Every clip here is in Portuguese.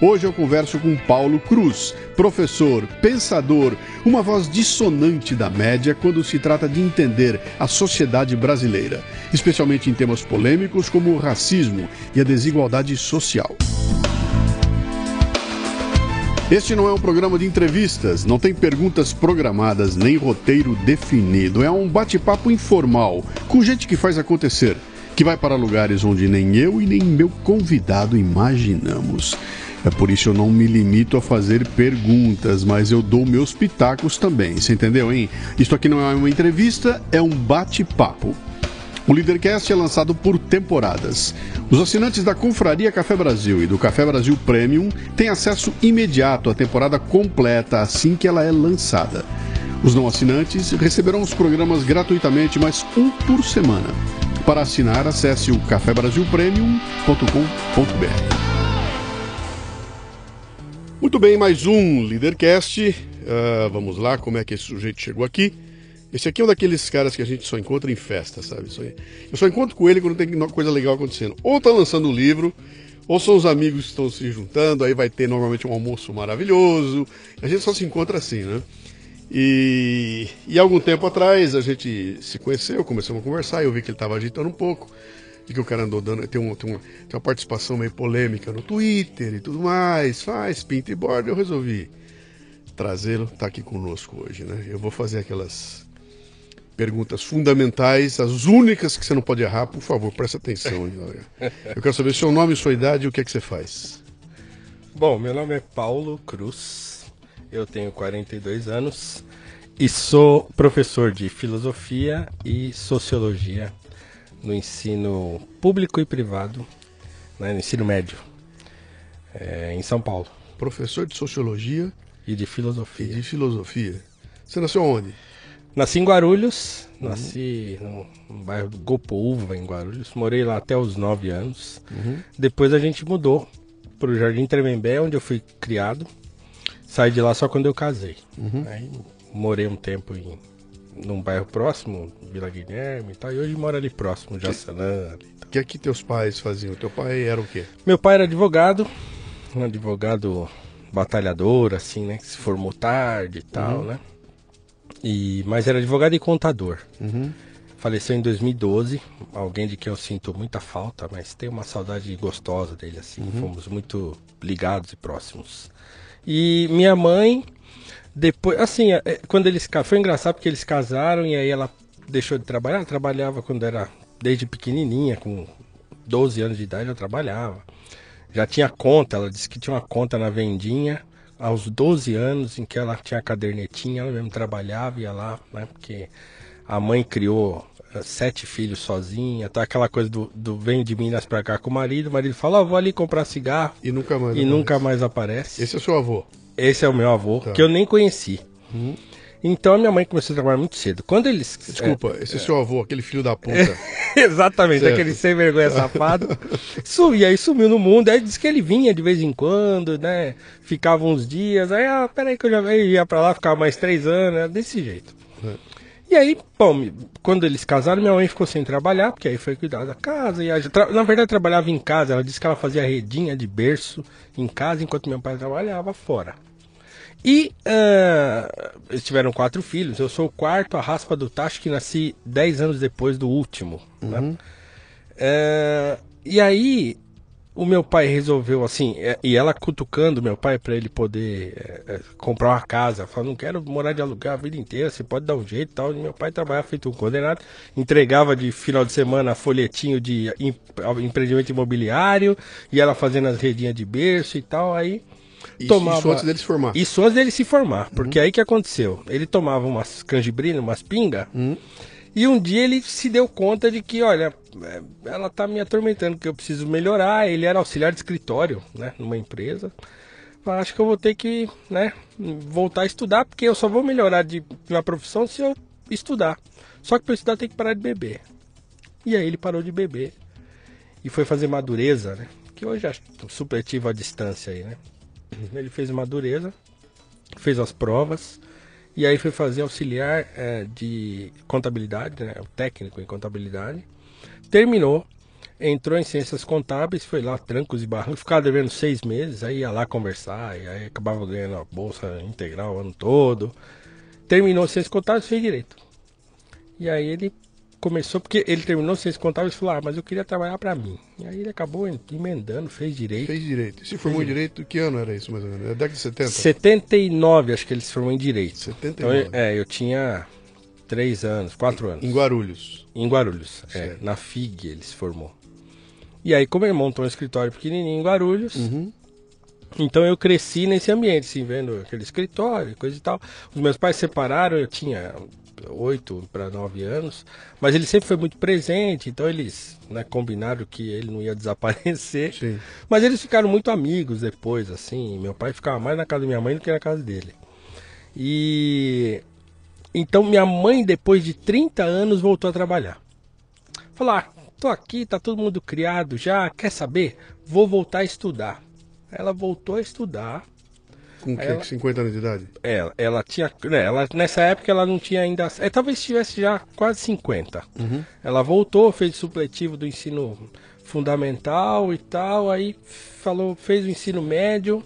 Hoje eu converso com Paulo Cruz, professor, pensador, uma voz dissonante da média quando se trata de entender a sociedade brasileira, especialmente em temas polêmicos como o racismo e a desigualdade social. Este não é um programa de entrevistas, não tem perguntas programadas nem roteiro definido. É um bate-papo informal com gente que faz acontecer, que vai para lugares onde nem eu e nem meu convidado imaginamos. É por isso eu não me limito a fazer perguntas, mas eu dou meus pitacos também. Você entendeu, hein? Isto aqui não é uma entrevista, é um bate-papo. O Leadercast é lançado por temporadas. Os assinantes da Confraria Café Brasil e do Café Brasil Premium têm acesso imediato à temporada completa assim que ela é lançada. Os não assinantes receberão os programas gratuitamente, mas um por semana. Para assinar, acesse o cafebrasilpremium.com.br. Muito bem, mais um Leadercast. Uh, vamos lá, como é que esse sujeito chegou aqui? Esse aqui é um daqueles caras que a gente só encontra em festa, sabe? Eu só encontro com ele quando tem coisa legal acontecendo. Ou tá lançando um livro, ou são os amigos que estão se juntando, aí vai ter normalmente um almoço maravilhoso. A gente só se encontra assim, né? E, e algum tempo atrás a gente se conheceu, começamos a conversar, eu vi que ele estava agitando um pouco de que o cara andou dando. Tem, um, tem, uma, tem uma participação meio polêmica no Twitter e tudo mais, faz pinta e borda. Eu resolvi trazê-lo, tá aqui conosco hoje, né? Eu vou fazer aquelas perguntas fundamentais, as únicas que você não pode errar, por favor, preste atenção. Eu quero saber seu nome, sua idade e o que é que você faz. Bom, meu nome é Paulo Cruz, eu tenho 42 anos e sou professor de filosofia e sociologia no ensino público e privado, né, no ensino médio, é, em São Paulo. Professor de Sociologia e de Filosofia. E de Filosofia. Você nasceu onde? Nasci em Guarulhos, uhum. nasci no, no, bairro do Gopouva, em Guarulhos. Morei lá até os 9 anos. Uhum. Depois a gente mudou para o Jardim Tremembé, onde eu fui criado. Saí de lá só quando eu casei. Uhum. Aí morei um tempo em num bairro próximo, Vila Guilherme e tal, e hoje mora ali próximo, Jaçanã. O que é que teus pais faziam? Teu pai era o quê? Meu pai era advogado, um advogado batalhador, assim, né? Que se formou tarde e tal, uhum. né? E, mas era advogado e contador. Uhum. Faleceu em 2012, alguém de quem eu sinto muita falta, mas tenho uma saudade gostosa dele, assim. Uhum. Fomos muito ligados e próximos. E minha mãe depois, assim, é, quando eles foi engraçado porque eles casaram e aí ela deixou de trabalhar, ela trabalhava quando era desde pequenininha, com 12 anos de idade, ela trabalhava. Já tinha conta, ela disse que tinha uma conta na vendinha aos 12 anos em que ela tinha a cadernetinha, ela mesmo trabalhava, ia lá, né? Porque a mãe criou uh, sete filhos sozinha, tá aquela coisa do, do vem de Minas pra cá com o marido, o marido fala, ó, oh, vou ali comprar cigarro. E nunca mais E aparece. nunca mais aparece. Esse é o seu avô? Esse é o meu avô, tá. que eu nem conheci. Uhum. Então a minha mãe começou a trabalhar muito cedo. Quando eles. Desculpa, é, esse é seu avô, aquele filho da puta. Exatamente, certo. aquele sem vergonha safado. e aí sumiu no mundo. Aí disse que ele vinha de vez em quando, né? Ficava uns dias. Aí, ah, peraí que eu já ia pra lá, ficava mais três anos, né? desse jeito. E aí, bom, quando eles casaram, minha mãe ficou sem trabalhar, porque aí foi cuidar da casa. E a, na verdade, trabalhava em casa. Ela disse que ela fazia redinha de berço em casa, enquanto meu pai trabalhava fora. E uh, eles tiveram quatro filhos. Eu sou o quarto, a raspa do tacho, que nasci dez anos depois do último. Né? Uhum. Né? Uh, e aí, o meu pai resolveu assim, é, e ela cutucando meu pai para ele poder é, é, comprar uma casa. Falou, não quero morar de aluguel a vida inteira, você pode dar um jeito e tal. E meu pai trabalhava feito um condenado, entregava de final de semana folhetinho de empreendimento imobiliário, e ela fazendo as redinhas de berço e tal. Aí isso, tomava... isso antes dele se formar. Isso antes dele se formar, porque uhum. aí que aconteceu? Ele tomava umas canjibrinas, umas pinga, uhum. e um dia ele se deu conta de que, olha, ela tá me atormentando, que eu preciso melhorar. Ele era auxiliar de escritório, né, numa empresa. Acho que eu vou ter que, né, voltar a estudar, porque eu só vou melhorar de uma profissão se eu estudar. Só que para estudar tem que parar de beber. E aí ele parou de beber e foi fazer madureza, né? Que hoje é supletivo à distância aí, né? Ele fez madureza, fez as provas e aí foi fazer auxiliar é, de contabilidade, né? O técnico em contabilidade. Terminou, entrou em ciências contábeis, foi lá, trancos e barrancos, ficava devendo seis meses, aí ia lá conversar, e aí acabava ganhando a bolsa integral o ano todo. Terminou ciências contábeis, fez direito. E aí ele começou, porque ele terminou ciências contábeis e falou, ah, mas eu queria trabalhar para mim. E aí ele acabou emendando, fez direito. Fez direito. Se formou em direito, que ano era isso mais ou menos? É década de 70? 79, acho que ele se formou em direito. 79. Então, é, eu tinha três anos, quatro anos. Em Guarulhos. Em Guarulhos, é. Na FIG ele se formou. E aí, como ele montou um escritório pequenininho em Guarulhos, uhum. então eu cresci nesse ambiente, assim, vendo aquele escritório, coisa e tal. Os meus pais separaram, eu tinha oito para nove anos, mas ele sempre foi muito presente, então eles né, combinaram que ele não ia desaparecer. Sim. Mas eles ficaram muito amigos depois, assim. Meu pai ficava mais na casa da minha mãe do que na casa dele. E então minha mãe, depois de 30 anos, voltou a trabalhar. Falou: ah, tô aqui, tá todo mundo criado já, quer saber? Vou voltar a estudar. Ela voltou a estudar. Com que, ela, 50 anos de idade? Ela, ela tinha. Né, ela, nessa época ela não tinha ainda. É, talvez tivesse já quase 50. Uhum. Ela voltou, fez supletivo do ensino fundamental e tal, aí falou, fez o ensino médio.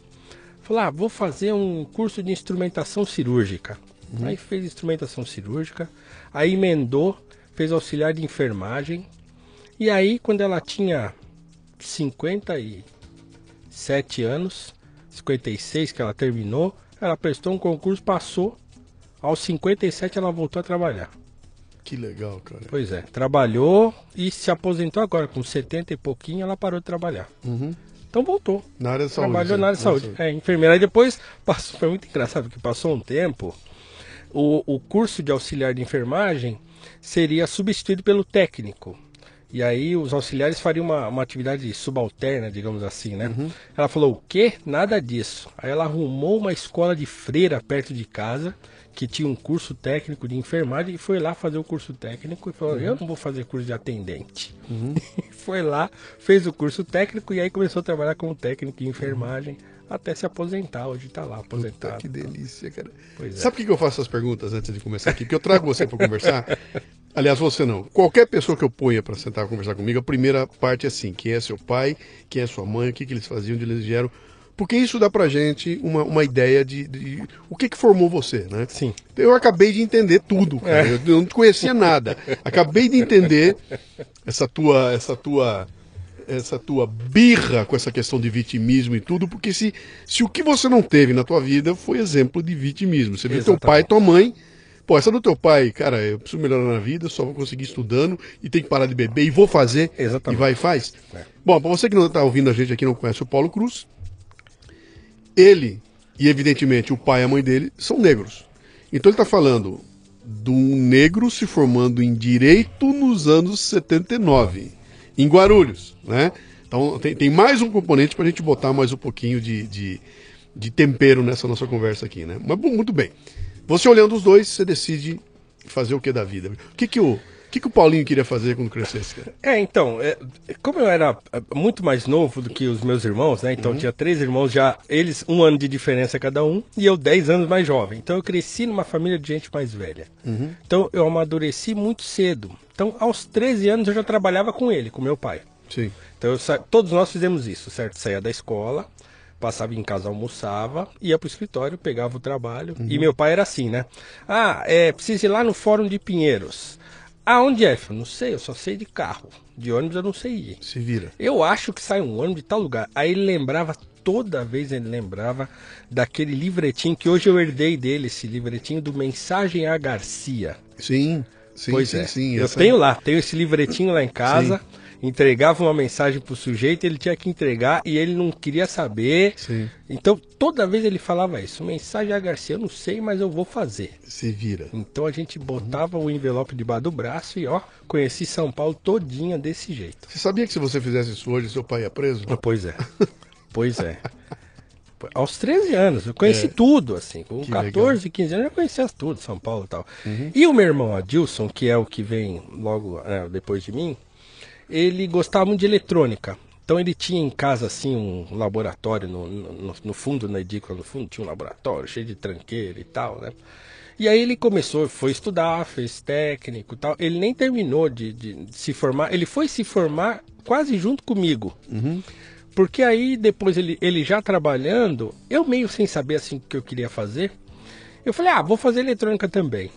Falou, ah, vou fazer um curso de instrumentação cirúrgica. Uhum. Aí fez instrumentação cirúrgica, aí emendou, fez auxiliar de enfermagem. E aí, quando ela tinha 57 anos, 56 que ela terminou, ela prestou um concurso, passou. Aos 57 ela voltou a trabalhar. Que legal, cara. Pois é, trabalhou e se aposentou agora, com 70 e pouquinho, ela parou de trabalhar. Uhum. Então voltou. Na área da saúde. Trabalhou na área de saúde. É, enfermeira. Aí depois passou, foi muito engraçado, porque passou um tempo, o, o curso de auxiliar de enfermagem seria substituído pelo técnico. E aí os auxiliares fariam uma, uma atividade subalterna, digamos assim, né? Uhum. Ela falou, o quê? Nada disso. Aí ela arrumou uma escola de freira perto de casa, que tinha um curso técnico de enfermagem, e foi lá fazer o curso técnico e falou, uhum. eu não vou fazer curso de atendente. Uhum. foi lá, fez o curso técnico e aí começou a trabalhar como técnico em enfermagem até se aposentar. Hoje está lá aposentado. Puta, que delícia, cara. É. Sabe por que eu faço essas perguntas antes de começar aqui? Porque eu trago você para conversar. Aliás, você não. Qualquer pessoa que eu ponha para sentar e conversar comigo, a primeira parte é assim: quem é seu pai, quem é sua mãe, o que, que eles faziam, onde eles vieram. Porque isso dá pra gente uma, uma ideia de, de o que, que formou você, né? Sim. Eu acabei de entender tudo, cara. É. Eu não conhecia nada. Acabei de entender essa tua, essa tua essa tua birra com essa questão de vitimismo e tudo, porque se, se o que você não teve na tua vida foi exemplo de vitimismo. Você vê teu pai e tua mãe. Pô, essa do teu pai, cara, eu preciso melhorar na vida, só vou conseguir estudando e tem que parar de beber e vou fazer. Exatamente. E vai e faz. É. Bom, para você que não está ouvindo a gente aqui não conhece o Paulo Cruz, ele e evidentemente o pai e a mãe dele são negros. Então ele está falando de um negro se formando em direito nos anos 79 em Guarulhos, né? Então tem, tem mais um componente para a gente botar mais um pouquinho de, de, de, tempero nessa nossa conversa aqui, né? Mas muito bem. Você olhando os dois, você decide fazer o que da vida. O que, que o o que, que o Paulinho queria fazer quando crescesse, cara? É, então, é, como eu era é, muito mais novo do que os meus irmãos, né? Então uhum. tinha três irmãos já, eles um ano de diferença cada um, e eu dez anos mais jovem. Então eu cresci numa família de gente mais velha. Uhum. Então eu amadureci muito cedo. Então aos 13 anos eu já trabalhava com ele, com meu pai. Sim. Então eu, todos nós fizemos isso, certo? Saía da escola, passava em casa, almoçava, ia pro escritório, pegava o trabalho. Uhum. E meu pai era assim, né? Ah, é, precisa ir lá no Fórum de Pinheiros. Aonde é? Eu não sei, eu só sei de carro. De ônibus eu não sei ir. Se vira. Eu acho que sai um ônibus de tal lugar. Aí ele lembrava, toda vez ele lembrava daquele livretinho que hoje eu herdei dele, esse livretinho do Mensagem a Garcia. Sim, sim, pois sim, é. sim. Eu tenho lá, tenho esse livretinho lá em casa. Sim entregava uma mensagem pro sujeito, ele tinha que entregar e ele não queria saber. Sim. Então, toda vez ele falava isso, mensagem a Garcia, eu não sei, mas eu vou fazer. Se vira. Então a gente botava uhum. o envelope debaixo do braço e ó, conheci São Paulo todinha desse jeito. Você sabia que se você fizesse isso hoje, seu pai ia preso? Ah, pois é. pois é. Aos 13 anos, eu conheci É. tudo, assim. Com Que 14, 15 anos eu conhecia tudo, São Paulo e tal. E o meu irmão Adilson, que é o que vem logo né, depois de mim, ele gostava muito de eletrônica. Então ele tinha em casa assim um laboratório no, no, no fundo, na edícula, no fundo tinha um laboratório cheio de tranqueira e tal, né? E aí ele começou, foi estudar, fez técnico e tal. Ele nem terminou de, de- de se formar, ele foi se formar quase junto comigo. Porque aí depois ele, ele já trabalhando, eu meio sem saber assim o que eu queria fazer, eu falei, ah, vou fazer eletrônica também.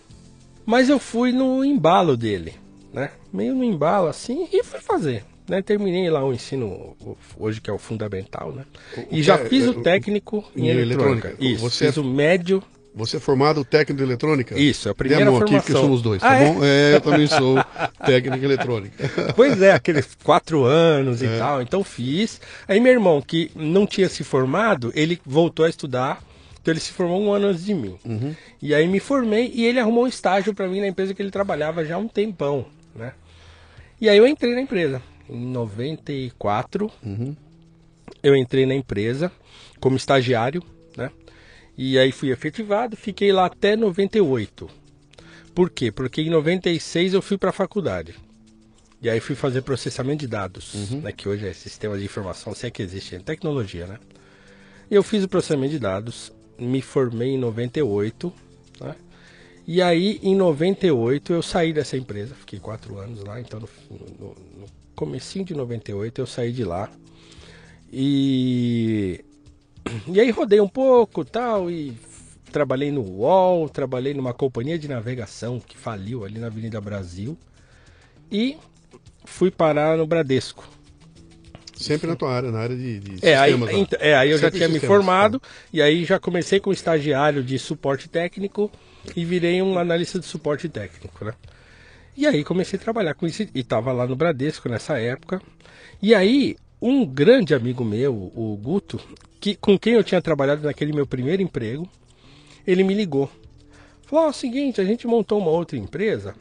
Mas eu fui no embalo dele, né? Meio no embalo assim e fui fazer. Né? Terminei lá o ensino hoje que é o fundamental, né? O- E já é- fiz é- o técnico em em eletrônica. eletrônica. Isso. Você fiz é- o médio. Você é formado técnico de eletrônica? Isso, é a primeira aqui formação. que somos dois, tá Ah, é? bom? É, eu também sou técnico em eletrônica. Pois é, aqueles quatro anos É. e tal. Então fiz. Aí meu irmão, que não tinha se formado, ele voltou a estudar. Então ele se formou um ano antes de mim. Uhum. E aí me formei e ele arrumou um estágio para mim na empresa que ele trabalhava já há um tempão, né? E aí eu entrei na empresa. Em 94, Uhum. eu entrei na empresa como estagiário, né? E aí fui efetivado, fiquei lá até 98. Por quê? Porque em 96 eu fui para a faculdade. E aí fui fazer processamento de dados, né, que hoje é sistema de informação, se é que existe, é tecnologia, né? E eu fiz o processamento de dados, me formei em 98, né? E aí em 98 eu saí dessa empresa, fiquei quatro anos lá, então no, no, no comecinho de 98 eu saí de lá. E e aí rodei um pouco tal e trabalhei no UOL, trabalhei numa companhia de navegação que faliu ali na Avenida Brasil e fui parar no Bradesco. Sempre na tua área, na área de, de É, aí, sistemas. ent- é, aí eu já Sempre tinha me sistemas, formado tá. e aí já comecei como estagiário de suporte técnico e virei um analista de suporte técnico, né? E aí comecei a trabalhar com isso e estava lá no Bradesco nessa época. E aí um grande amigo meu, o Guto, que, com quem eu tinha trabalhado naquele meu primeiro emprego, ele me ligou. Falou: "Ó, é o seguinte, a gente montou uma outra empresa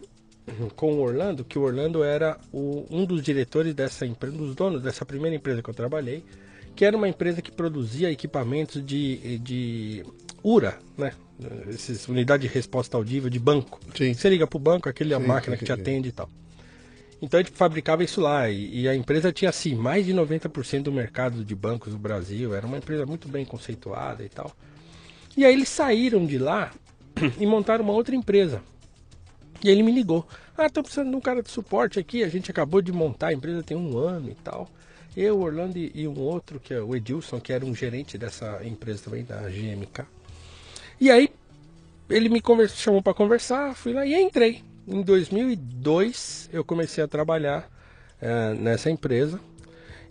com o Orlando, que o Orlando era o- um dos diretores dessa empresa, um dos donos dessa primeira empresa que eu trabalhei, que era uma empresa que produzia equipamentos de, de URA, né? Esses unidade de resposta audível de banco. Sim. Você liga pro banco, aquele é a Sim, máquina sim, que te sim. atende e tal. Então a gente fabricava isso lá e, e a empresa tinha assim mais de 90% do mercado de bancos do Brasil, era uma empresa muito bem conceituada e tal. E aí eles saíram de lá e montaram uma outra empresa. E ele me ligou. Ah, tô precisando de um cara de suporte aqui. A gente acabou de montar, a empresa tem um ano e tal. Eu, Orlando e um outro, que é o Edilson, que era um gerente dessa empresa também, da GMK. E aí ele me chamou para conversar, fui lá e entrei. Em 2002 eu comecei a trabalhar eh, nessa empresa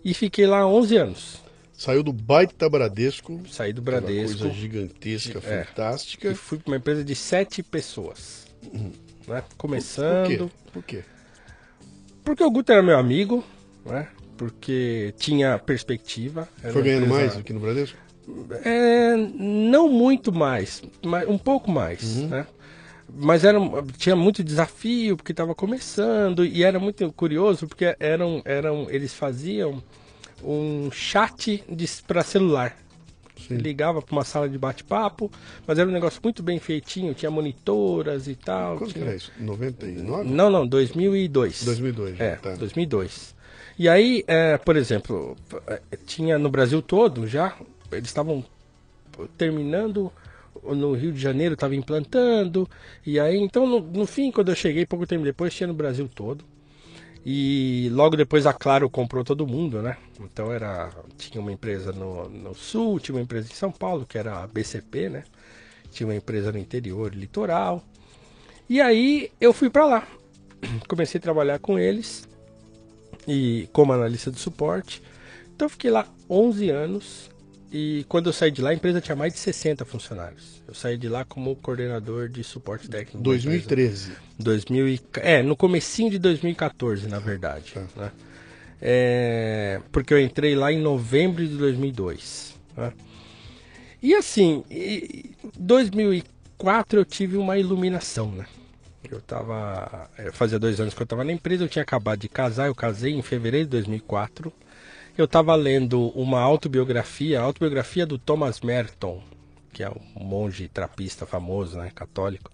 e fiquei lá 11 anos. Saiu do baita Bradesco. Saí do Bradesco Coisa gigantesca, É. fantástica. e fui para uma empresa de sete pessoas. Né? Por quê? Começando. Por quê? Porque o Guto era meu amigo, né? Porque tinha perspectiva. Foi uma ganhando empresa- mais do que no Bradesco? É, não muito mais, mas um pouco mais, Uhum. né? Mas era, tinha muito desafio, porque estava começando, e era muito curioso, porque eram, eram, eles faziam um chat para celular. Você ligava para uma sala de bate-papo, mas era um negócio muito bem feitinho, tinha monitoras e tal. Quando que tinha- era isso? 99? Não, não, 2002. 2002, É, tá. 2002. E aí, é, por exemplo, é, tinha no Brasil todo já, eles estavam terminando no Rio de Janeiro, estava implantando, e aí, então, no, no fim, quando eu cheguei, pouco tempo depois, tinha no Brasil todo. E logo depois a Claro comprou todo mundo, né? Então era tinha uma empresa no, no sul, tinha uma empresa em São Paulo, que era a BCP, né? Tinha uma empresa no interior, litoral. E aí eu fui para lá. Comecei a trabalhar com eles e como analista de suporte. Então fiquei lá 11 anos e quando eu saí de lá a empresa tinha mais de 60 funcionários. Eu saí de lá como coordenador de suporte técnico. da empresa. 2013. 2000 e, é, no comecinho de 2014, na verdade. Tá. né? É, porque eu entrei lá em novembro de 2002. né? E assim, em 2004 eu tive uma iluminação, né? Eu tava. é, Fazia dois anos que eu tava na empresa, eu tinha acabado de casar, eu casei em fevereiro de 2004. Eu estava lendo uma autobiografia, a autobiografia do Thomas Merton, que é um monge trapista famoso, né, católico.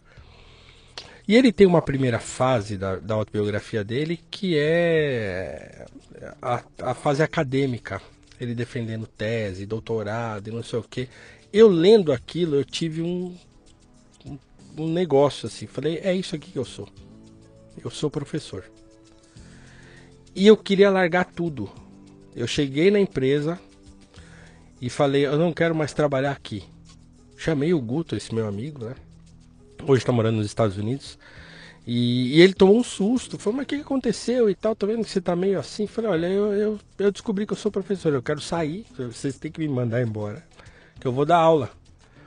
E ele tem uma primeira fase da, da autobiografia dele que é a, a fase acadêmica. Ele defendendo tese, doutorado e não sei o quê. Eu lendo aquilo, eu tive um, um, um negócio assim. Falei, é isso aqui que eu sou. Eu sou professor. E eu queria largar tudo. Eu cheguei na empresa e falei, eu não quero mais trabalhar aqui. Chamei o Guto, esse meu amigo, né? Hoje está morando nos Estados Unidos. E, e, ele tomou um susto. Falou, mas o que, aconteceu e tal? Tô vendo que você tá meio assim. Falei, olha, eu, eu, eu descobri que eu sou professor. Eu quero sair. Vocês têm que me mandar embora. Que eu vou dar aula.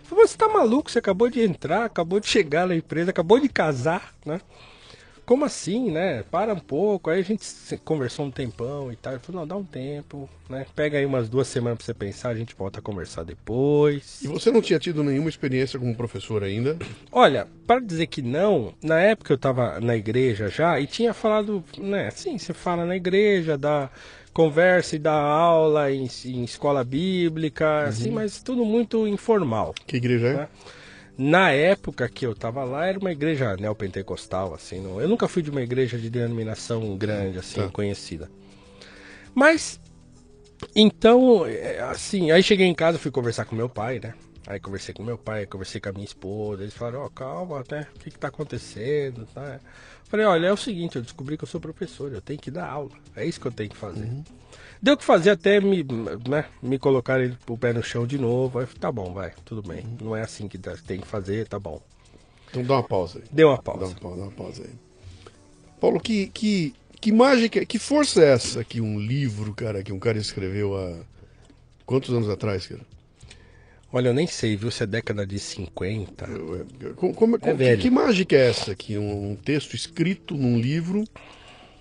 Falei, você tá maluco? Você acabou de entrar, acabou de chegar na empresa, acabou de casar, né? Como assim, né? Para um pouco. Aí a gente conversou um tempão e tal. Ele falou, não, dá um tempo, né? Pega aí umas duas semanas pra você pensar, a gente volta a conversar depois. E você não tinha tido nenhuma experiência como professor ainda? Olha, para dizer que não, na época eu tava na igreja já e tinha falado, né? Sim, você fala na igreja, dá conversa e dá aula em, em escola bíblica, assim, uhum. assim, mas tudo muito informal. Que igreja é? Né? Na época que eu tava lá, era uma igreja neopentecostal, assim. Não, eu nunca fui de uma igreja de denominação grande, assim, tá. conhecida. Mas, então, é, assim, aí cheguei em casa, fui conversar com meu pai, né? Aí conversei com meu pai, conversei com a minha esposa. Eles falaram: Ó, oh, calma, até, o que que tá acontecendo? Tá? Falei: Olha, é o seguinte, eu descobri que eu sou professor, eu tenho que dar aula. É isso que eu tenho que fazer. Uhum. Deu que fazer até me, né, me colocar ele, o pé no chão de novo. Aí, tá bom, vai, tudo bem. Não é assim que tem que fazer, tá bom. Então dá uma pausa aí. Deu uma pausa. Dá uma pausa, dá uma pausa aí. Paulo, que, que, que mágica, que força é essa que um livro, cara, que um cara escreveu há quantos anos atrás, cara? Olha, eu nem sei, viu, se é década de 50. Como, como, é que, que, mágica é essa que um, um texto escrito num livro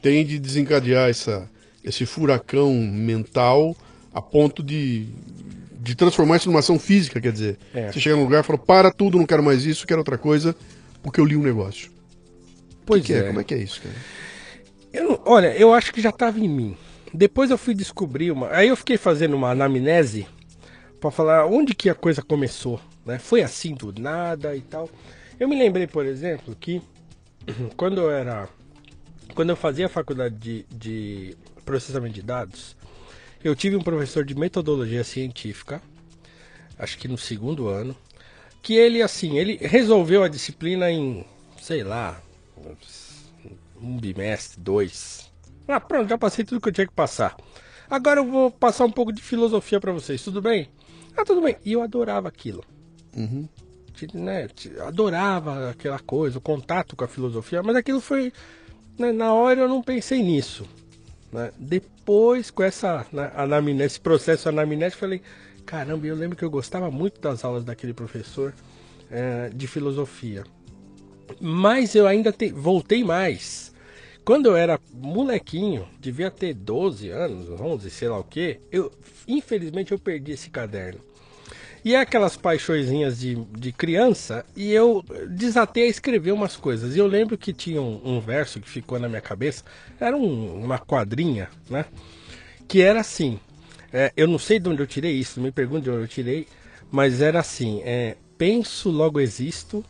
tem de desencadear essa, esse furacão mental a ponto de, de transformar isso numa ação física, quer dizer, é. você chega num lugar e fala, para tudo, não quero mais isso, quero outra coisa, porque eu li um negócio. Pois que é. é. Como é que é isso, cara? Eu, olha, eu acho que já estava em mim. Depois eu fui descobrir uma. Aí eu fiquei fazendo uma anamnese para falar onde que a coisa começou, né? Foi assim do nada e tal. Eu me lembrei, por exemplo, que quando eu era quando eu fazia a faculdade de, de processamento de dados, eu tive um professor de metodologia científica, acho que no segundo ano, que ele assim, ele resolveu a disciplina em, sei lá, um bimestre, dois. Ah, pronto, já passei tudo que eu tinha que passar. Agora eu vou passar um pouco de filosofia para vocês, tudo bem? Ah, tudo bem. E eu adorava aquilo. Uhum. Né, adorava aquela coisa, o contato com a filosofia, mas aquilo foi. Né, na hora eu não pensei nisso. Né? Depois, com essa né, anamnese, esse processo anamnésico, falei: caramba, eu lembro que eu gostava muito das aulas daquele professor é, de filosofia. Mas eu ainda te, voltei mais. Quando eu era molequinho, devia ter 12 anos, 11, sei lá o que, eu, infelizmente eu perdi esse caderno. E é aquelas paixõezinhas de, de criança, e eu desatei a escrever umas coisas. E eu lembro que tinha um, um verso que ficou na minha cabeça, era um, uma quadrinha, né? Que era assim, é, eu não sei de onde eu tirei isso, me pergunte de onde eu tirei, mas era assim, é, penso, logo existo,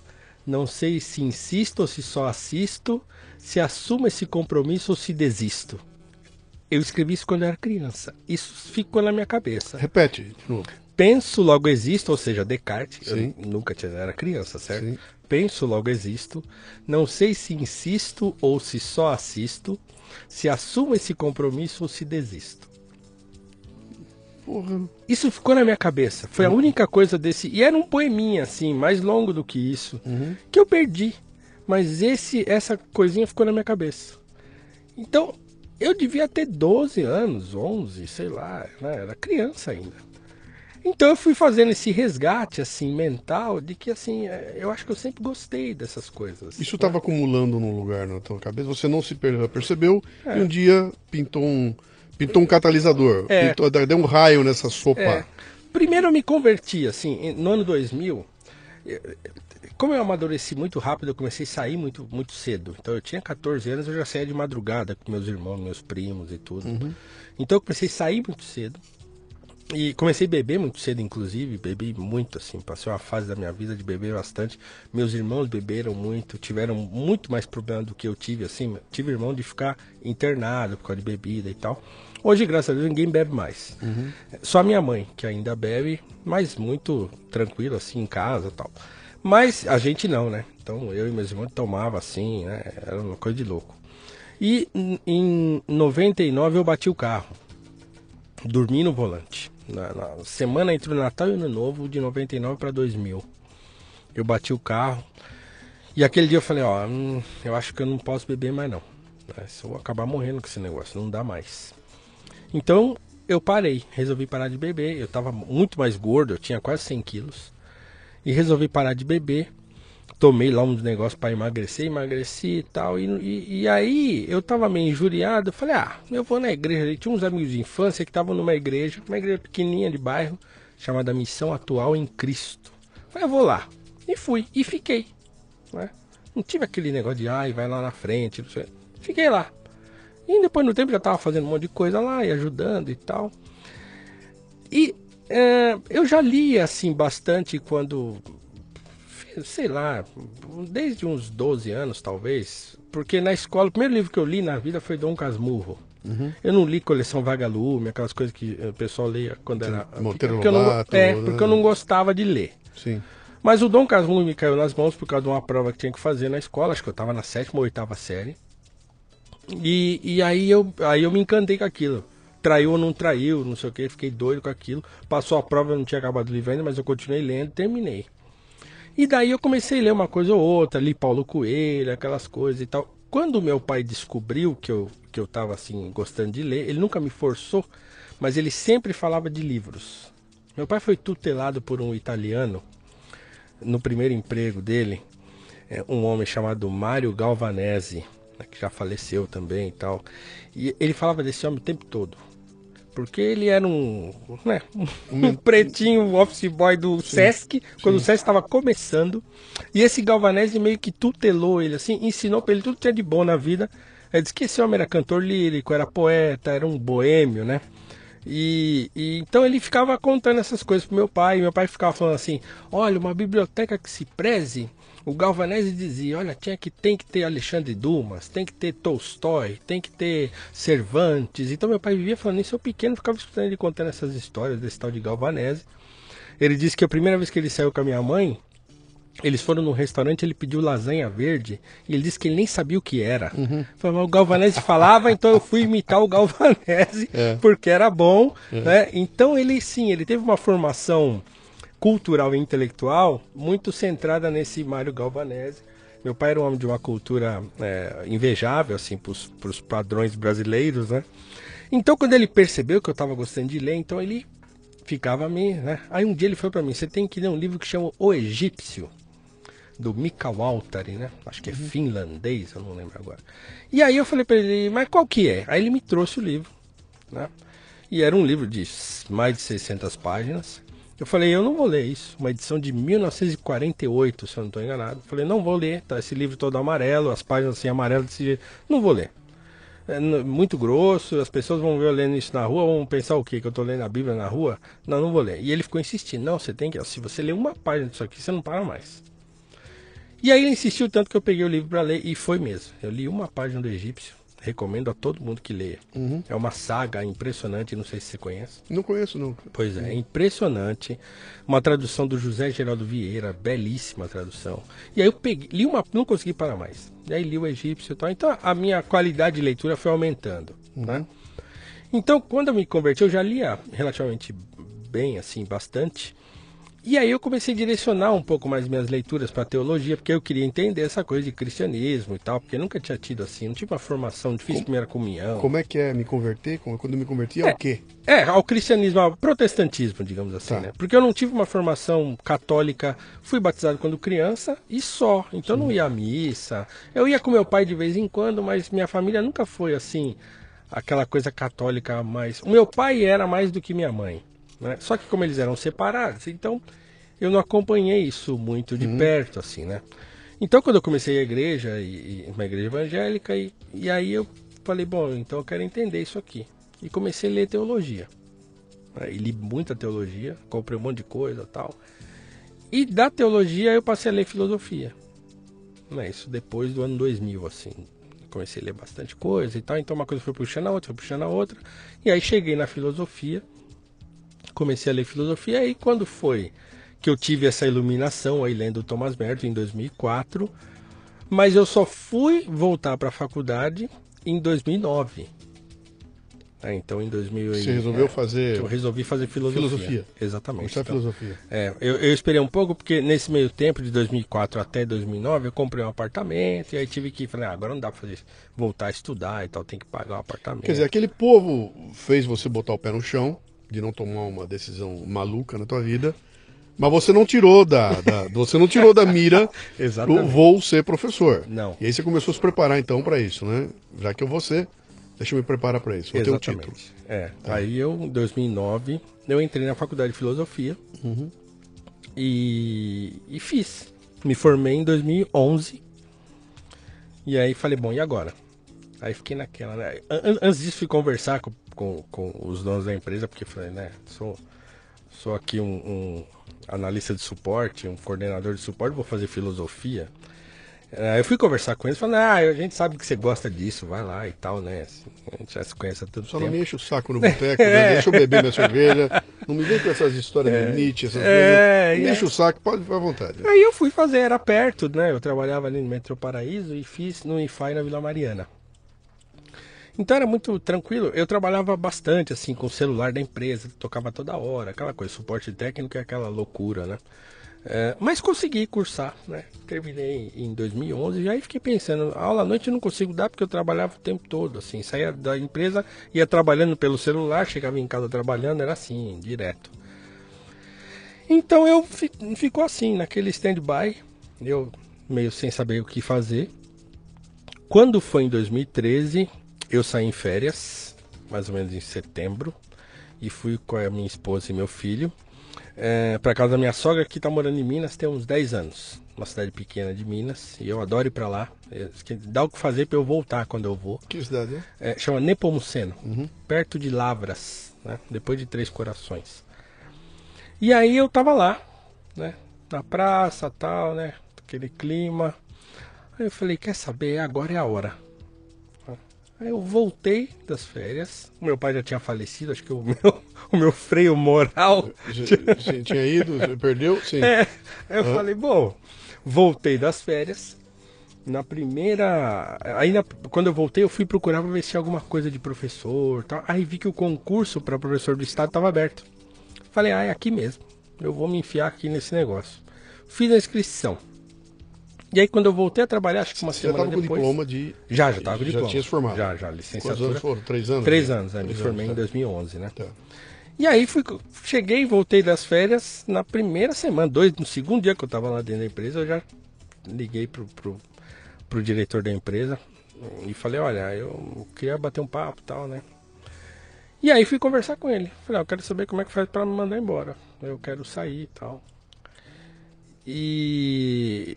não sei se insisto ou se só assisto, se assumo esse compromisso ou se desisto. Eu escrevi isso quando eu era criança. Isso ficou na minha cabeça. Repete de novo penso, logo existo, ou seja, Descartes, Sim. eu nunca tinha, era criança, certo? Sim. Penso, logo existo, não sei se insisto ou se só assisto, se assumo esse compromisso ou se desisto. Porra. Isso ficou na minha cabeça. Foi uhum. a única coisa desse. E era um poeminha, assim, mais longo do que isso, uhum. que eu perdi. Mas esse, essa coisinha ficou na minha cabeça. Então, eu devia ter 12 anos, 11, sei lá, né? era criança ainda. Então eu fui fazendo esse resgate assim mental de que assim, é, eu acho que eu sempre gostei dessas coisas. Isso estava né? acumulando num lugar na tua cabeça, você não se percebeu é. e um dia pintou um pintou um catalisador, é. pintou, deu um raio nessa sopa. É. Primeiro eu me converti assim, no ano 2000, como eu amadureci muito rápido, eu comecei a sair muito, muito cedo. Então eu tinha 14 anos, eu já saía de madrugada com meus irmãos, meus primos e tudo. Uhum. Então eu comecei a sair muito cedo. E comecei a beber muito cedo, inclusive, bebi muito, assim, passei uma fase da minha vida de beber bastante. Meus irmãos beberam muito, tiveram muito mais problema do que eu tive, assim, tive irmão de ficar internado por causa de bebida e tal. Hoje, graças a Deus, ninguém bebe mais. Uhum. Só minha mãe, que ainda bebe, mas muito tranquilo, assim, em casa e tal. Mas a gente não, né? Então eu e meus irmãos tomava assim, né? Era uma coisa de louco. E em 99 eu bati o carro. Dormi no volante na, na, semana entre o Natal e o Ano Novo, de 99 para 2000. Eu bati o carro. E aquele dia eu falei, ó, hum, eu acho que eu não posso beber mais não. Né? Se eu acabar morrendo com esse negócio, não dá mais. Então eu parei, resolvi parar de beber. Eu estava muito mais gordo, eu tinha quase 100 quilos. E resolvi parar de beber tomei lá uns negócios para emagrecer, emagreci e tal. E, e, e, aí eu tava meio injuriado. Falei, ah, eu vou na igreja. tinha uns amigos de infância que estavam numa igreja, uma igreja pequenininha de bairro, chamada Missão Atual em Cristo. Falei, eu vou lá. E fui, e fiquei. Né? Não tive aquele negócio de, ai, vai lá na frente. Fiquei lá. E depois no tempo já tava fazendo um monte de coisa lá e ajudando e tal. E é, eu já li assim bastante quando sei lá, desde uns 12 anos talvez, porque na escola, o primeiro livro que eu li na vida foi Dom Casmurro. Uhum. Eu não li coleção Vagalume, aquelas coisas que o pessoal lia quando era. Monteiro porque Lobato, eu não, É, né? porque eu não gostava de ler. Sim. Mas o Dom Casmurro me caiu nas mãos por causa de uma prova que tinha que fazer na escola, acho que eu estava na sétima ou oitava série. E, e aí, eu, aí eu me encantei com aquilo. Traiu ou não traiu, não sei o que, fiquei doido com aquilo. Passou a prova, eu não tinha acabado o livro ainda, mas eu continuei lendo, terminei. E daí eu comecei a ler uma coisa ou outra, li Paulo Coelho, aquelas coisas e tal. Quando meu pai descobriu que eu, que eu tava assim, gostando de ler, ele nunca me forçou, mas ele sempre falava de livros. Meu pai foi tutelado por um italiano no primeiro emprego dele, é, um homem chamado Mário Galvanese, né, que já faleceu também e tal. E ele falava desse homem o tempo todo. Porque ele era um, né, um pretinho office boy do sim, Sesc, quando sim. o Sesc estava começando. E esse Galvanese meio que tutelou ele, assim, ensinou para ele tudo que tinha de bom na vida. Ele disse que esse homem era cantor lírico, era poeta, era um boêmio, né? E, e, então ele ficava contando essas coisas pro meu pai. Meu pai ficava falando assim: olha, uma biblioteca que se preze o Galvanese dizia, olha, tinha que, tem que ter Alexandre Dumas, tem que ter Tolstói, tem que ter Cervantes. Então meu pai vivia falando isso, eu pequeno ficava escutando ele contando essas histórias desse tal de Galvanese. Ele disse que a primeira vez que ele saiu com a minha mãe, eles foram num restaurante, ele pediu lasanha verde, e ele disse que ele nem sabia o que era. Uhum. Falei, o Galvanese falava, então eu fui imitar o Galvanese, é. porque era bom. Uhum. Né? Então ele sim, ele teve uma formação cultural e intelectual muito centrada nesse Mário Galvanese. Meu pai era um homem de uma cultura é, invejável, assim, para os padrões brasileiros, né? Então, quando ele percebeu que eu estava gostando de ler, então ele ficava me, né? Aí um dia ele foi para mim, você tem que ler um livro que chama O Egípcio, do Mika Waltari, né? Acho que é uhum. finlandês, eu não lembro agora. E aí eu falei para ele, mas qual que é? Aí ele me trouxe o livro, né? E era um livro de mais de 600 páginas. Eu falei, eu não vou ler isso. Uma edição de 1948, se eu não estou enganado. Eu falei, não vou ler. Tá esse livro todo amarelo, as páginas assim amarelas desse jeito. Não vou ler. É muito grosso, as pessoas vão ver eu lendo isso na rua, vão pensar o quê? Que eu estou lendo a Bíblia na rua? Não, não vou ler. E ele ficou insistindo, não, você tem que, se você ler uma página disso aqui, você não para mais. E aí ele insistiu tanto que eu peguei o livro para ler e foi mesmo. Eu li uma página do egípcio recomendo a todo mundo que leia. Uhum. É uma saga impressionante, não sei se você conhece. Não conheço nunca. Pois é, é impressionante. Uma tradução do José Geraldo Vieira, belíssima tradução. E aí eu peguei, li uma, não consegui parar mais. E aí li o egípcio e tal. Então a minha qualidade de leitura foi aumentando, uhum. né? Então, quando eu me converti, eu já lia relativamente bem, assim, bastante. E aí eu comecei a direcionar um pouco mais minhas leituras para teologia, porque eu queria entender essa coisa de cristianismo e tal, porque eu nunca tinha tido assim, não tive uma formação, difícil primeira comunhão. Como é que é me converter? Quando eu me converti, é, é o quê? É, ao cristianismo, ao protestantismo, digamos assim, tá. né? Porque eu não tive uma formação católica, fui batizado quando criança e só. Então Sim. não ia à missa. Eu ia com meu pai de vez em quando, mas minha família nunca foi assim, aquela coisa católica mais. O meu pai era mais do que minha mãe. Né? Só que como eles eram separados, então eu não acompanhei isso muito de uhum. perto, assim, né? Então, quando eu comecei a igreja, e, e uma igreja evangélica, e, e aí eu falei, bom, então eu quero entender isso aqui. E comecei a ler teologia. E li muita teologia, comprei um monte de coisa tal. E da teologia eu passei a ler filosofia. Né? Isso depois do ano 2000, assim. Comecei a ler bastante coisa e tal. Então uma coisa foi puxando a outra, foi puxando a outra. E aí cheguei na filosofia. Comecei a ler filosofia. E quando foi que eu tive essa iluminação aí lendo Thomas Merton em 2004, mas eu só fui voltar para a faculdade em 2009. É, então em 2000 Você resolveu é, fazer eu resolvi fazer filosofia. Filosofia. Exatamente. Então, filosofia. É, eu, eu, esperei um pouco porque nesse meio tempo de 2004 até 2009 eu comprei um apartamento e aí tive que falei, ah, agora não dá para fazer voltar a estudar e tal, tem que pagar o um apartamento. Quer dizer, aquele povo fez você botar o pé no chão de não tomar uma decisão maluca na tua vida. Mas você não tirou da, da você não tirou da mira o vou ser professor. Não. E aí você começou a se preparar então para isso, né? Já que eu vou ser, deixa eu me preparar para isso. Vou Exatamente. ter um título. É. Tá. Aí eu, em 2009, eu entrei na faculdade de filosofia uhum. e, e fiz. Me formei em 2011. E aí falei, bom, e agora? Aí fiquei naquela, né? Antes disso fui conversar com, com, com os donos da empresa, porque falei, né, sou, sou aqui um, um analista de suporte, um coordenador de suporte, vou fazer filosofia. eu fui conversar com eles, falando, ah, a gente sabe que você gosta disso, vai lá e tal, né? A gente já se conhece há tanto Só tempo. não me enche o saco no boteco, né? deixa eu beber minha cerveja. Não me vem com essas histórias é, de Nietzsche, essas é, coisas. Me enche o saco, pode ficar à vontade. Aí eu fui fazer, era perto, né? Eu trabalhava ali no Metro Paraíso e fiz no IFAI na Vila Mariana. Então era muito tranquilo. Eu trabalhava bastante assim com o celular da empresa, tocava toda hora, aquela coisa, suporte técnico é aquela loucura, né? É, mas consegui cursar, né? Terminei em 2011 e aí fiquei pensando, aula à noite eu não consigo dar porque eu trabalhava o tempo todo, assim, saía da empresa, ia trabalhando pelo celular, chegava em casa trabalhando, era assim, direto. Então eu ficou assim, naquele stand-by, eu meio sem saber o que fazer. Quando foi em 2013, eu saí em férias, mais ou menos em setembro, e fui com a minha esposa e meu filho é, para casa da minha sogra que está morando em Minas tem uns 10 anos. Uma cidade pequena de Minas. E eu adoro ir para lá. É, dá o que fazer para eu voltar quando eu vou. Que cidade é? é chama Nepomuceno. Uhum. Perto de Lavras. Né? Depois de Três Corações. E aí eu tava lá, né? Na praça tal, né? Aquele clima. Aí eu falei, quer saber? Agora é a hora. Aí eu voltei das férias. O meu pai já tinha falecido, acho que o meu, o meu freio moral. Já, tinha ido, perdeu? Sim. É, eu uhum. falei, bom, voltei das férias. Na primeira. Ainda quando eu voltei, eu fui procurar para ver se tinha alguma coisa de professor. Tal. Aí vi que o concurso para professor do estado estava aberto. Falei, ah, é aqui mesmo. Eu vou me enfiar aqui nesse negócio. Fiz a inscrição. E aí quando eu voltei a trabalhar, acho que uma Você semana já depois... com diploma de... Já, já estava com diploma. Já tinha se formado? Já, já, licenciatura. Quantos anos foram? Três anos? Três né? anos, né? Me formei anos, em 2011, né? Tá. E aí fui, cheguei, voltei das férias na primeira semana, dois, no segundo dia que eu estava lá dentro da empresa, eu já liguei pro, pro, pro diretor da empresa e falei, olha, eu queria bater um papo e tal, né? E aí fui conversar com ele. Falei, ah, eu quero saber como é que faz para me mandar embora. Eu quero sair e tal. E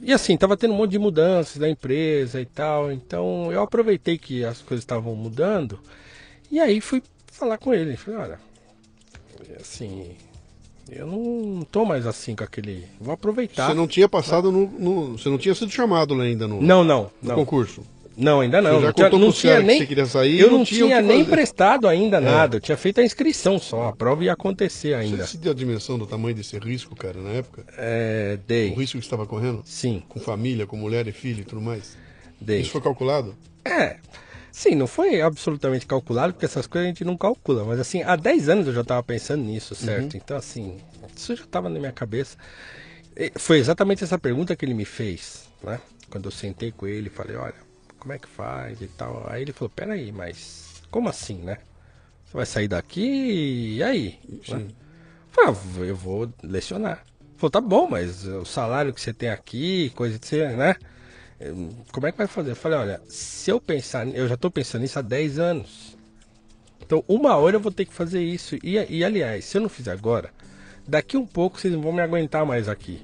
e assim, tava tendo um monte de mudanças da empresa e tal. Então eu aproveitei que as coisas estavam mudando. E aí fui falar com ele. Falei, olha, assim, eu não tô mais assim com aquele. Vou aproveitar. Você não tinha passado no. no você não tinha sido chamado ainda no, não, não, no não. concurso? Não, ainda não. Você já contou não tinha nem. Que sair, eu não, tinha, tinha nem prestado ainda é. nada. Eu tinha feito a inscrição só. A prova ia acontecer ainda. Você deu a dimensão do tamanho desse risco, cara, na época? É, dei. O risco que estava correndo? Sim. Com família, com mulher e filho e tudo mais? Dei. Isso foi calculado? É. Sim, não foi absolutamente calculado, porque essas coisas a gente não calcula. Mas assim, há 10 anos eu já estava pensando nisso, certo? Uhum. Então, assim, isso já estava na minha cabeça. E foi exatamente essa pergunta que ele me fez, né? Quando eu sentei com ele e falei, olha como é que faz e tal. Aí ele falou, peraí, mas como assim, né? Você vai sair daqui e aí? Né? Falei, ah, eu vou lecionar. Falou, tá bom, mas o salário que você tem aqui, coisa de ser, né? Como é que vai fazer? Eu falei, olha, se eu pensar, eu já estou pensando nisso há 10 anos. Então, uma hora eu vou ter que fazer isso. E, e aliás, se eu não fizer agora, daqui um pouco vocês não vão me aguentar mais aqui.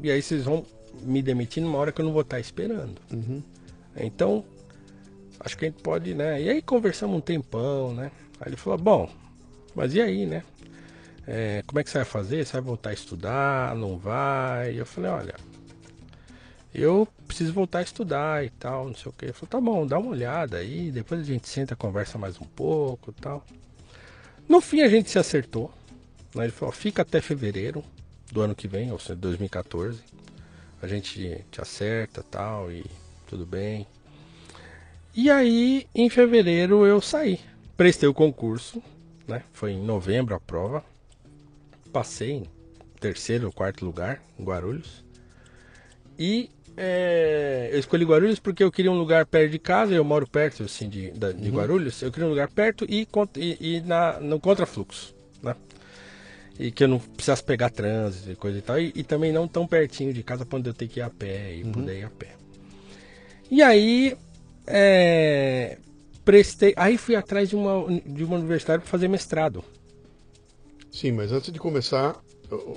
E aí vocês vão me demitir numa hora que eu não vou estar esperando. Uhum. Então, acho que a gente pode, né? E aí conversamos um tempão, né? Aí ele falou, bom, mas e aí, né? É, como é que você vai fazer? Você vai voltar a estudar? Não vai? Eu falei, olha, eu preciso voltar a estudar e tal, não sei o que. Ele falou, tá bom, dá uma olhada aí, depois a gente senta, conversa mais um pouco e tal. No fim a gente se acertou. Né? Ele falou, fica até fevereiro do ano que vem, ou seja, 2014. A gente te acerta tal, e tudo bem. E aí, em fevereiro, eu saí. Prestei o concurso, né? Foi em novembro a prova. Passei em terceiro ou quarto lugar em Guarulhos. E é, eu escolhi Guarulhos porque eu queria um lugar perto de casa, eu moro perto assim, de, de uhum. Guarulhos, eu queria um lugar perto e, e, e na, no contrafluxo, né? E que eu não precisasse pegar trânsito e coisa e tal, e, e também não tão pertinho de casa para onde eu ter que ir a pé e uhum. poder ir a pé. E aí, é, prestei, aí fui atrás de uma, de uma universidade para fazer mestrado. Sim, mas antes de começar,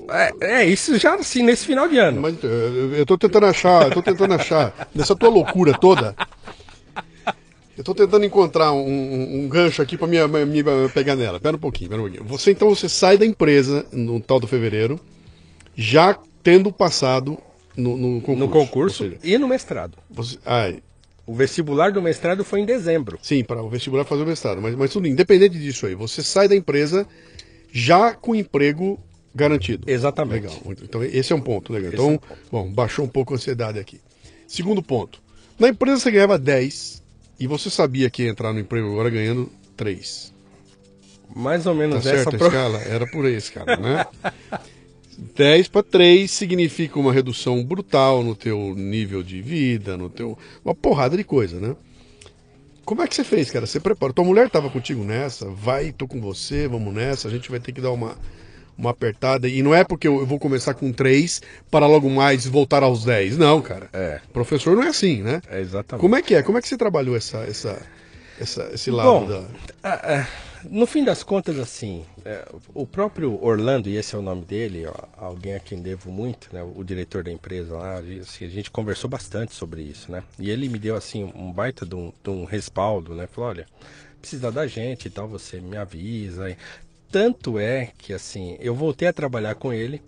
é, é, isso já assim, nesse final de ano. Mas eu, eu tô tentando achar, eu tô tentando achar, nessa tua loucura toda, eu tô tentando encontrar um, um, um gancho aqui para me, pegar nela. Pera um pouquinho, pera um pouquinho. Você então você sai da empresa no tal do fevereiro, já tendo passado no, no concurso. No concurso seja, e no mestrado. Você, ai, o vestibular do mestrado foi em dezembro. Sim, para o vestibular fazer o mestrado. Mas, mas tudo independente disso aí, você sai da empresa já com emprego Garantido. Exatamente. Legal. Então, esse é um ponto legal. Então, é um ponto. bom, baixou um pouco a ansiedade aqui. Segundo ponto. Na empresa você ganhava 10 e você sabia que ia entrar no emprego agora ganhando 3. Mais ou menos tá essa certo, pro... escala? Era por aí, escala, né? 10 para 3 significa uma redução brutal no teu nível de vida, no teu uma porrada de coisa, né? Como é que você fez, cara? Você preparou? Tua mulher estava contigo nessa? Vai, tô com você, vamos nessa. A gente vai ter que dar uma uma apertada. E não é porque eu vou começar com três para logo mais voltar aos dez. Não, cara. É. Professor não é assim, né? É exatamente. Como é que é? Como é que você trabalhou essa, essa, essa esse lado Bom, da. No fim das contas, assim, é, o próprio Orlando, e esse é o nome dele, ó, alguém a quem devo muito, né, o diretor da empresa lá, assim, a gente conversou bastante sobre isso, né? E ele me deu, assim, um baita de um, de um respaldo, né? Falou, olha, precisa da gente e tal, você me avisa. Tanto é que assim, eu voltei a trabalhar com ele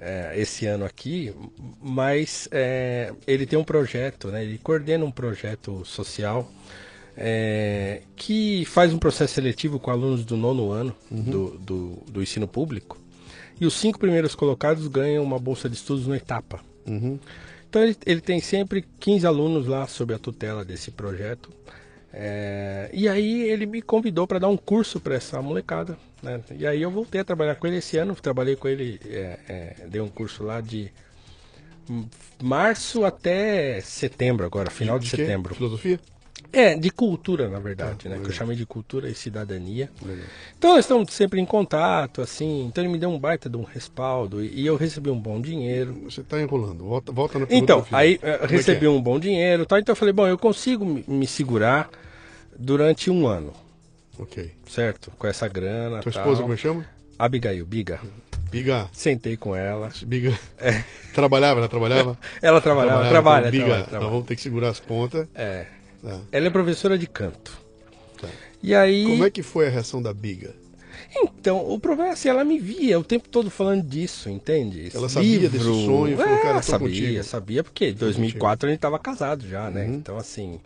é, esse ano aqui, mas é, ele tem um projeto, né? Ele coordena um projeto social é, que faz um processo seletivo com alunos do nono ano uhum. do, do, do, ensino público. E os cinco primeiros colocados ganham uma bolsa de estudos na etapa. Uhum. Então ele, ele tem sempre 15 alunos lá sob a tutela desse projeto. É, e aí ele me convidou para dar um curso para essa molecada. Né? E aí eu voltei a trabalhar com ele esse ano. Trabalhei com ele, é, é, dei um curso lá de março até setembro agora, final de, de setembro. Filosofia? É, de cultura, na verdade, ah, né? Que eu chamei de cultura e cidadania. Legal. Então nós estamos sempre em contato, assim. Então ele me deu um baita de um respaldo e, e eu recebi um bom dinheiro. Você está enrolando, volta, volta na Então, aí eu é recebi é? um bom dinheiro, tá? Então eu falei, bom, eu consigo me, me segurar durante um ano. Ok. Certo? Com essa grana. Tua tal. esposa, como é chama? Abigail, Biga. Biga. Sentei com ela. Biga. É. Trabalhava, ela trabalhava? ela trabalhava, trabalhava trabalha. Biga, trabalha, trabalha. nós vamos ter que segurar as pontas. É. Tá. Ela é professora de canto. Tá. E aí. Como é que foi a reação da Biga? Então, o problema é assim, ela me via o tempo todo falando disso, entende? Ela sabia Livro... desse sonho, falou, é, cara, sabia, contigo. sabia, porque em 2004 a gente estava casado já, né? Uhum. Então, assim,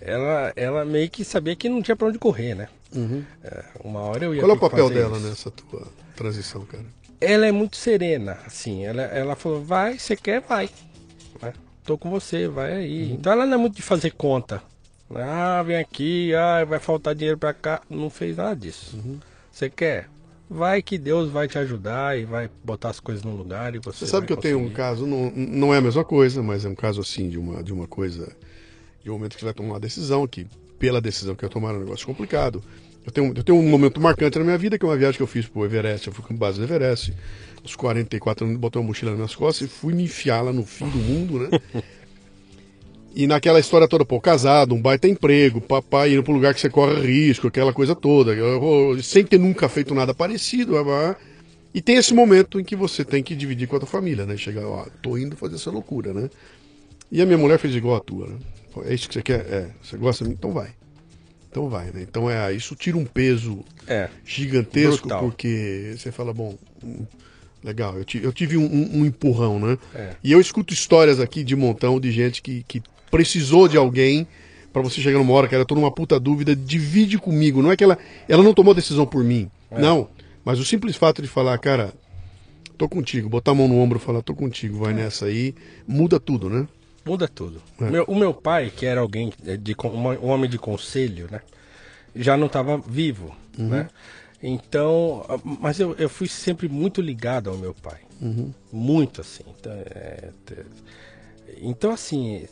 ela, ela meio que sabia que não tinha pra onde correr, né? Uhum. É, uma hora eu ia Qual é o papel dela isso. nessa tua transição, cara? Ela é muito serena, assim. Ela, ela falou, vai, você quer, vai. Vai. Tô com você, vai aí. Uhum. Então ela não é muito de fazer conta. Ah, vem aqui, ah, vai faltar dinheiro pra cá. Não fez nada disso. Uhum. Você quer? Vai que Deus vai te ajudar e vai botar as coisas no lugar e você. Você sabe que conseguir. eu tenho um caso, não, não é a mesma coisa, mas é um caso assim de uma, de uma coisa de um momento que você vai tomar uma decisão, que pela decisão que eu tomar é um negócio complicado. Eu tenho, eu tenho um momento marcante na minha vida, que é uma viagem que eu fiz pro Everest. Eu fui com base no Everest. Aos 44 anos, botei uma mochila nas minhas costas e fui me enfiar lá no fim do mundo, né? E naquela história toda, pô, casado, um baita emprego, papai indo pro lugar que você corre risco, aquela coisa toda. Sem ter nunca feito nada parecido, E tem esse momento em que você tem que dividir com a tua família, né? Chegar, ó, tô indo fazer essa loucura, né? E a minha mulher fez igual a tua, né? É isso que você quer? É. Você gosta de mim? Então vai. Então vai, né? Então é, isso tira um peso É. gigantesco, Brutal. porque você fala, bom, hum, legal, eu, eu tive um, um- um empurrão, né? É. E eu escuto histórias aqui de montão de gente que, que precisou de alguém pra você chegar numa hora, cara, eu tô numa puta dúvida, divide comigo. Não é que ela, ela não tomou decisão por mim, É. não. Mas o simples fato de falar, cara, tô contigo, botar a mão no ombro e falar, tô contigo, É. vai nessa aí, muda tudo, né? Muda tudo. É. Meu- o meu pai, que era alguém eh, de um homem de conselho, né? Já não estava vivo, né? Então, mas eu, eu fui sempre muito ligado ao meu pai, muito assim. Então, é, então, assim,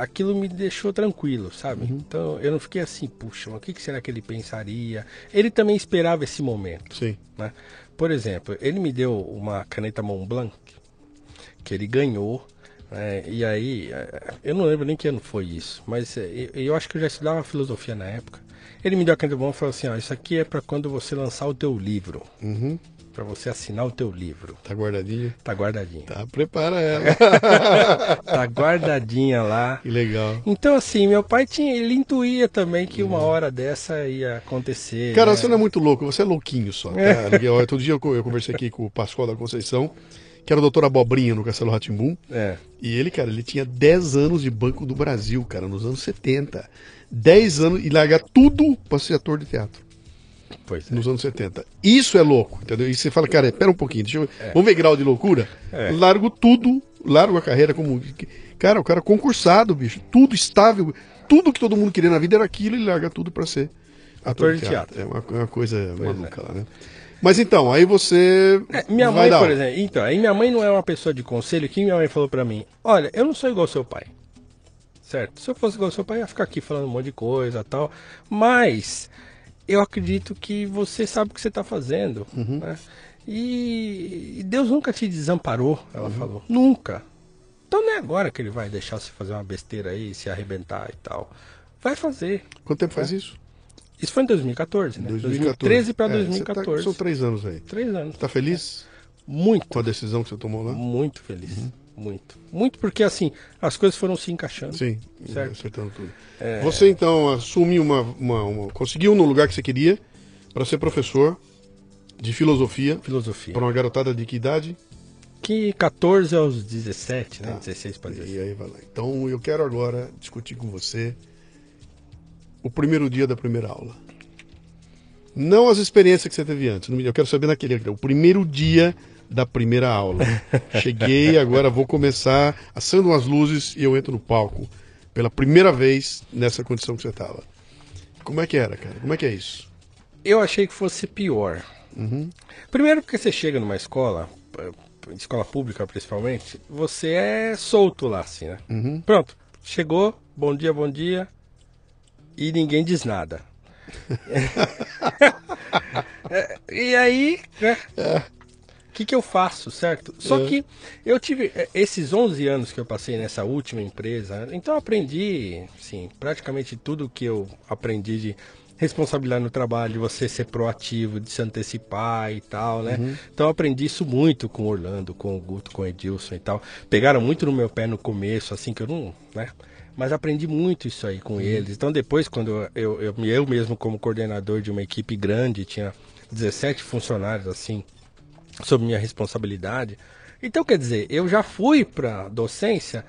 aquilo me deixou tranquilo, sabe? Então eu não fiquei assim, puxa, mas o que que será que ele pensaria? Ele também esperava esse momento Sim. né? Por exemplo, ele me deu uma caneta Mont Blanc que ele ganhou, né? e aí eh, eu não lembro nem que ano foi isso, mas eh, eu, eu acho que eu já estudava filosofia na época. Ele me deu a caneta Mont Blanc e falou assim: ó, isso aqui é para quando você lançar o teu livro, Uhum. para você assinar o teu livro. Tá guardadinho? Tá guardadinho. Tá, prepara ela. Tá guardadinha lá. que legal. Então assim, meu pai tinha, ele intuía também que uma hora dessa ia acontecer. Cara, né? você não é muito louco, você é louquinho só. Tá? Liguei- Outro dia eu eu conversei aqui com o Pascoal da Conceição, que era o doutor Abobrinha no Castelo Ratimbum. É. E ele, cara, ele tinha 10 anos de Banco do Brasil, cara, nos anos 70. 10 anos e largar tudo pra ser ator de teatro, Pois é. nos anos 70. Isso é louco, entendeu? E você fala, cara, espera um pouquinho, deixa eu... vamos ver grau de loucura? É. Largo tudo, largo a carreira como... Cara, o cara concursado, bicho, tudo estável, tudo que todo mundo queria na vida era aquilo e larga tudo pra ser ator, de teatro. É uma, uma coisa maluca lá, né? Mas então, aí você É, minha vai mãe, dar por exemplo, então, aí minha mãe não é uma pessoa de conselho, que minha mãe falou pra mim, olha, eu não sou igual ao seu pai. Certo? Se eu fosse igual seu pai, ia ficar aqui falando um monte de coisa tal. Mas eu acredito que você sabe o que você tá fazendo. Uhum. Né? E, e Deus nunca te desamparou, ela Uhum. falou. Nunca. Então não é agora que ele vai deixar você fazer uma besteira aí, se arrebentar e tal. Vai fazer. Quanto tempo É. faz isso? Isso foi em 2014, né? 2014. 2013 para É, você tá- 2014. são três anos aí. Três anos. Tá feliz Muito. com a decisão que você tomou lá? Muito feliz. Muito. Muito porque assim, as coisas foram se encaixando. Sim, Certo. acertando tudo. Você então assumiu uma, uma, uma- conseguiu no lugar que você queria para ser professor de filosofia Filosofia. para uma garotada de que idade? Que 14 aos 17, né? Tá. 16 para 17. E aí vai lá. Então eu quero agora discutir com você o primeiro dia da primeira aula. Não as experiências que você teve antes. Eu quero saber naquele, o primeiro dia da primeira aula. Cheguei, agora vou começar, acendo umas luzes e eu entro no palco pela primeira vez nessa condição que você estava. Como é que era, cara? Como é que é isso? Eu achei que fosse pior. Primeiro porque você chega numa escola, escola pública principalmente, você é solto lá, assim, né? Pronto, chegou, bom dia, bom dia, e ninguém diz nada. É, e aí, né? O que, que eu faço, certo? Só É. que eu tive é, esses 11 anos que eu passei nessa última empresa, então eu aprendi, sim, praticamente tudo que eu aprendi de responsabilidade no trabalho, de você ser proativo, de se antecipar e tal, né? Então eu aprendi isso muito com o Orlando, com o Guto, com o Edilson e tal. Pegaram muito no meu pé no começo, assim, que eu não, né? Mas aprendi muito isso aí com eles. Então depois, quando eu, eu, eu mesmo como coordenador de uma equipe grande, tinha 17 funcionários, assim, sob minha responsabilidade. Então, quer dizer, eu já fui para docência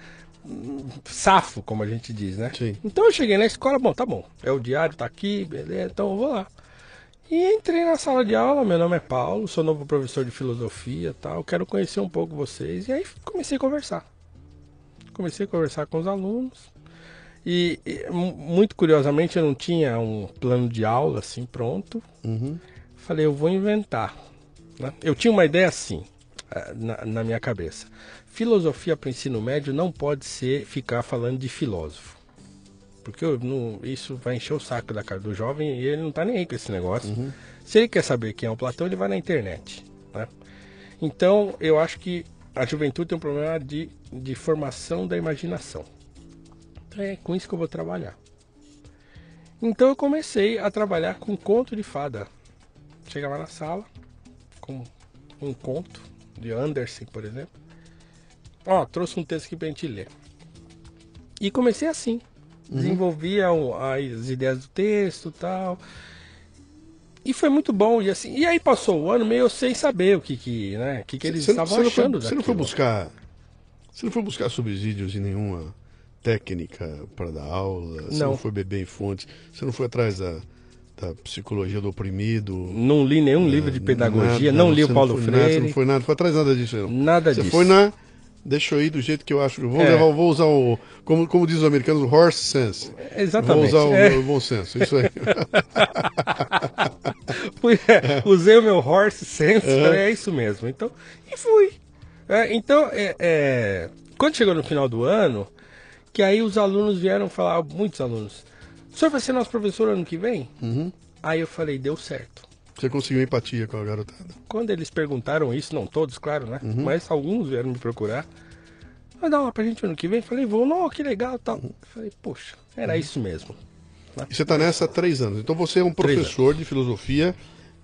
safo, como a gente diz, né? Sim. Então eu cheguei na escola, bom, tá bom, é o diário, tá aqui, beleza, então eu vou lá. E entrei na sala de aula, meu nome é Paulo, sou novo professor de filosofia tal, quero conhecer um pouco vocês. E aí comecei a conversar. Comecei a conversar com os alunos. E, e, mu- muito curiosamente eu não tinha um plano de aula assim pronto. Falei, eu vou inventar. Né? Eu tinha uma ideia assim eh, na, na minha cabeça. Filosofia para ensino médio não pode ser ficar falando de filósofo. Porque não- isso vai encher o saco da cara do jovem e ele não tá nem aí com esse negócio. Se ele quer saber quem é o Platão, ele vai na internet. né? Então, eu acho que a juventude tem um problema de, de formação da imaginação. Então é com isso que eu vou trabalhar. Então eu comecei a trabalhar com conto de fada. Chegava na sala, com um conto de Anderson, por exemplo. Ó, trouxe um texto aqui pra gente ler. E comecei assim. Uhum. Desenvolvia as ideias do texto tal. E foi muito bom. E, assim, e aí passou o ano meio sem saber o que, que, né, que, que eles cê, estavam cê achando. Foi, você não foi buscar. Você não foi buscar subsídios em nenhuma técnica para dar aula? Você não. não foi beber em fontes? Você não foi atrás da, da psicologia do oprimido? Não li nenhum é, livro de pedagogia, nada, não li o Paulo Freire. Nada, não foi nada, não foi atrás nada disso. Não. Nada você disso. Você foi na Deixa eu ir do jeito que eu acho. Vou, é. levar, vou usar o. Como, como diz os americanos, o horse sense. Exatamente. Vou usar o, é. o bom senso. Isso aí. É, usei o meu horse sense, é. é isso mesmo. Então, e fui. É, então, quando chegou no final do ano, que aí os alunos vieram falar, muitos alunos, o senhor vai ser nosso professor ano que vem? Uhum. Aí eu falei, deu certo. Você conseguiu empatia com a garotada? Quando eles perguntaram isso, não todos, claro, né? Uhum. Mas alguns vieram me procurar. Vai dar aula pra gente ano que vem? Falei, vou, não, que legal tal. Uhum. Falei, poxa, era isso mesmo. Né? E você tá nessa há três anos. Então você é um professor de filosofia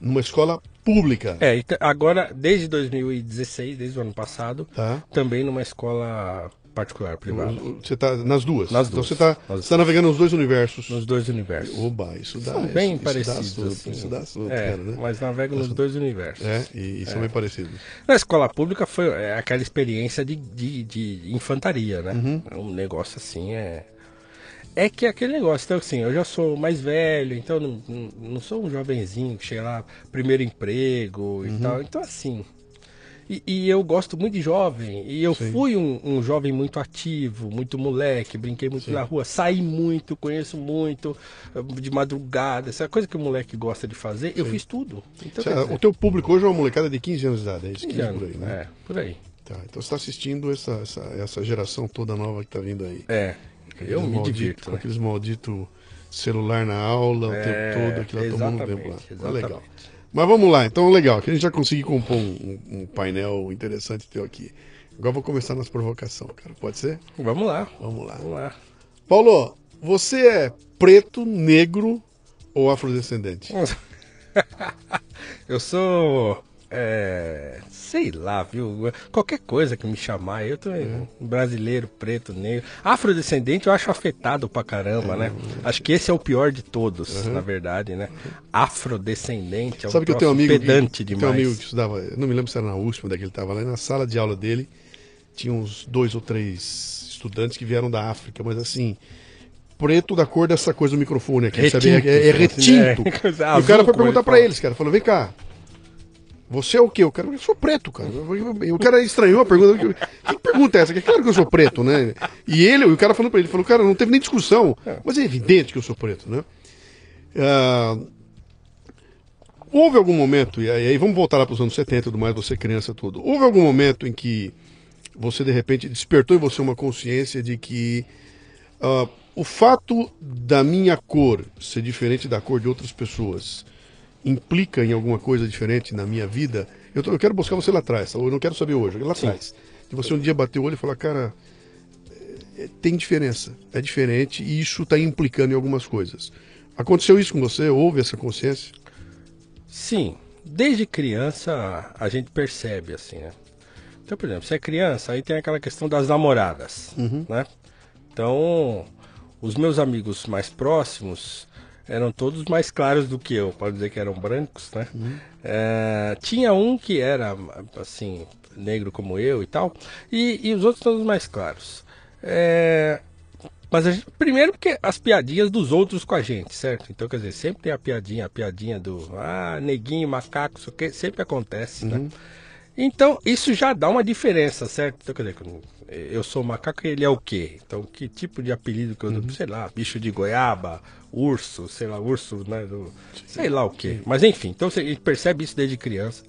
numa escola pública. É, agora, desde 2016, desde o ano passado, tá. também numa escola particular, privado. Você está nas duas? Nas então duas. Então você está tá navegando nos dois universos? Nos dois universos. Oba, isso dá. São isso, bem isso parecidos. Dá assim. Isso dá é, cara, né? Mas navego nos dois universos. É, e, e são é. bem parecidos. Na escola pública foi é, aquela experiência de, de, de infantaria, né? Uhum. Um negócio assim é. É que é aquele negócio, então assim, eu já sou mais velho, então não, não sou um jovenzinho que chega lá, primeiro emprego e uhum. tal. Então assim, e, e, eu gosto muito de jovem. E eu Sim. fui um, um, jovem muito ativo, muito moleque, brinquei muito Sim. na rua, saí muito, conheço muito, eh, de madrugada, essa coisa que o moleque gosta de fazer, Sim. eu fiz tudo. Então, dizer, o teu público hoje é uma molecada de 15 anos de idade, é isso? 15 anos, por aí, né? É, por aí. Tá, então você está assistindo essa, essa, essa geração toda nova que está vindo aí. É, eu me maldito, divirto. Né? Aqueles malditos celular na aula é, o tempo todo, aquilo lá tomando tempo lá. Exatamente. Tá legal. Mas vamos lá, então legal, que a gente já conseguiu compor um, um painel interessante teu aqui. Agora vou começar nas provocações, cara. Pode ser? Vamos lá. Vamos lá. Vamos lá. Paulo, você é preto, negro ou afrodescendente? Eu sou é, sei lá, viu? Qualquer coisa que me chamar, eu tô é. brasileiro, preto, negro. Afrodescendente eu acho afetado pra caramba, né? Acho que esse é o pior de todos, uhum. na verdade, né? Afrodescendente é um Sabe que eu tenho um amigo pedante que, demais. Tenho um amigo que estudava, não me lembro se era na USP, onde é ele estava lá, na sala de aula dele tinha uns dois ou três estudantes que vieram da África, mas assim, preto da cor dessa coisa do microfone aqui, retinto, sabe? É, é retinto. É, e o cara foi perguntar para eles, cara, falou: "Vem cá, você é o quê? O cara, eu sou preto, cara. O cara estranhou a pergunta. Que pergunta é essa? Que claro que eu sou preto, né? E ele, o cara falou pra ele, falou, cara, não teve nem discussão. Mas é evidente que eu sou preto, né? Uh, houve algum momento, e aí vamos voltar lá para os anos 70 e tudo mais, você criança tudo. Houve algum momento em que você de repente despertou em você uma consciência de que uh, o fato da minha cor ser diferente da cor de outras pessoas implica em alguma coisa diferente na minha vida, eu, tô, eu quero buscar você lá atrás, eu não quero saber hoje, lá atrás. De você um dia bater o olho e falar, cara, é, tem diferença, é diferente e isso está implicando em algumas coisas. Aconteceu isso com você? Houve essa consciência? Sim, desde criança a gente percebe assim, né? Então, por exemplo, você é criança, aí tem aquela questão das namoradas, uhum. né? Então, os meus amigos mais próximos, eram todos mais claros do que eu, pode dizer que eram brancos, né? Uhum. É, tinha um que era, assim, negro como eu e tal, e, e os outros todos mais claros. É, mas gente, primeiro porque as piadinhas dos outros com a gente, certo? Então, quer dizer, sempre tem a piadinha, a piadinha do, ah, neguinho, macaco, isso que sempre acontece, né? uhum. Então, isso já dá uma diferença, certo? Então, quer dizer, eu sou macaco e ele é o quê? Então, que tipo de apelido que eu dou? Uhum. Sei lá, bicho de goiaba, urso, sei lá, urso, né? Do, sei lá o quê. Mas enfim, então você percebe isso desde criança.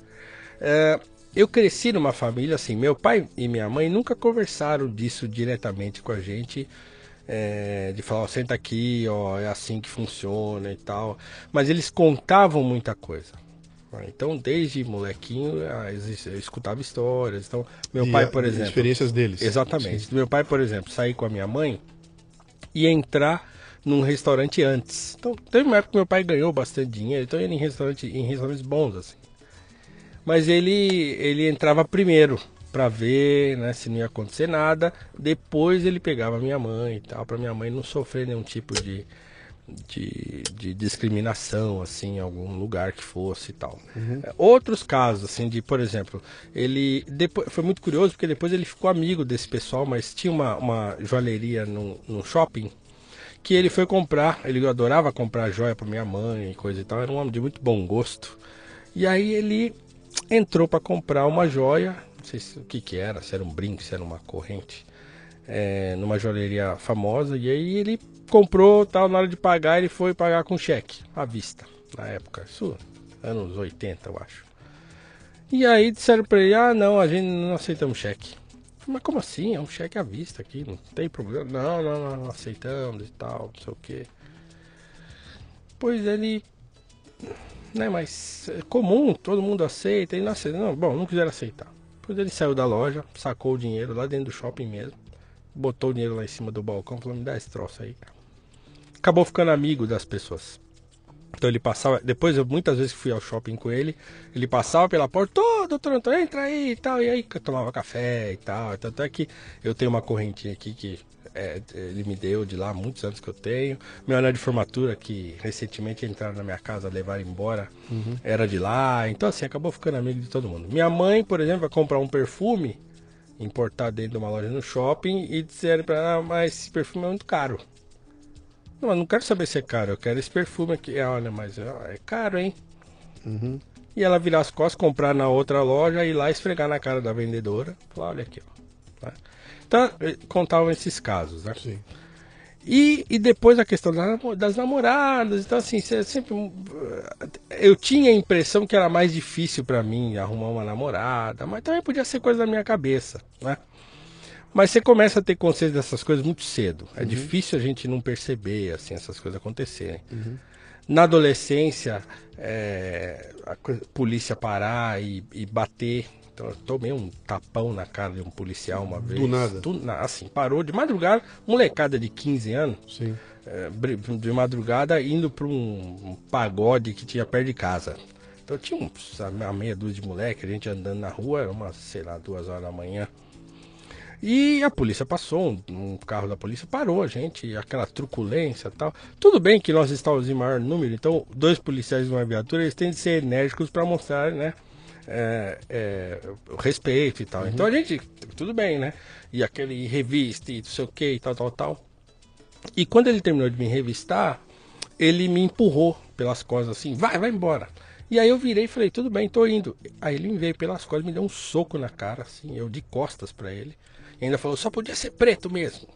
É, eu cresci numa família assim, meu pai e minha mãe nunca conversaram disso diretamente com a gente. É, de falar, ó, senta aqui, ó, é assim que funciona e tal. Mas eles contavam muita coisa. Então, desde molequinho, ah, eu escutava histórias. Então, meu e pai, por exemplo. Experiências deles. Exatamente. Sim. Meu pai, por exemplo, sair com a minha mãe e entrar num restaurante antes. Então, teve uma época que meu pai ganhou bastante dinheiro, então ele em, restaurante, em restaurantes bons, assim. Mas ele, ele entrava primeiro para ver né, se não ia acontecer nada. Depois ele pegava minha mãe e tal, para minha mãe não sofrer nenhum tipo de, de, de, discriminação, assim, em algum lugar que fosse e tal. Uhum. Outros casos, assim, de, por exemplo, ele depois, foi muito curioso porque depois ele ficou amigo desse pessoal, mas tinha uma, uma joalheria no, no shopping que ele foi comprar, ele adorava comprar joia para minha mãe e coisa e tal, era um homem de muito bom gosto. E aí ele entrou para comprar uma joia, não sei se, o que que era, se era um brinco, se era uma corrente, é, numa joalheria famosa, e aí ele comprou, tal, na hora de pagar, ele foi pagar com cheque, à vista, na época, isso, anos 80, eu acho. E aí disseram para ele, ah, não, a gente não aceitamos cheque. Mas como assim? É um cheque à vista aqui, não tem problema. Não, não, não, aceitamos e tal, não sei o que. Pois ele. Né, mas é comum, todo mundo aceita. E não aceita. Não, bom, não quiseram aceitar. Pois ele saiu da loja, sacou o dinheiro lá dentro do shopping mesmo. Botou o dinheiro lá em cima do balcão, falou: me dá esse troço aí, Acabou ficando amigo das pessoas. Então ele passava, depois eu muitas vezes fui ao shopping com ele, ele passava pela porta, ô oh, doutor Antônio, entra aí e tal, e aí tomava café e tal. Tanto é que eu tenho uma correntinha aqui que é, ele me deu de lá, muitos anos que eu tenho. Meu anel de formatura, que recentemente entraram na minha casa, levaram embora, uhum. era de lá. Então assim, acabou ficando amigo de todo mundo. Minha mãe, por exemplo, vai comprar um perfume importado dentro de uma loja no shopping e disseram para ela, ah, mas esse perfume é muito caro. Não, eu não quero saber se é caro, eu quero esse perfume aqui. É, olha, mas é caro, hein? Uhum. E ela virar as costas, comprar na outra loja e ir lá esfregar na cara da vendedora. Falar, olha aqui, ó. Tá? Então, eh, contavam esses casos, né? Sim. E, e depois a questão das namoradas, então assim, sempre. Eu tinha a impressão que era mais difícil para mim arrumar uma namorada, mas também podia ser coisa da minha cabeça, né? Mas você começa a ter consciência dessas coisas muito cedo. É uhum. difícil a gente não perceber assim essas coisas acontecerem. Uhum. Na adolescência, é, a polícia parar e, e, bater. Então, eu tomei um tapão na cara de um policial uma vez. Do nada. Do, assim, parou de madrugada, molecada de 15 anos. Sim. É, de madrugada indo para um, um, pagode que tinha perto de casa. Então tinha um, uma meia dúzia de moleque, a gente andando na rua, era umas, sei lá, duas horas da manhã. E a polícia passou, um, um, carro da polícia parou a gente, aquela truculência e tal. Tudo bem que nós estávamos em maior número, então dois policiais de uma viatura, eles têm de ser enérgicos para mostrar, né? É, é, o respeito e tal. Uhum. Então a gente, tudo bem, né? E aquele revista e não sei o que e tal, tal, tal. E quando ele terminou de me revistar, ele me empurrou pelas costas assim, vai, vai embora. E aí eu virei e falei, tudo bem, tô indo. Aí ele me veio pelas costas, me deu um soco na cara, assim, eu de costas para ele. E ainda falou, só podia ser preto mesmo.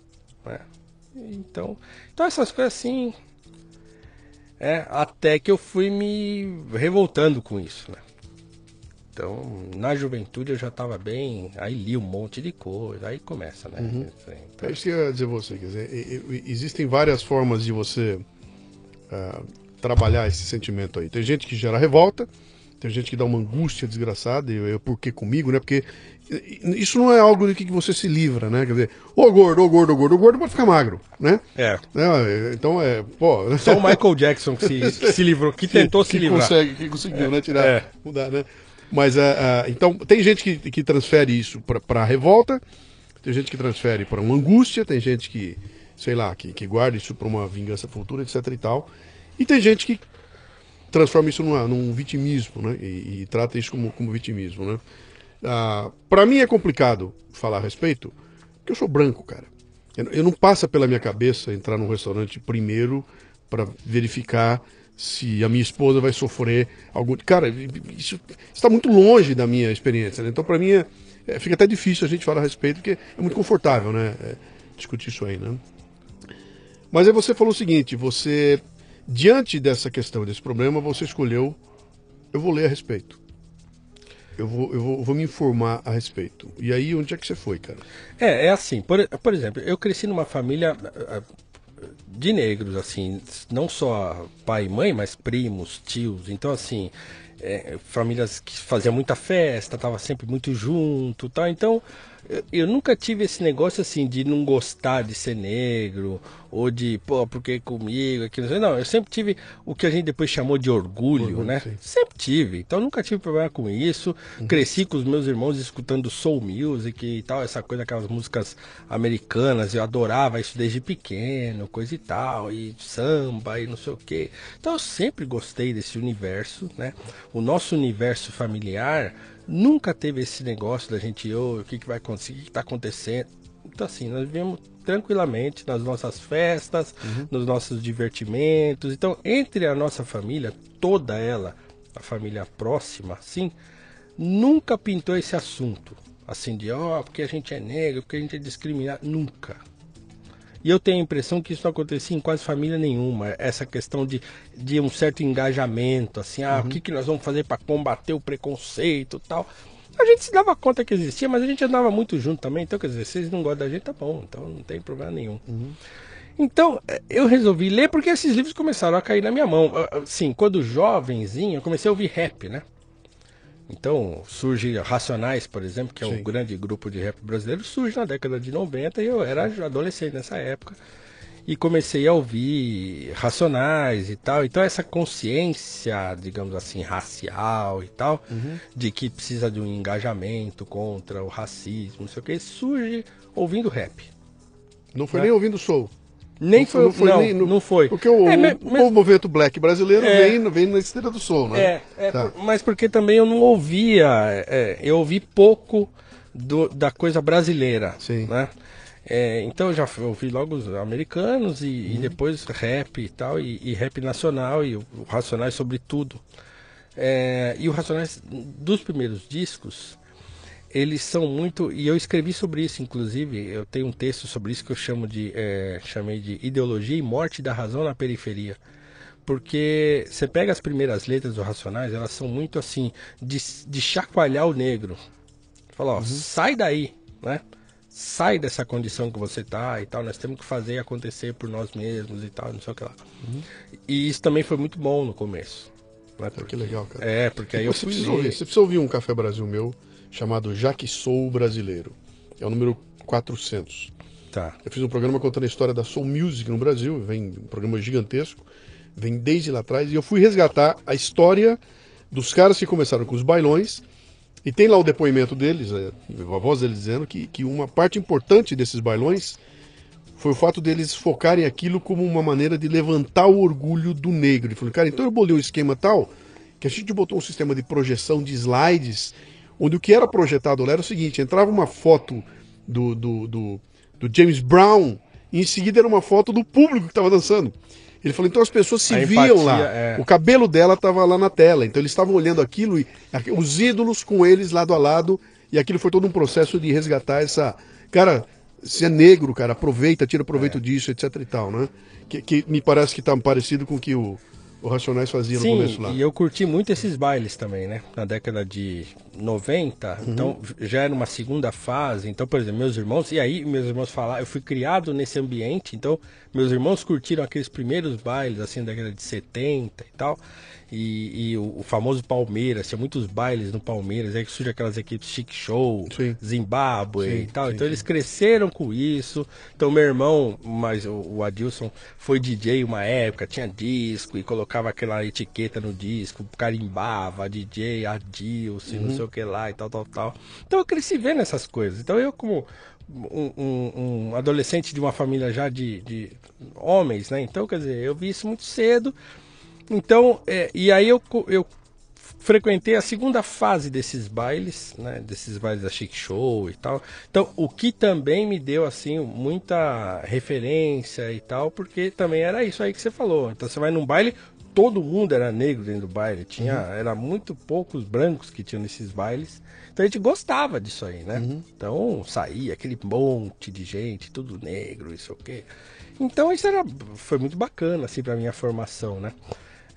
É. Então, então essas coisas assim. É, até que eu fui me revoltando com isso, né? Então, na juventude eu já estava bem, aí li um monte de coisa, aí começa, né? Uhum. Então... É isso que eu ia dizer você, quer dizer, existem várias formas de você uh, trabalhar esse sentimento aí. Tem gente que gera revolta, tem gente que dá uma angústia desgraçada, e eu, por que comigo, né? Porque isso não é algo de que você se livra, né? Quer dizer, ô gordo, ô gordo, ô gordo, ô gordo pode ficar magro, né? É. é então é, pô. Só o Michael Jackson que se, que se livrou, que, que tentou se livrar. Consegue, que conseguiu, é. né? Tirar, é. mudar, né? Mas, uh, uh, então, tem gente que, que transfere isso para revolta, tem gente que transfere para uma angústia, tem gente que, sei lá, que, que guarda isso para uma vingança futura, etc e tal. E tem gente que transforma isso numa, num vitimismo, né? E, e, trata isso como, como vitimismo, né? Ah, para mim é complicado falar a respeito, porque eu sou branco, cara. Eu, eu não passa pela minha cabeça entrar num restaurante primeiro para verificar se a minha esposa vai sofrer algum. Cara, isso está muito longe da minha experiência. Né? Então, para mim, é, é, fica até difícil a gente falar a respeito, porque é muito confortável, né? É, discutir isso aí, né? Mas aí você falou o seguinte: você Diante dessa questão, desse problema, você escolheu, eu vou ler a respeito. Eu vou, eu vou, vou, me informar a respeito. E aí, onde é que você foi, cara? É, é assim, por, por exemplo, eu cresci numa família ah, de negros, assim, não só pai e mãe, mas primos, tios. Então, assim, é, famílias que faziam muita festa, tava sempre muito junto, tá? Então, eu, nunca tive esse negócio assim de não gostar de ser negro, ou de, pô, porque comigo, aquilo. Não, eu sempre tive o que a gente depois chamou de orgulho, orgulho né? Sim. Sempre tive. Então nunca tive problema com isso. Uhum. Cresci com os meus irmãos escutando soul music e tal, essa coisa, aquelas músicas americanas. Eu adorava isso desde pequeno, coisa e tal, e samba e não sei o quê. Então eu sempre gostei desse universo, né? O nosso universo familiar nunca teve esse negócio da gente, oh, o que, que vai acontecer, o que está acontecendo. Então, assim, nós vivemos tranquilamente nas nossas festas, uhum. nos nossos divertimentos. Então, entre a nossa família, toda ela, a família próxima, assim, nunca pintou esse assunto. Assim, de, ó, oh, porque a gente é negro, porque a gente é discriminado. Nunca. E eu tenho a impressão que isso não acontecia em quase família nenhuma. Essa questão de, de um certo engajamento, assim, ah, uhum. o que, que nós vamos fazer para combater o preconceito tal. A gente se dava conta que existia, mas a gente andava muito junto também. Então, quer dizer, vocês não gostam da gente, tá bom. Então não tem problema nenhum. Uhum. Então, eh, eu resolvi ler porque esses livros começaram a cair na minha mão. Ah, ah, sim, quando jovenzinho, eu comecei a ouvir rap, né? Então, surge Racionais, por exemplo, que é Sim. um grande grupo de rap brasileiro, surge na década de 90 e eu era adolescente nessa época. E comecei a ouvir Racionais e tal. Então, essa consciência, digamos assim, racial e tal, uhum. de que precisa de um engajamento contra o racismo, não sei o que, surge ouvindo rap. Não foi né? nem ouvindo soul. Nem foi, não foi, não, nem, não foi. Porque o, é, o, o movimento black brasileiro é, vem, vem na esteira do som, né? É, é tá. por, mas porque também eu não ouvia, é, eu ouvi pouco do, da coisa brasileira, Sim. né? É, então eu já ouvi logo os americanos e, uhum. e depois rap e tal, e, e, rap nacional e o, o Racionais sobre tudo. É, e o Racionais dos primeiros discos, eles são muito e eu escrevi sobre isso inclusive eu tenho um texto sobre isso que eu chamo de é, chamei de ideologia e morte da razão na periferia porque você pega as primeiras letras do Racionais elas são muito assim de, de chacoalhar o negro fala ó uhum. sai daí né sai dessa condição que você tá e tal nós temos que fazer acontecer por nós mesmos e tal não sei o que lá uhum. e isso também foi muito bom no começo né? porque, que legal cara é porque aí eu você precisa, ouvir, você precisa ouvir um café Brasil meu chamado Já que Sou Brasileiro. É o número 400. Tá. Eu fiz um programa contando a história da Soul Music no Brasil, vem um programa gigantesco, vem desde lá atrás, e eu fui resgatar a história dos caras que começaram com os bailões, e tem lá o depoimento deles, é, a voz deles dizendo que, que uma parte importante desses bailões foi o fato deles focarem aquilo como uma maneira de levantar o orgulho do negro. Ele falou, cara, então eu bolei um esquema tal que a gente botou um sistema de projeção de slides onde o que era projetado lá era o seguinte: entrava uma foto do, do, do, do James Brown e em seguida era uma foto do público que estava dançando. Ele falou, então as pessoas se a viam empatia, lá. É... O cabelo dela estava lá na tela. Então eles estavam olhando aquilo e os ídolos com eles lado a lado. E aquilo foi todo um processo de resgatar essa. Cara, se é negro, cara, aproveita, tira proveito é. disso, etc e tal, né? Que, que me parece que está parecido com o que o, o Racionais fazia Sim, no começo lá. E eu curti muito esses bailes também, né? Na década de 90, uhum. então já era uma segunda fase. Então, por exemplo, meus irmãos, e aí meus irmãos falaram, eu fui criado nesse ambiente, então meus irmãos curtiram aqueles primeiros bailes, assim, da década de 70 e tal. E, e o, o, famoso Palmeiras, tinha muitos bailes no Palmeiras, aí surge aquelas equipes Chic Show, sim. Zimbábue sim, e tal. Sim, então eles cresceram com isso. Então meu irmão, mas o, o, Adilson foi DJ uma época, tinha disco e colocava aquela etiqueta no disco, carimbava DJ Adilson, uhum. não sei o que lá e tal, tal, tal. Então eu cresci vendo essas coisas. Então eu como um, um, um adolescente de uma família já de, de homens, né? Então, quer dizer, eu vi isso muito cedo. Então, é, e aí eu, eu frequentei a segunda fase desses bailes, né, desses bailes da Chic Show e tal. Então, o que também me deu assim muita referência e tal, porque também era isso aí que você falou. Então, você vai num baile, todo mundo era negro dentro do baile, tinha, uhum. era muito poucos brancos que tinham nesses bailes. Então a gente gostava disso aí, né? Uhum. Então saía aquele monte de gente, tudo negro, isso o quê. Então isso era, foi muito bacana assim para minha formação, né?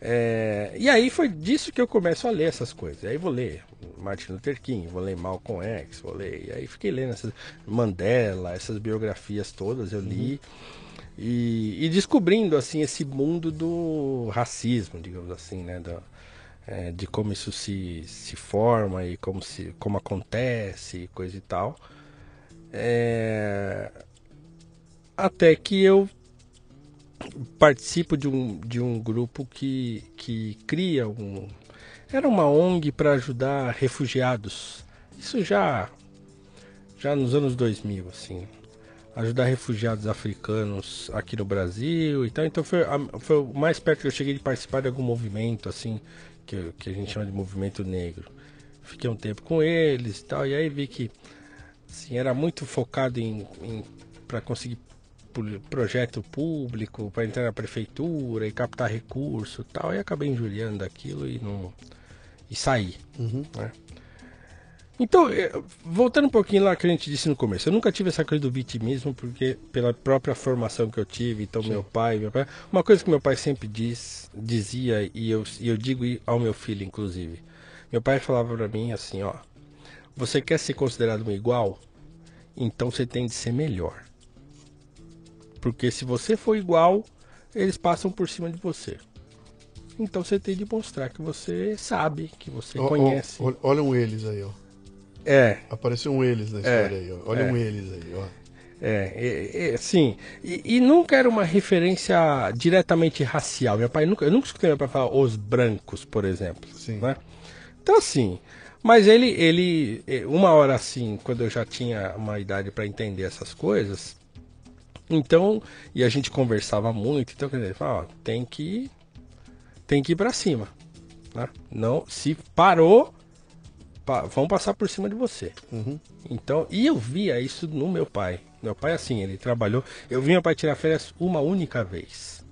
É, e aí foi disso que eu começo a ler essas coisas. Aí vou ler Martin Luther King, vou ler Malcolm X, vou ler. E aí fiquei lendo essas Mandela, essas biografias todas, eu li. Uhum. E, e, descobrindo assim esse mundo do racismo, digamos assim, né? Do, é, de como isso se, se forma e como, se, como acontece, coisa e tal. É... Até que eu participo de um, de um grupo que, que cria um. Era uma ONG para ajudar refugiados. Isso já, já nos anos 2000, assim. Ajudar refugiados africanos aqui no Brasil e tal. Então foi, foi o mais perto que eu cheguei de participar de algum movimento, assim, que, que a gente chama de movimento negro. Fiquei um tempo com eles e tal. E aí vi que assim, era muito focado em, em para conseguir projeto público para entrar na prefeitura e captar recurso e tal. E acabei injuriando daquilo e não e saí. Uhum. Né? Então, é, voltando um pouquinho lá que a gente disse no começo, eu nunca tive essa coisa do vitimismo, porque pela própria formação que eu tive, então Sim. meu pai, meu pai, uma coisa que meu pai sempre diz, dizia e eu, e eu digo ao meu filho inclusive, meu pai falava para mim assim, ó, você quer ser considerado um igual, então você tem de ser melhor. Porque se você for igual, eles passam por cima de você. Então você tem de mostrar que você sabe, que você oh, conhece. Oh, olham eles aí, ó. É. Apareceu um eles na história é, aí, ó. Olham é. eles aí, ó. É, é, é sim. E, e, nunca era uma referência diretamente racial. Meu pai nunca, eu nunca escutei meu pai falar os brancos, por exemplo. Sim. Né? Então assim, mas ele, ele, uma hora assim, quando eu já tinha uma idade para entender essas coisas, então, e a gente conversava muito, então quer dizer, ó, tem que tem que ir para cima, né? Não, se parou, pa, vão passar por cima de você. Uhum. Então, e eu via isso no meu pai. Meu pai assim, ele trabalhou, eu vi meu pai tirar férias uma única vez.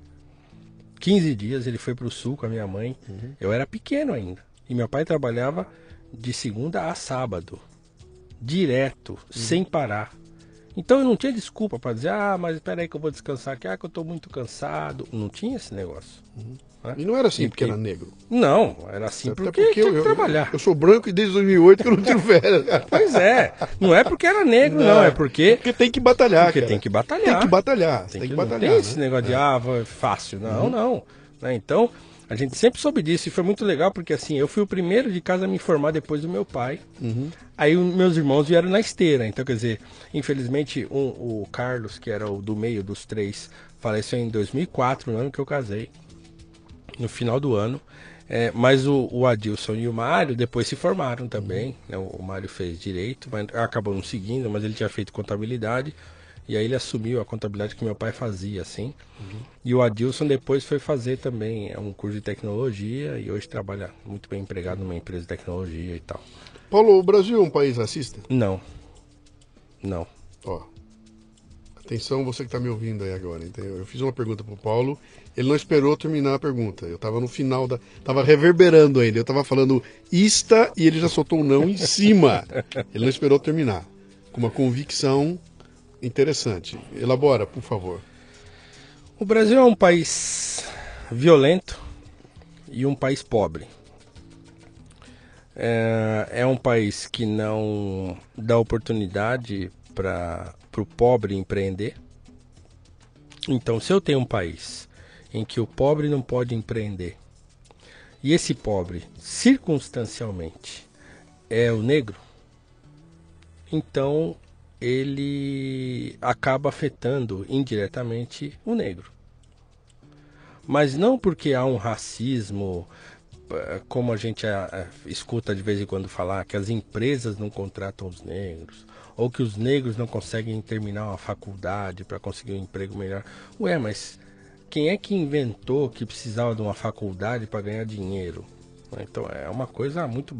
15 dias ele foi para o sul com a minha mãe. Uhum. Eu era pequeno ainda. E meu pai trabalhava de segunda a sábado, direto, uhum. sem parar. Então eu não tinha desculpa para dizer, ah, mas espera aí que eu vou descansar aqui, ah, que eu estou muito cansado. Não tinha esse negócio. Uhum. Né? E não era assim porque, porque, era negro? Não, era assim Até porque, porque eu, trabalhar. Eu, eu, sou branco e desde 2008 que eu não tiro férias. pois é, não é porque era negro, não, não é porque... Porque tem que batalhar, Porque cara. tem que batalhar. Tem que batalhar, tem, tem que, que, batalhar. Não tem né? esse negócio de, é. ah, fácil. Não, uhum. não. Né? Então, a gente sempre soube disso e foi muito legal porque assim, eu fui o primeiro de casa a me formar depois do meu pai. Uhum. Aí meus irmãos vieram na esteira. Então, quer dizer, infelizmente um, o Carlos, que era o do meio dos três, faleceu em 2004, no ano que eu casei. No final do ano. É, mas o, o, Adilson e o Mário depois se formaram também. Né? O, o Mário fez direito, mas acabou não seguindo, mas ele tinha feito contabilidade. E aí ele assumiu a contabilidade que meu pai fazia, assim. Uhum. E o Adilson depois foi fazer também é um curso de tecnologia e hoje trabalha muito bem empregado numa empresa de tecnologia e tal. Paulo, o Brasil é um país racista? Não. Não. Ó. Atenção, você que está me ouvindo aí agora. Entendeu? Eu fiz uma pergunta pro Paulo, ele não esperou terminar a pergunta. Eu estava no final da. Tava reverberando ainda. Eu estava falando ista e ele já soltou um não em cima. Ele não esperou terminar. Com uma convicção interessante. Elabora, por favor. O Brasil é um país violento e um país pobre. É, é um país que não dá oportunidade para o pobre empreender. Então, se eu tenho um país em que o pobre não pode empreender, e esse pobre, circunstancialmente, é o negro, então ele acaba afetando indiretamente o negro. Mas não porque há um racismo, eh, como a gente eh, eh, escuta de vez em quando falar, que as empresas não contratam os negros, ou que os negros não conseguem terminar uma faculdade para conseguir um emprego melhor. Ué, mas quem é que inventou que precisava de uma faculdade para ganhar dinheiro? Né? Então é uma coisa muito,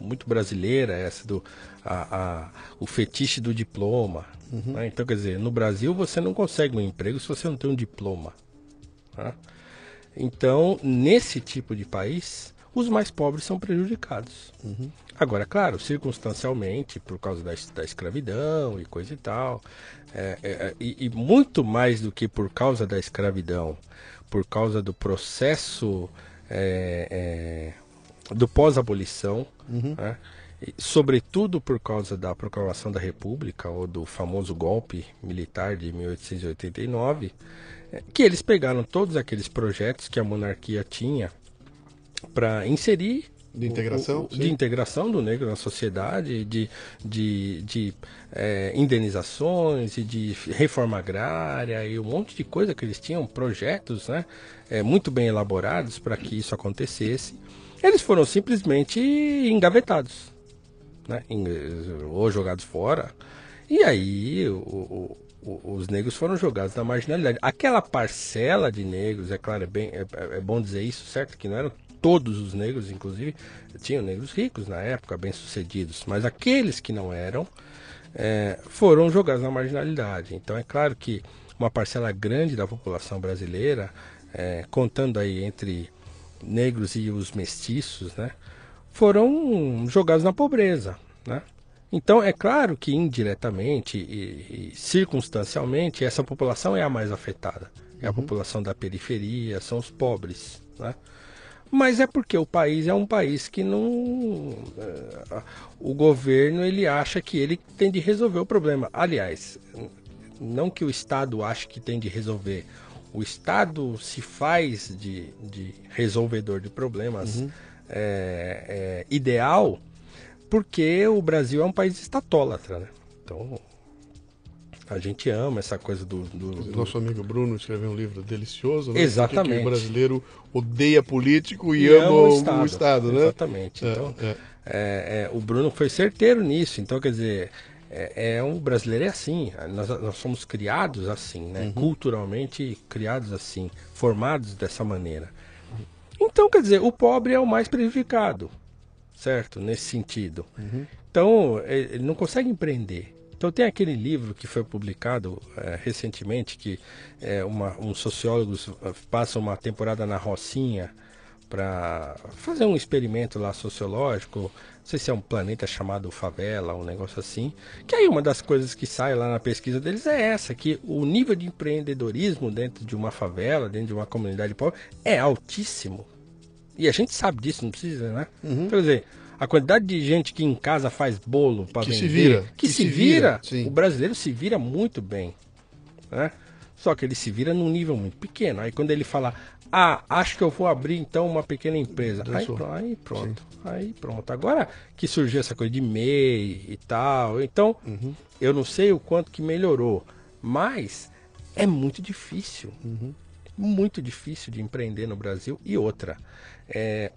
muito brasileira essa do a, a o fetiche do diploma. Uhum. Né? Então quer dizer, no Brasil você não consegue um emprego se você não tem um diploma. Né? Então nesse tipo de país os mais pobres são prejudicados. Uhum. Agora, claro, circunstancialmente, por causa da, da escravidão e coisa e tal, é, é, é, e, e, muito mais do que por causa da escravidão, por causa do processo é, é do pós-abolição, uhum. né? sobretudo por causa da proclamação da República ou do famoso golpe militar de 1889, é, que eles pegaram todos aqueles projetos que a monarquia tinha para inserir De integração? O, o, de integração do negro na sociedade, de, de, de é, indenizações e de reforma agrária e um monte de coisa que eles tinham, projetos né, é, muito bem elaborados para que isso acontecesse. Eles foram simplesmente engavetados, né, ou jogados fora. E aí o, os negros foram jogados na marginalidade. Aquela parcela de negros, é claro, é, bem, é, é bom dizer isso, certo? Que não eram todos os negros, inclusive, tinham negros ricos na época, bem-sucedidos, mas aqueles que não eram é, foram jogados na marginalidade. Então é claro que uma parcela grande da população brasileira, é, contando aí entre negros e os mestiços, né, foram jogados na pobreza, né? Então é claro que indiretamente e, e circunstancialmente essa população é a mais afetada. É a uhum. população da periferia, são os pobres, né? mas é porque o país é um país que não eh, o governo ele acha que ele tem de resolver o problema aliás não que o estado ache que tem de resolver o estado se faz de, de resolvedor de problemas uhum. é, é, ideal porque o Brasil é um país estatólatra né? então a gente ama essa coisa do, do, do... Nosso amigo Bruno escreveu um livro delicioso, né? Exatamente. o brasileiro odeia político e, e ama, o Estado, o estado né? Exatamente. É, então, é. É, o Bruno foi certeiro nisso. Então, quer dizer, é, é um brasileiro é assim. Nós, nós somos criados assim, né? Uhum. Culturalmente criados assim, formados dessa maneira. Então, quer dizer, o pobre é o mais prejudicado, certo? Nesse sentido. Uhum. Então, ele não consegue empreender. Então tem aquele livro que foi publicado é, recentemente que é, uma, um sociólogos eh, passa uma temporada na Rocinha para fazer um experimento lá sociológico, não sei se é um planeta chamado favela, um negócio assim. Que aí uma das coisas que sai lá na pesquisa deles é essa, que o nível de empreendedorismo dentro de uma favela, dentro de uma comunidade pobre, é altíssimo. E a gente sabe disso, não precisa, né? Uhum. Quer dizer, a quantidade de gente que em casa faz bolo para vender, se vira, que, que se, se vira, vira o brasileiro se vira muito bem, né? Só que ele se vira num nível muito pequeno. Aí quando ele fala, ah, acho que eu vou abrir então uma pequena empresa, aí, aí, pronto, Sim. aí pronto. Agora que surgiu essa coisa de MEI e tal, então uhum. eu não sei o quanto que melhorou, mas é muito difícil. Uhum. Muito difícil de empreender no Brasil. E outra, é,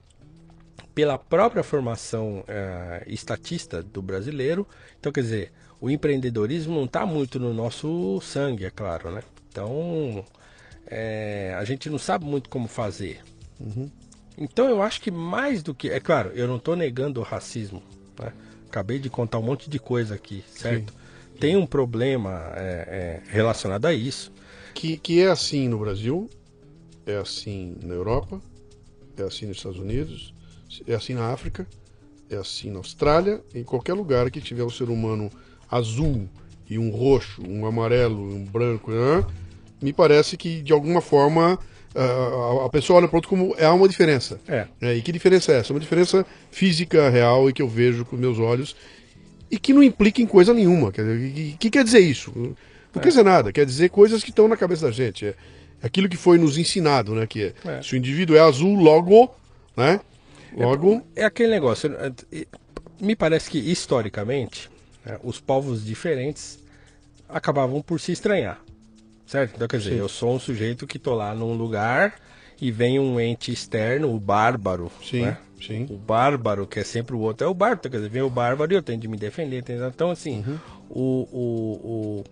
pela própria formação é, estatista do brasileiro. Então, quer dizer, o empreendedorismo não está muito no nosso sangue, é claro, né? Então, é, a gente não sabe muito como fazer. Uhum. Então, eu acho que mais do que. É claro, eu não estou negando o racismo. Né? Acabei de contar um monte de coisa aqui, certo? Sim. Tem um problema é, é, relacionado a isso. Que, que é assim no Brasil, é assim na Europa, é assim nos Estados Unidos, é assim na África, é assim na Austrália, em qualquer lugar que tiver um ser humano azul e um roxo, um amarelo, um branco, né? Me parece que de alguma forma a pessoa olha para outro como há uma diferença. É. é. E que diferença é essa? Uma diferença física real e que eu vejo com meus olhos e que não implica em coisa nenhuma. Quer dizer, o que quer dizer isso? Não é. quer dizer nada, quer dizer coisas que estão na cabeça da gente. É aquilo que foi nos ensinado, né? Que é, é. se o indivíduo é azul, logo, né? Logo. É, é aquele negócio. Me parece que historicamente né, os povos diferentes acabavam por se estranhar. Certo? Então quer dizer, Sim. eu sou um sujeito que tô lá num lugar e vem um ente externo, o bárbaro. Sim. Né? Sim. O bárbaro, que é sempre o outro, é o bárbaro. Quer dizer, vem o bárbaro e eu tenho de me defender. Então, assim, uhum. o, o, o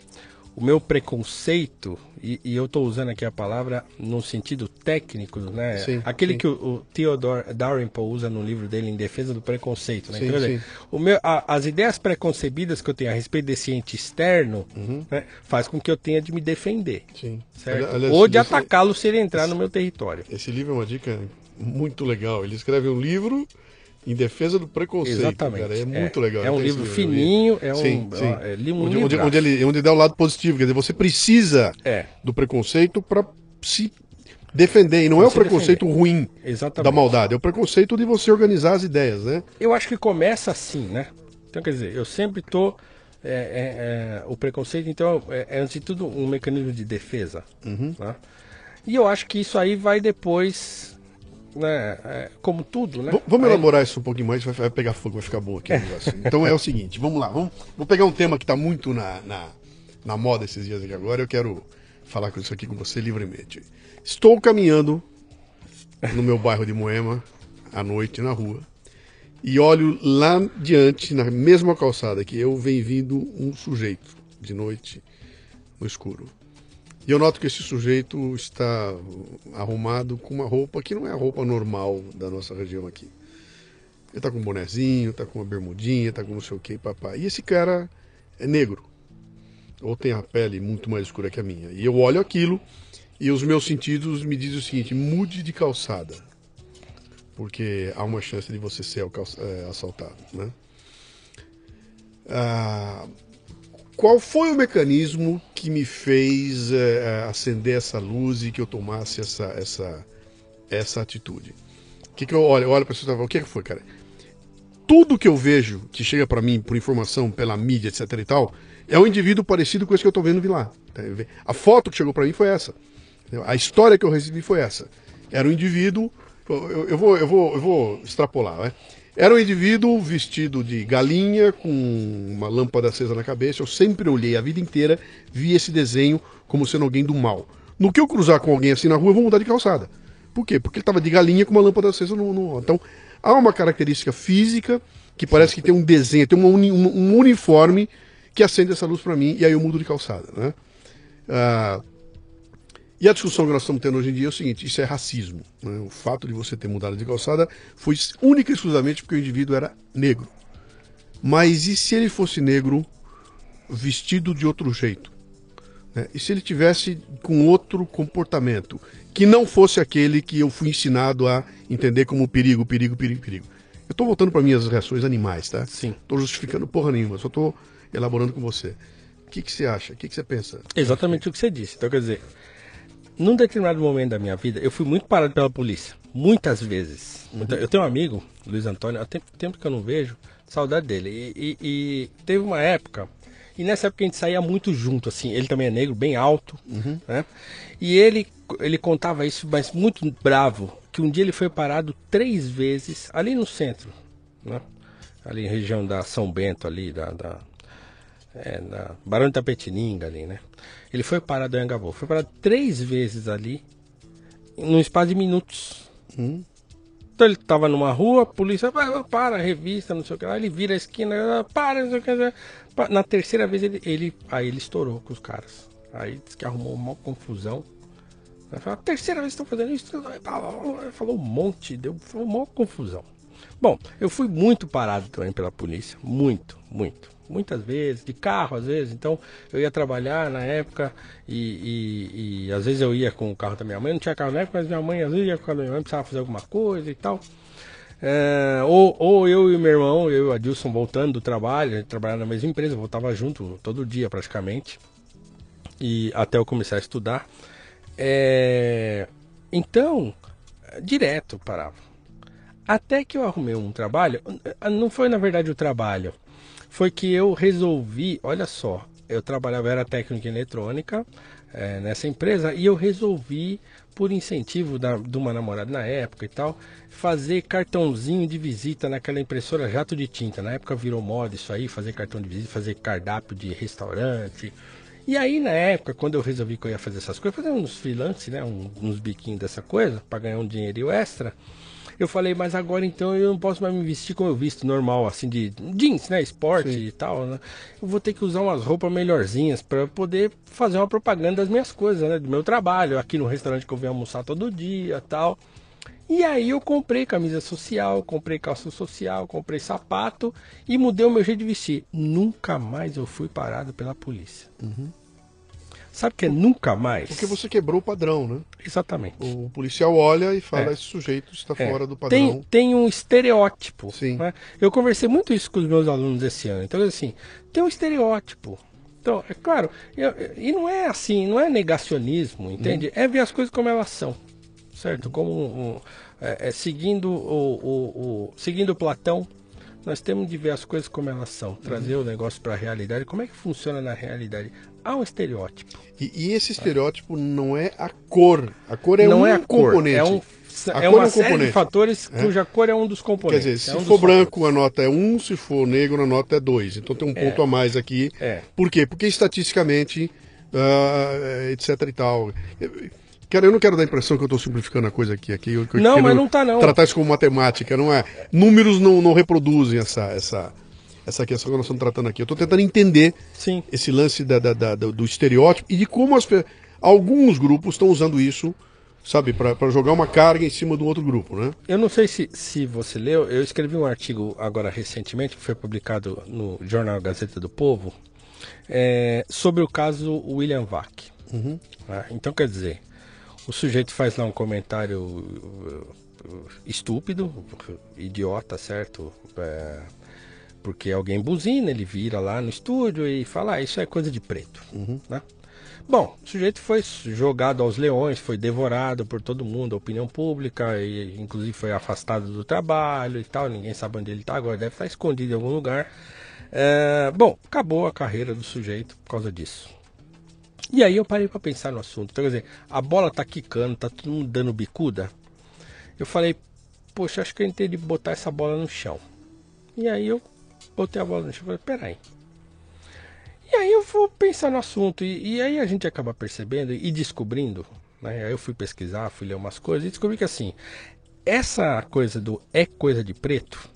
o meu preconceito, e, e eu estou usando aqui a palavra no sentido técnico, né? Sim, Aquele sim. que o, o Theodore Dalrymple usa no livro dele em defesa do preconceito, né? Sim, então, dizer, o meu, a, as ideias preconcebidas que eu tenho a respeito desse ente externo uhum. né, faz com que eu tenha de me defender, Sim. certo? Aliás, Ou de atacá-lo se ele entrar esse, no meu território. Esse livro é uma dica muito legal. Ele escreve um livro em defesa do preconceito. Exatamente. Cara, é muito é, legal. É um livro fininho, é um, sim, sim. É, um onde, onde, onde, ele, onde dá o lado positivo. Quer dizer, você precisa é. do preconceito para se defender. E não é o preconceito defender. ruim Exatamente. da maldade, é o preconceito de você organizar as ideias, né? Eu acho que começa assim, né? Então, quer dizer, eu sempre tô é, é, é, o preconceito, então, é, é, antes de tudo um mecanismo de defesa. Uhum. Né? E eu acho que isso aí vai depois né, é, como tudo, né? vamos Aí... elaborar isso um pouquinho mais, vai, vai, pegar fogo, vai ficar bom aqui o negócio. então é o seguinte, vamos lá, vamos, vou pegar um tema que está muito na, na, na, moda esses dias aqui agora, eu quero falar com isso aqui com você livremente. Estou caminhando no meu bairro de Moema, à noite, na rua, e olho lá diante, na mesma calçada que eu, vem vindo um sujeito de noite no escuro. E eu noto que esse sujeito está arrumado com uma roupa que não é a roupa normal da nossa região aqui. Ele está com um bonezinho, está com uma bermudinha, está com não sei o que, papai. E esse cara é negro. Ou tem a pele muito mais escura que a minha. E eu olho aquilo e os meus sentidos me dizem o seguinte: mude de calçada. Porque há uma chance de você ser é, assaltado, né? Ah, qual foi o mecanismo que me fez é, acender essa luz e que eu tomasse essa, essa, essa atitude? O que, que eu olho, olho para você e o que, foi, cara? Tudo que eu vejo que chega para mim por informação, pela mídia, etc e tal, é um indivíduo parecido com esse que eu tô vendo lá. Tá a foto que chegou para mim foi essa. A história que eu recebi foi essa. Era um indivíduo. Eu, eu, vou, eu, vou, eu vou extrapolar, né? Era um indivíduo vestido de galinha, com uma lâmpada acesa na cabeça. Eu sempre olhei a vida inteira, vi esse desenho como sendo alguém do mal. No que eu cruzar com alguém assim na rua, eu vou mudar de calçada. Por quê? Porque ele estava de galinha com uma lâmpada acesa no, no. Então, há uma característica física que parece que tem um desenho, tem um, um uniforme que acende essa luz para mim e aí eu mudo de calçada. Né? Ah, e a discussão que nós estamos tendo hoje em dia é o seguinte: isso é racismo. Né? O fato de você ter mudado de calçada foi única e exclusivamente porque o indivíduo era negro. Mas e se ele fosse negro vestido de outro jeito? Né? E se ele tivesse com outro comportamento, que não fosse aquele que eu fui ensinado a entender como perigo, perigo, perigo, perigo? Eu estou voltando para minhas reações animais, tá? Sim. Estou justificando porra nenhuma, só estou elaborando com você. O que, que você acha? O que, que você pensa? Exatamente o que você disse. Então, quer dizer, num determinado momento da minha vida, eu fui muito parado pela polícia. Muitas vezes. Muita... Eu tenho um amigo, Luiz Antônio, há tempo, tempo que eu não vejo, saudade dele. E, e, e, teve uma época, e nessa época a gente saía muito junto, assim. Ele também é negro, bem alto, uhum. né? E ele, ele contava isso, mas muito bravo, que um dia ele foi parado três vezes ali no centro, né? Ali em região da São Bento, ali, da, da é, na Barão de Tapetininga ali, né? Ele foi parado em Angabu. Foi parado três vezes ali, num espaço de minutos. Hum. Então ele estava numa rua, a polícia, para, revista, não sei o que lá, ele vira a esquina, para, não sei o que. Na terceira vez ele, ele, aí ele estourou com os caras. Aí disse que arrumou uma confusão. A terceira vez que estão fazendo isso, falou um monte, deu uma confusão. Bom, eu fui muito parado também pela polícia, muito, muito muitas vezes, de carro às vezes. Então eu ia trabalhar na época e, e, e, às vezes eu ia com o carro da minha mãe, não tinha carro na época, mas minha mãe às vezes ia com a minha mãe, precisava fazer alguma coisa e tal. É, ou, ou eu e meu irmão, eu e o Adilson voltando do trabalho, a gente trabalhava na mesma empresa, voltava junto todo dia praticamente, e até eu começar a estudar. É, então, direto parava. Até que eu arrumei um trabalho, não foi na verdade o trabalho, foi que eu resolvi, olha só, eu trabalhava, era técnico em eletrônica é, nessa empresa e eu resolvi, por incentivo da, de uma namorada na época e tal, fazer cartãozinho de visita naquela impressora jato de tinta. Na época virou moda isso aí, fazer cartão de visita, fazer cardápio de restaurante. E aí, na época, quando eu resolvi que eu ia fazer essas coisas, fazer uns freelance, né, uns biquinhos dessa coisa, para ganhar um dinheiro extra, eu falei, mas agora então eu não posso mais me vestir como eu visto, normal, assim, de jeans, né? Esporte Sim. e tal, né? Eu vou ter que usar umas roupas melhorzinhas para poder fazer uma propaganda das minhas coisas, né? Do meu trabalho, aqui no restaurante que eu venho almoçar todo dia tal. E aí eu comprei camisa social, comprei calça social, comprei sapato e mudei o meu jeito de vestir. Nunca mais eu fui parado pela polícia. Uhum. Sabe que é nunca mais? Porque você quebrou o padrão, né? Exatamente. O policial olha e fala: é. esse sujeito está é. fora do padrão. Tem, tem um estereótipo. Sim. Né? Eu conversei muito isso com os meus alunos esse ano. Então, assim, tem um estereótipo. Então, é claro, eu, e não é assim, não é negacionismo, entende? Hum. É ver as coisas como elas são, certo? Como um, um, é, é, seguindo o, o, o, seguindo Platão, nós temos de ver as coisas como elas são, trazer uhum. o negócio para a realidade. Como é que funciona na realidade? Há um estereótipo. E, e esse estereótipo ah. não é a cor. A cor é não um é a cor, componente. É um é uma é um série componente. de fatores é? cuja cor é um dos componentes. Quer dizer, é se um for branco fatores. a nota é 1, se for negro a nota é 2. Então tem um ponto a mais aqui. Por quê? Porque estatisticamente, uh, etc e tal. Cara, eu não quero dar a impressão que eu estou simplificando a coisa aqui. aqui eu, eu não, mas não está não. Tratar isso como matemática, não é? Números não, não reproduzem essa, essa, essa questão que nós estamos tratando aqui. Eu estou tentando entender Sim. esse lance da, da, da, do estereótipo e de como as, alguns grupos estão usando isso, sabe, para jogar uma carga em cima do outro grupo, né? Eu não sei se, se você leu, eu escrevi um artigo agora recentemente, que foi publicado no jornal Gazeta do Povo, é, sobre o caso William Vac. Uhum. Né? Então, quer dizer, o sujeito faz lá um comentário uh, estúpido, idiota, certo? É, porque alguém buzina, ele vira lá no estúdio e fala, ah, isso é coisa de preto, uhum. né? Bom, o sujeito foi jogado aos leões, foi devorado por todo mundo, a opinião pública, e inclusive foi afastado do trabalho e tal, ninguém sabe onde ele está agora, deve estar escondido em algum lugar. É, bom, acabou a carreira do sujeito por causa disso. E aí eu parei para pensar no assunto. Então, quer dizer, a bola tá quicando, tá todo mundo dando bicuda. Eu falei, poxa, acho que eu entendi botar essa bola no chão. E aí eu botei a bola no chão e falei, peraí. E aí eu vou pensar no assunto. E, e aí a gente acaba percebendo e descobrindo. Né? Aí eu fui pesquisar, fui ler umas coisas e descobri que assim, essa coisa do é coisa de preto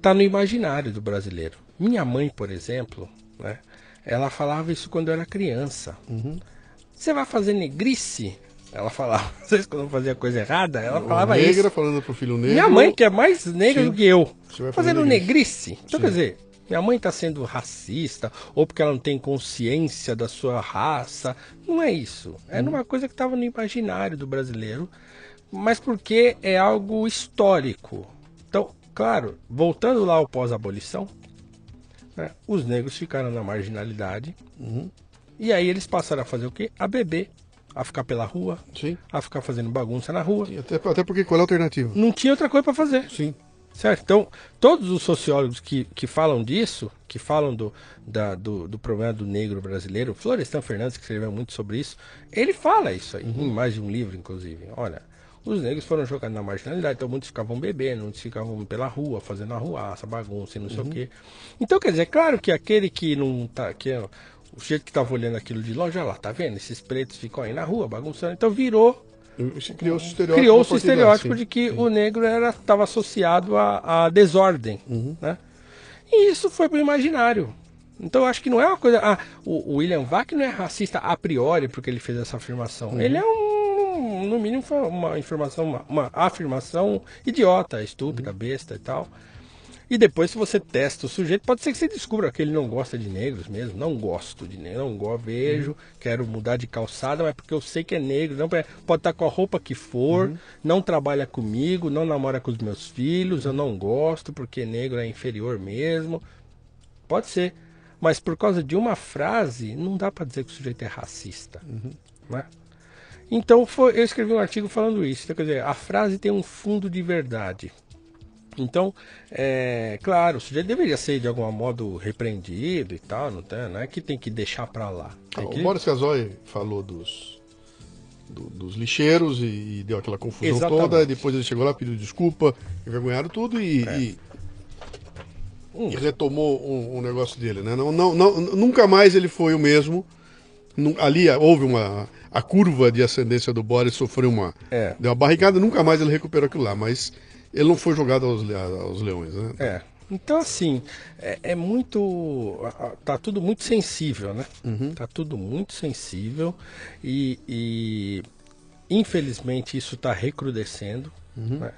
tá no imaginário do brasileiro. Minha mãe, por exemplo, né? Ela falava isso quando eu era criança. Uhum. Você vai fazer negrice? Ela falava, vocês quando fazia coisa errada, ela falava negra isso. Negra falando pro filho negro. Minha mãe, que é mais negra Sim. do que eu, fazendo negrice. negrice. Então, Sim. quer dizer, minha mãe está sendo racista, ou porque ela não tem consciência da sua raça. Não é isso. É uma coisa que estava no imaginário do brasileiro, mas porque é algo histórico. Então, claro, voltando lá ao pós-abolição, né? Os negros ficaram na marginalidade. Uhum. E aí eles passaram a fazer o quê? A beber, a ficar pela rua, Sim. a ficar fazendo bagunça na rua. até, até porque qual é a alternativa? Não tinha outra coisa para fazer. Sim. Certo? Então, todos os sociólogos que, que falam disso, que falam do, da, do, do, problema do negro brasileiro, Florestan Fernandes, que escreveu muito sobre isso, ele fala isso aí, uhum. em mais de um livro, inclusive. Olha, os negros foram jogados na marginalidade, então muitos ficavam bebendo, muitos ficavam pela rua, fazendo arruaça, bagunça e não sei uhum. o quê. Então, quer dizer, é claro que aquele que não tá. Que é, o jeito que estava olhando aquilo de longe, olha lá, tá vendo? Esses pretos ficam aí na rua bagunçando. Então virou. Criou-se o estereótipo, criou -se estereótipo de que sim. o negro estava associado à, desordem. Uhum. Né? E isso foi para o imaginário. Então eu acho que não é uma coisa. Ah, o, William Vac não é racista a priori porque ele fez essa afirmação. Uhum. Ele é um no mínimo foi uma informação, uma, uma afirmação idiota, estúpida, besta e tal. E depois, se você testa o sujeito, pode ser que você descubra que ele não gosta de negros mesmo. Não gosto de negros, não gosto, vejo, uhum. quero mudar de calçada, mas porque eu sei que é negro. Não, pode estar com a roupa que for, uhum. não trabalha comigo, não namora com os meus filhos, eu não gosto porque negro é inferior mesmo. Pode ser. Mas por causa de uma frase, não dá para dizer que o sujeito é racista. Uhum. Né? Então foi, eu escrevi um artigo falando isso. Então, quer dizer, a frase tem um fundo de verdade. Então, é, claro, o sujeito deveria ser de algum modo repreendido e tal, não, tem, não é que tem que deixar para lá. Ah, que... O Boris Casoy falou dos, do, dos lixeiros e, e, deu aquela confusão Exatamente. toda, depois ele chegou lá, pediu desculpa, envergonharam tudo e, é. e, hum. e retomou um, um, negócio dele. Né? Não, não, não, nunca mais ele foi o mesmo. Ali houve uma a curva de ascendência do Boris sofreu uma. É. Deu uma barrigada, nunca mais ele recuperou aquilo lá, mas ele não foi jogado aos, aos leões, né? É. Então, assim, é, é, muito. Tá tudo muito sensível, né? Uhum. Tá tudo muito sensível e, e infelizmente isso está recrudescendo. Uhum. Né?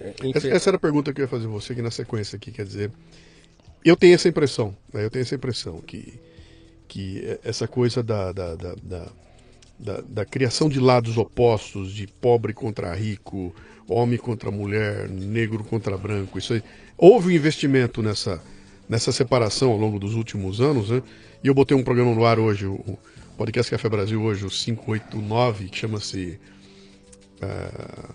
É, essa, essa, era a pergunta que eu ia fazer você aqui na sequência aqui, quer dizer, eu tenho essa impressão, né? eu tenho essa impressão que, que essa coisa da, da, da da, da, criação de lados opostos, de pobre contra rico, homem contra mulher, negro contra branco. Isso aí. Houve um investimento nessa, nessa separação ao longo dos últimos anos, né? E eu botei um programa no ar hoje, o podcast Café Brasil hoje, o 589, que chama-se uh,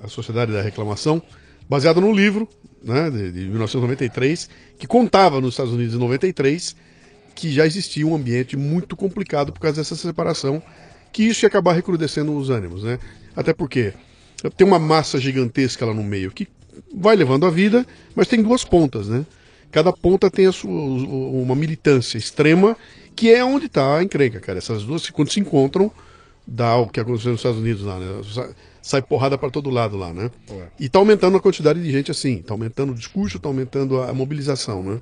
A Sociedade da Reclamação, baseado num livro né, de, de 1993, que contava nos Estados Unidos em 93 que já existia um ambiente muito complicado por causa dessa separação que isso ia acabar recrudescendo os ânimos, né? Até porque tem uma massa gigantesca lá no meio que vai levando a vida, mas tem duas pontas, né? Cada ponta tem a sua, uma militância extrema, que é onde está a encrenca, cara. Essas duas, quando se encontram, dá o que aconteceu nos Estados Unidos lá, né? Sai porrada para todo lado lá, né? E está aumentando a quantidade de gente assim, está aumentando o discurso, está aumentando a mobilização, né?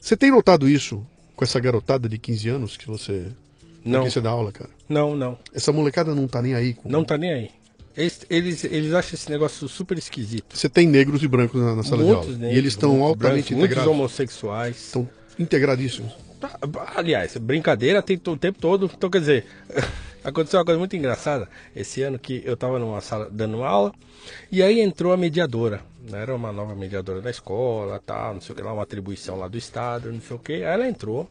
Você tem notado isso com essa garotada de 15 anos que você não. que você dá aula, cara? Não, não. Essa molecada não tá nem aí com... Não tá nem aí. Eles, eles, eles acham esse negócio super esquisito. Você tem negros e brancos na, na sala muitos de aula. Negros, e eles estão altamente brancos, integrados. Muitos homossexuais. Estão integradíssimos. Tá, aliás, brincadeira tem o tempo todo. Então, quer dizer, aconteceu uma coisa muito engraçada. Esse ano que eu estava numa sala dando aula, e aí entrou a mediadora. Né? Era uma nova mediadora da escola, tal, não sei o que lá, uma atribuição lá do Estado, não sei o que. Aí ela entrou.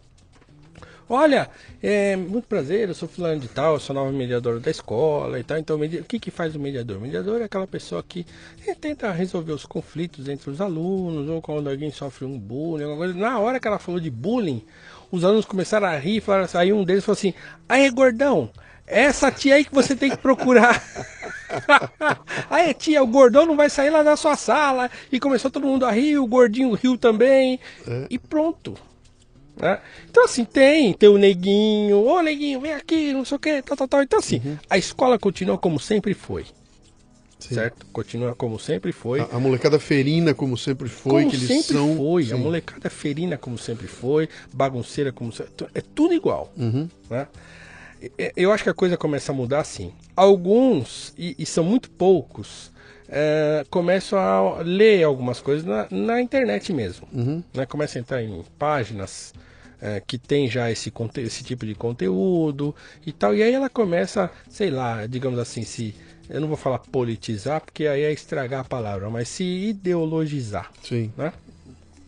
Olha, é muito prazer, eu sou fulano de tal, sou nova mediadora da escola e tal. Então, o que, que faz o mediador? O mediador é aquela pessoa que é, tenta resolver os conflitos entre os alunos, ou quando alguém sofre um bullying, alguma coisa. Na hora que ela falou de bullying, os alunos começaram a rir, falaram, aí um deles falou assim, aí gordão, essa tia aí que você tem que procurar. aí tia, o gordão não vai sair lá da sua sala. E começou todo mundo a rir, o gordinho riu também. É. E pronto. Né? Então, assim, tem, tem o neguinho, ô neguinho, vem aqui, não sei o que, tal, tal, tal. Então, assim, uhum. a escola continua como sempre foi. Sim. Certo? Continua como sempre foi. A, a, molecada ferina como sempre foi, como que eles sempre são. foi. Sim. A molecada ferina como sempre foi, bagunceira como sempre. É tudo igual. Uhum. Né? Eu acho que a coisa começa a mudar assim. Alguns, e, e são muito poucos, é, começam a ler algumas coisas na, na internet mesmo. Uhum. Né? Começa a entrar em páginas é, que tem já esse, esse tipo de conteúdo e tal. E aí ela começa, sei lá, digamos assim, se. Eu não vou falar politizar, porque aí é estragar a palavra, mas se ideologizar. Sim. Né?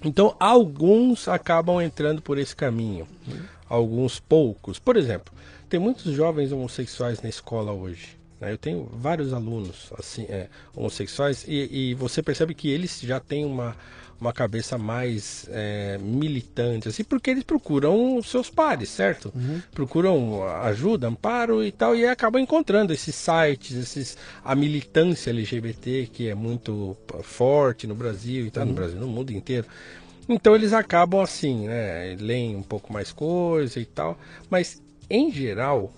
Então, alguns acabam entrando por esse caminho. Uhum. Alguns poucos. Por exemplo, tem muitos jovens homossexuais na escola hoje. Né? Eu tenho vários alunos assim é, homossexuais e, e, você percebe que eles já têm uma, uma cabeça mais é, militante, assim, porque eles procuram os seus pares, certo? Uhum. Procuram ajuda, amparo e tal, e acabam encontrando esses sites, esses, a militância LGBT que é muito forte no Brasil e tal, uhum. no Brasil, no mundo inteiro. Então eles acabam assim, né? Leem um pouco mais coisa e tal, mas em geral,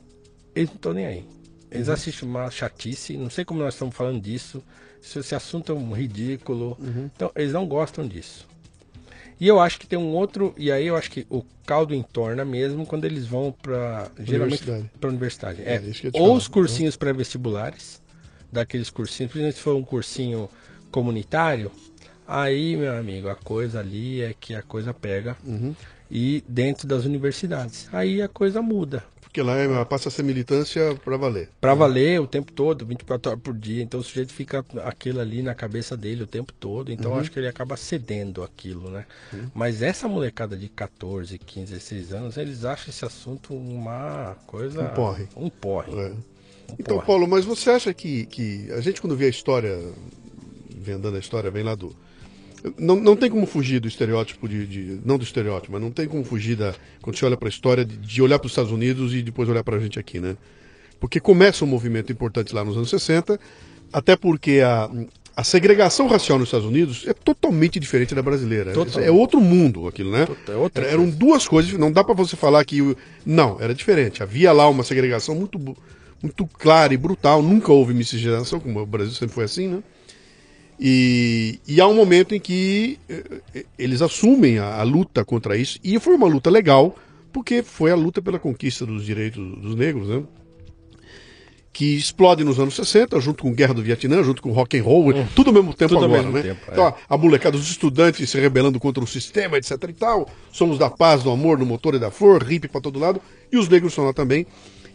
eles não estão nem aí. Eles uhum. assistem uma chatice, não sei como nós estamos falando disso. Esse assunto é um ridículo. Uhum. Então, eles não gostam disso. E eu acho que tem um outro, e aí eu acho que o caldo entorna mesmo quando eles vão para geralmente para universidade. É, é ou os cursinhos uhum. pré-vestibulares, daqueles cursinhos, principalmente se for um cursinho comunitário, aí, meu amigo, a coisa ali é que a coisa pega. Uhum e dentro das universidades. Aí a coisa muda. Porque lá é, passa a ser militância para valer. Para valer o tempo todo, 24 horas por dia. Então o sujeito fica aquilo ali na cabeça dele o tempo todo. Então uhum. acho que ele acaba cedendo aquilo, né? Uhum. Mas essa molecada de 14, 15, 16 anos, eles acham esse assunto uma coisa. Um porre. Um porre. É. Um então, porre. Paulo, mas você acha que, que a gente, quando vê a história, vem andando a história, vem lá do não, não tem como fugir do estereótipo de, de, Não do estereótipo, mas não tem como fugir da. Quando você olha para a história, de, de olhar para os Estados Unidos e depois olhar para a gente aqui, né? Porque começa um movimento importante lá nos anos 60, até porque a, a segregação racial nos Estados Unidos é totalmente diferente da brasileira. É outro mundo aquilo, né? É eram duas coisas, não dá para você falar que. Não, era diferente. Havia lá uma segregação muito, muito clara e brutal. Nunca houve miscigenação, como o Brasil sempre foi assim, né? E, e há um momento em que eh, eles assumem a, a, luta contra isso, e foi uma luta legal, porque foi a luta pela conquista dos direitos dos negros, né? Que explode nos anos 60, junto com Guerra do Vietnã, junto com rock and roll, hum, tudo ao mesmo tempo agora, mesmo né? Tempo, é. Então, a molecada dos estudantes se rebelando contra o sistema, etc e tal. Somos da paz, do amor, do motor e da flor, hippie para todo lado, e os negros estão lá também.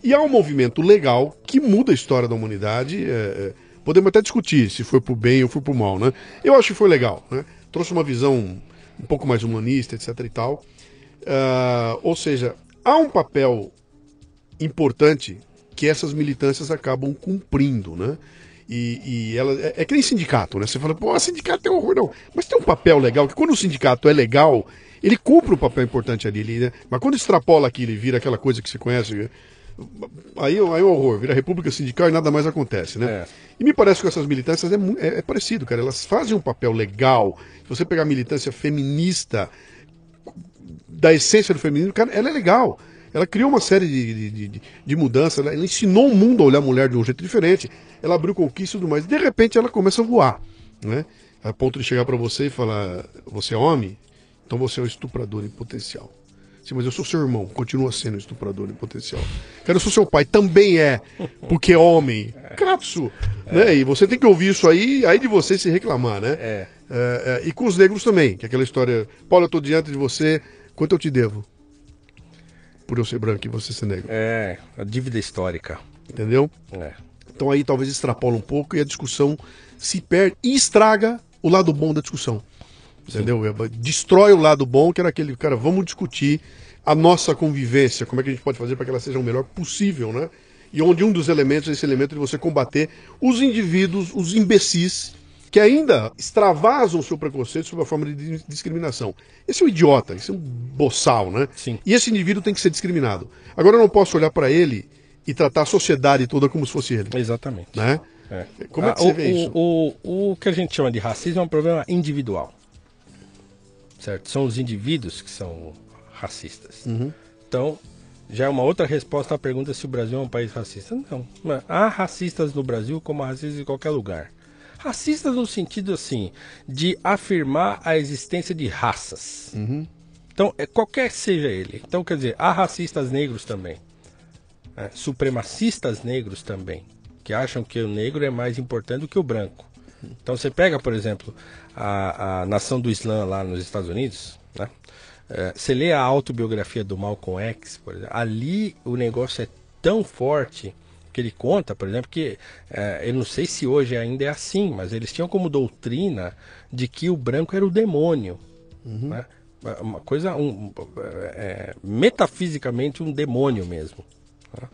E há um movimento legal que muda a história da humanidade. É, é, Podemos até discutir se foi pro bem ou foi pro mal, né? Eu acho que foi legal, né? Trouxe uma visão um pouco mais humanista, etc e tal. Uh, ou seja, há um papel importante que essas militâncias acabam cumprindo, né? E, e ela é, é que nem sindicato, né? Você fala, pô, sindicato é horror, não. Mas tem um papel legal, que quando o sindicato é legal, ele cumpre um papel importante ali, né? Mas quando extrapola aquilo e vira aquela coisa que você conhece, Aí, aí é um horror, vira república sindical e nada mais acontece, né? É. E me parece que essas militâncias é, é, é, parecido, cara. Elas fazem um papel legal. Se você pegar a militância feminista, da essência do feminismo, cara, ela é legal. Ela criou uma série de, de, de, de mudanças, ela, ensinou o mundo a olhar a mulher de um jeito diferente, ela abriu conquista e tudo mais. De repente ela começa a voar, né? A ponto de chegar para você e falar: Você é homem? Então você é um estuprador em potencial. Sim, mas eu sou seu irmão, continua sendo estuprador em potencial. Cara, eu sou seu pai, também é, porque é homem. Capso! É. Né? E você tem que ouvir isso aí, aí de você se reclamar, né? É. É, é. e com os negros também, que é aquela história. Paulo, eu tô diante de você, quanto eu te devo? Por eu ser branco e você ser negro. É, a dívida histórica. Entendeu? É. Então aí talvez extrapola um pouco e a discussão se perde e estraga o lado bom da discussão. Entendeu? Sim. Destrói o lado bom, que era aquele, cara, vamos discutir a nossa convivência, como é que a gente pode fazer para que ela seja o melhor possível, né? E onde um dos elementos é esse elemento de você combater os indivíduos, os imbecis, que ainda extravasam o seu preconceito sob a forma de discriminação. Esse é um idiota, esse é um boçal, né? Sim. E esse indivíduo tem que ser discriminado. Agora eu não posso olhar para ele e tratar a sociedade toda como se fosse ele. Exatamente. Né? É. Como é que ah, você o, vê isso? O, o, o que a gente chama de racismo é um problema individual certo? São os indivíduos que são racistas. Uhum. Então, já é uma outra resposta à pergunta se o Brasil é um país racista. Não. Há racistas no Brasil como há racistas em qualquer lugar. Racistas no sentido, assim, de afirmar a existência de raças. Uhum. Então, é, qualquer seja ele. Então, quer dizer, há racistas negros também. É, supremacistas negros também. Que acham que o negro é mais importante do que o branco. Então, você pega, por exemplo, a, a nação do Islã lá nos Estados Unidos, né? É, você lê a autobiografia do Malcolm X, por exemplo, ali o negócio é tão forte que ele conta, por exemplo, que é, eu não sei se hoje ainda é assim, mas eles tinham como doutrina de que o branco era o demônio, uhum. né? uma coisa um, é, metafisicamente um demônio mesmo, né?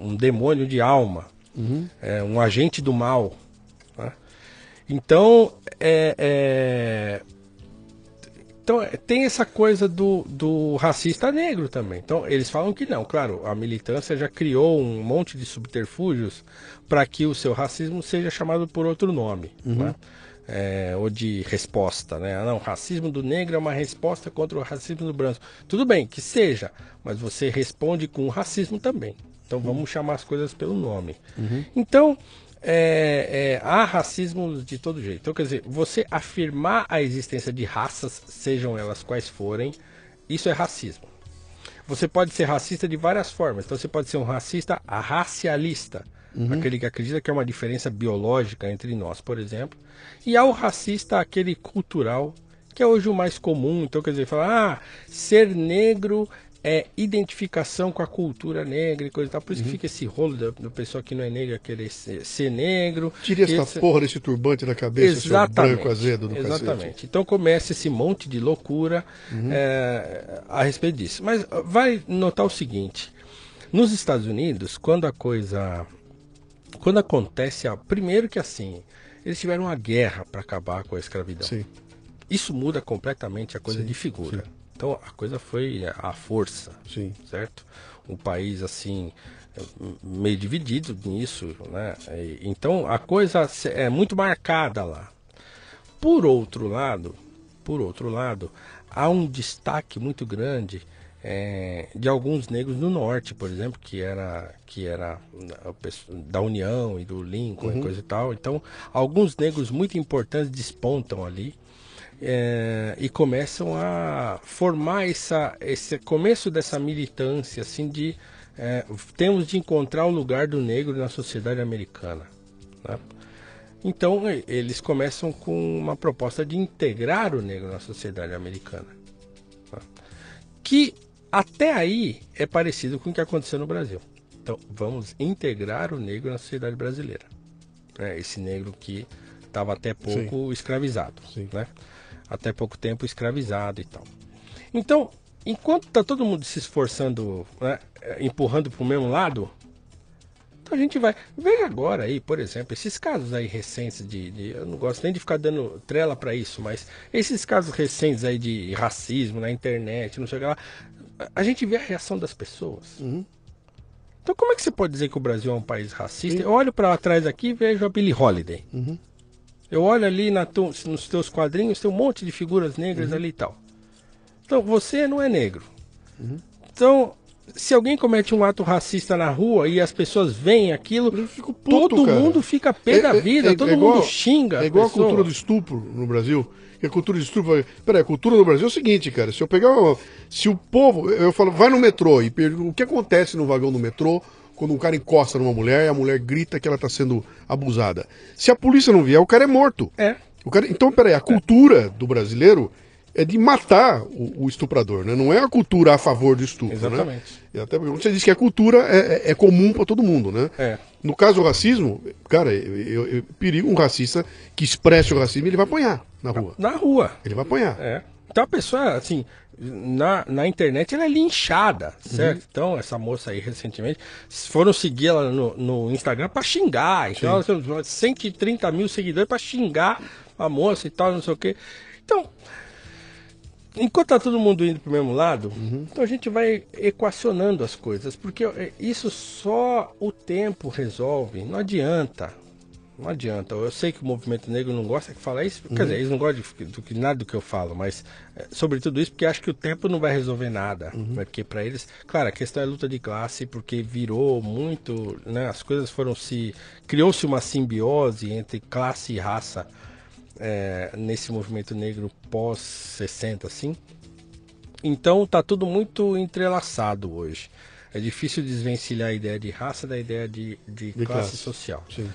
um, demônio de alma, uhum. é, um agente do mal. Então, é, é, então tem essa coisa do, do racista negro também. Então, eles falam que não. Claro, a militância já criou um monte de subterfúgios para que o seu racismo seja chamado por outro nome. Uhum. Né? É, ou de resposta, né? Ah, não, racismo do negro é uma resposta contra o racismo do branco. Tudo bem, que seja, mas você responde com o racismo também. Então vamos chamar as coisas pelo nome. Uhum. Então, é, é, há racismo de todo jeito. Então, quer dizer, você afirmar a existência de raças, sejam elas quais forem, isso é racismo. Você pode ser racista de várias formas. Então, você pode ser um racista racialista, uhum. aquele que acredita que é uma diferença biológica entre nós, por exemplo. E há o racista, aquele cultural, que é hoje o mais comum. Então, quer dizer, falar, ah, ser negro é identificação com a cultura negra e coisa e tal. Por isso uhum. que fica esse rolo do, do pessoal que não é negro querer ser, ser negro. Tire essa esse... porra desse turbante da cabeça, Exatamente. branco azedo do Exatamente. Cacete. Então começa esse monte de loucura uhum. é, a respeito disso. Mas vai notar o seguinte: nos Estados Unidos, quando a coisa. Quando acontece. Primeiro que assim, eles tiveram uma guerra para acabar com a escravidão. Sim. Isso muda completamente a coisa sim, de figura. Sim. Então a coisa foi a força, Sim. certo? Um país assim meio dividido nisso, né? Então a coisa é muito marcada lá. Por outro lado, por outro lado, há um destaque muito grande é, de alguns negros no norte, por exemplo, que era que era da União e do Lincoln uhum. e coisa e tal. Então, alguns negros muito importantes despontam ali é, e começam a formar essa, esse começo dessa militância assim de é, temos de encontrar o lugar do negro na sociedade americana. Né? Então eles começam com uma proposta de integrar o negro na sociedade americana, né? que até aí é parecido com o que aconteceu no Brasil. Então vamos integrar o negro na sociedade brasileira, né? esse negro que estava até pouco Sim. escravizado, Sim. né? Até pouco tempo escravizado e tal. Então, enquanto está todo mundo se esforçando, né, empurrando para o mesmo lado, então a gente vai. Veja agora aí, por exemplo, esses casos aí recentes de, de eu não gosto nem de ficar dando trela para isso, mas esses casos recentes aí de racismo na internet, não sei o que lá, a gente vê a reação das pessoas. Uhum. Então como é que você pode dizer que o Brasil é um país racista? Sim. Eu olho para trás aqui e vejo a Billie Holiday. Uhum. Eu olho ali tu, nos teus quadrinhos, tem um monte de figuras negras uhum. ali e tal. Então você não é negro. Uhum. Então, se alguém comete um ato racista na rua e as pessoas veem aquilo, puto, todo cara. mundo fica pé é, da é, vida, é, é, todo igual, mundo xinga. É igual a, a cultura do estupro no Brasil. E a cultura de estupro. Peraí, a cultura no Brasil é o seguinte, cara. Se eu pegar. Se o povo. Eu falo, vai no metrô e pergunto o que acontece no vagão do metrô quando um cara encosta numa mulher e a mulher grita que ela está sendo abusada. Se a polícia não vier, o cara é morto. É. O cara, então, peraí, a cultura do brasileiro é de matar o, o, estuprador, né? Não é a cultura a favor do estupro, né? Exatamente. né? Até porque você disse que a cultura é, é, é comum para todo mundo, né? É. No caso do racismo, cara, eu, eu, eu, perigo um racista que expresse o racismo, ele vai apanhar na rua. Na rua. Ele vai apanhar. É. Então a pessoa, assim, na, na internet ela é linchada, certo? Uhum. Então, essa moça aí recentemente foram seguir ela no, no Instagram para xingar. Então, ela tem 130 mil seguidores para xingar a moça e tal, não sei o quê. Então, enquanto tá todo mundo indo pro mesmo lado, uhum. então a gente vai equacionando as coisas, porque é, isso só o tempo resolve, não adianta. Não adianta. Eu sei que o movimento negro não gosta de falar isso, uhum. quer dizer, eles não gostam de, do que nada do que eu falo, mas é, sobre tudo isso porque acho que o tempo não vai resolver nada, uhum. porque para eles, claro, a questão é luta de classe, porque virou muito, né, as coisas foram se criou-se uma simbiose entre classe e raça é, nesse movimento negro pós 60, assim. Então tá tudo muito entrelaçado hoje. É difícil desvencilhar a ideia de raça da ideia de, de, de classe, classe, social. Sim.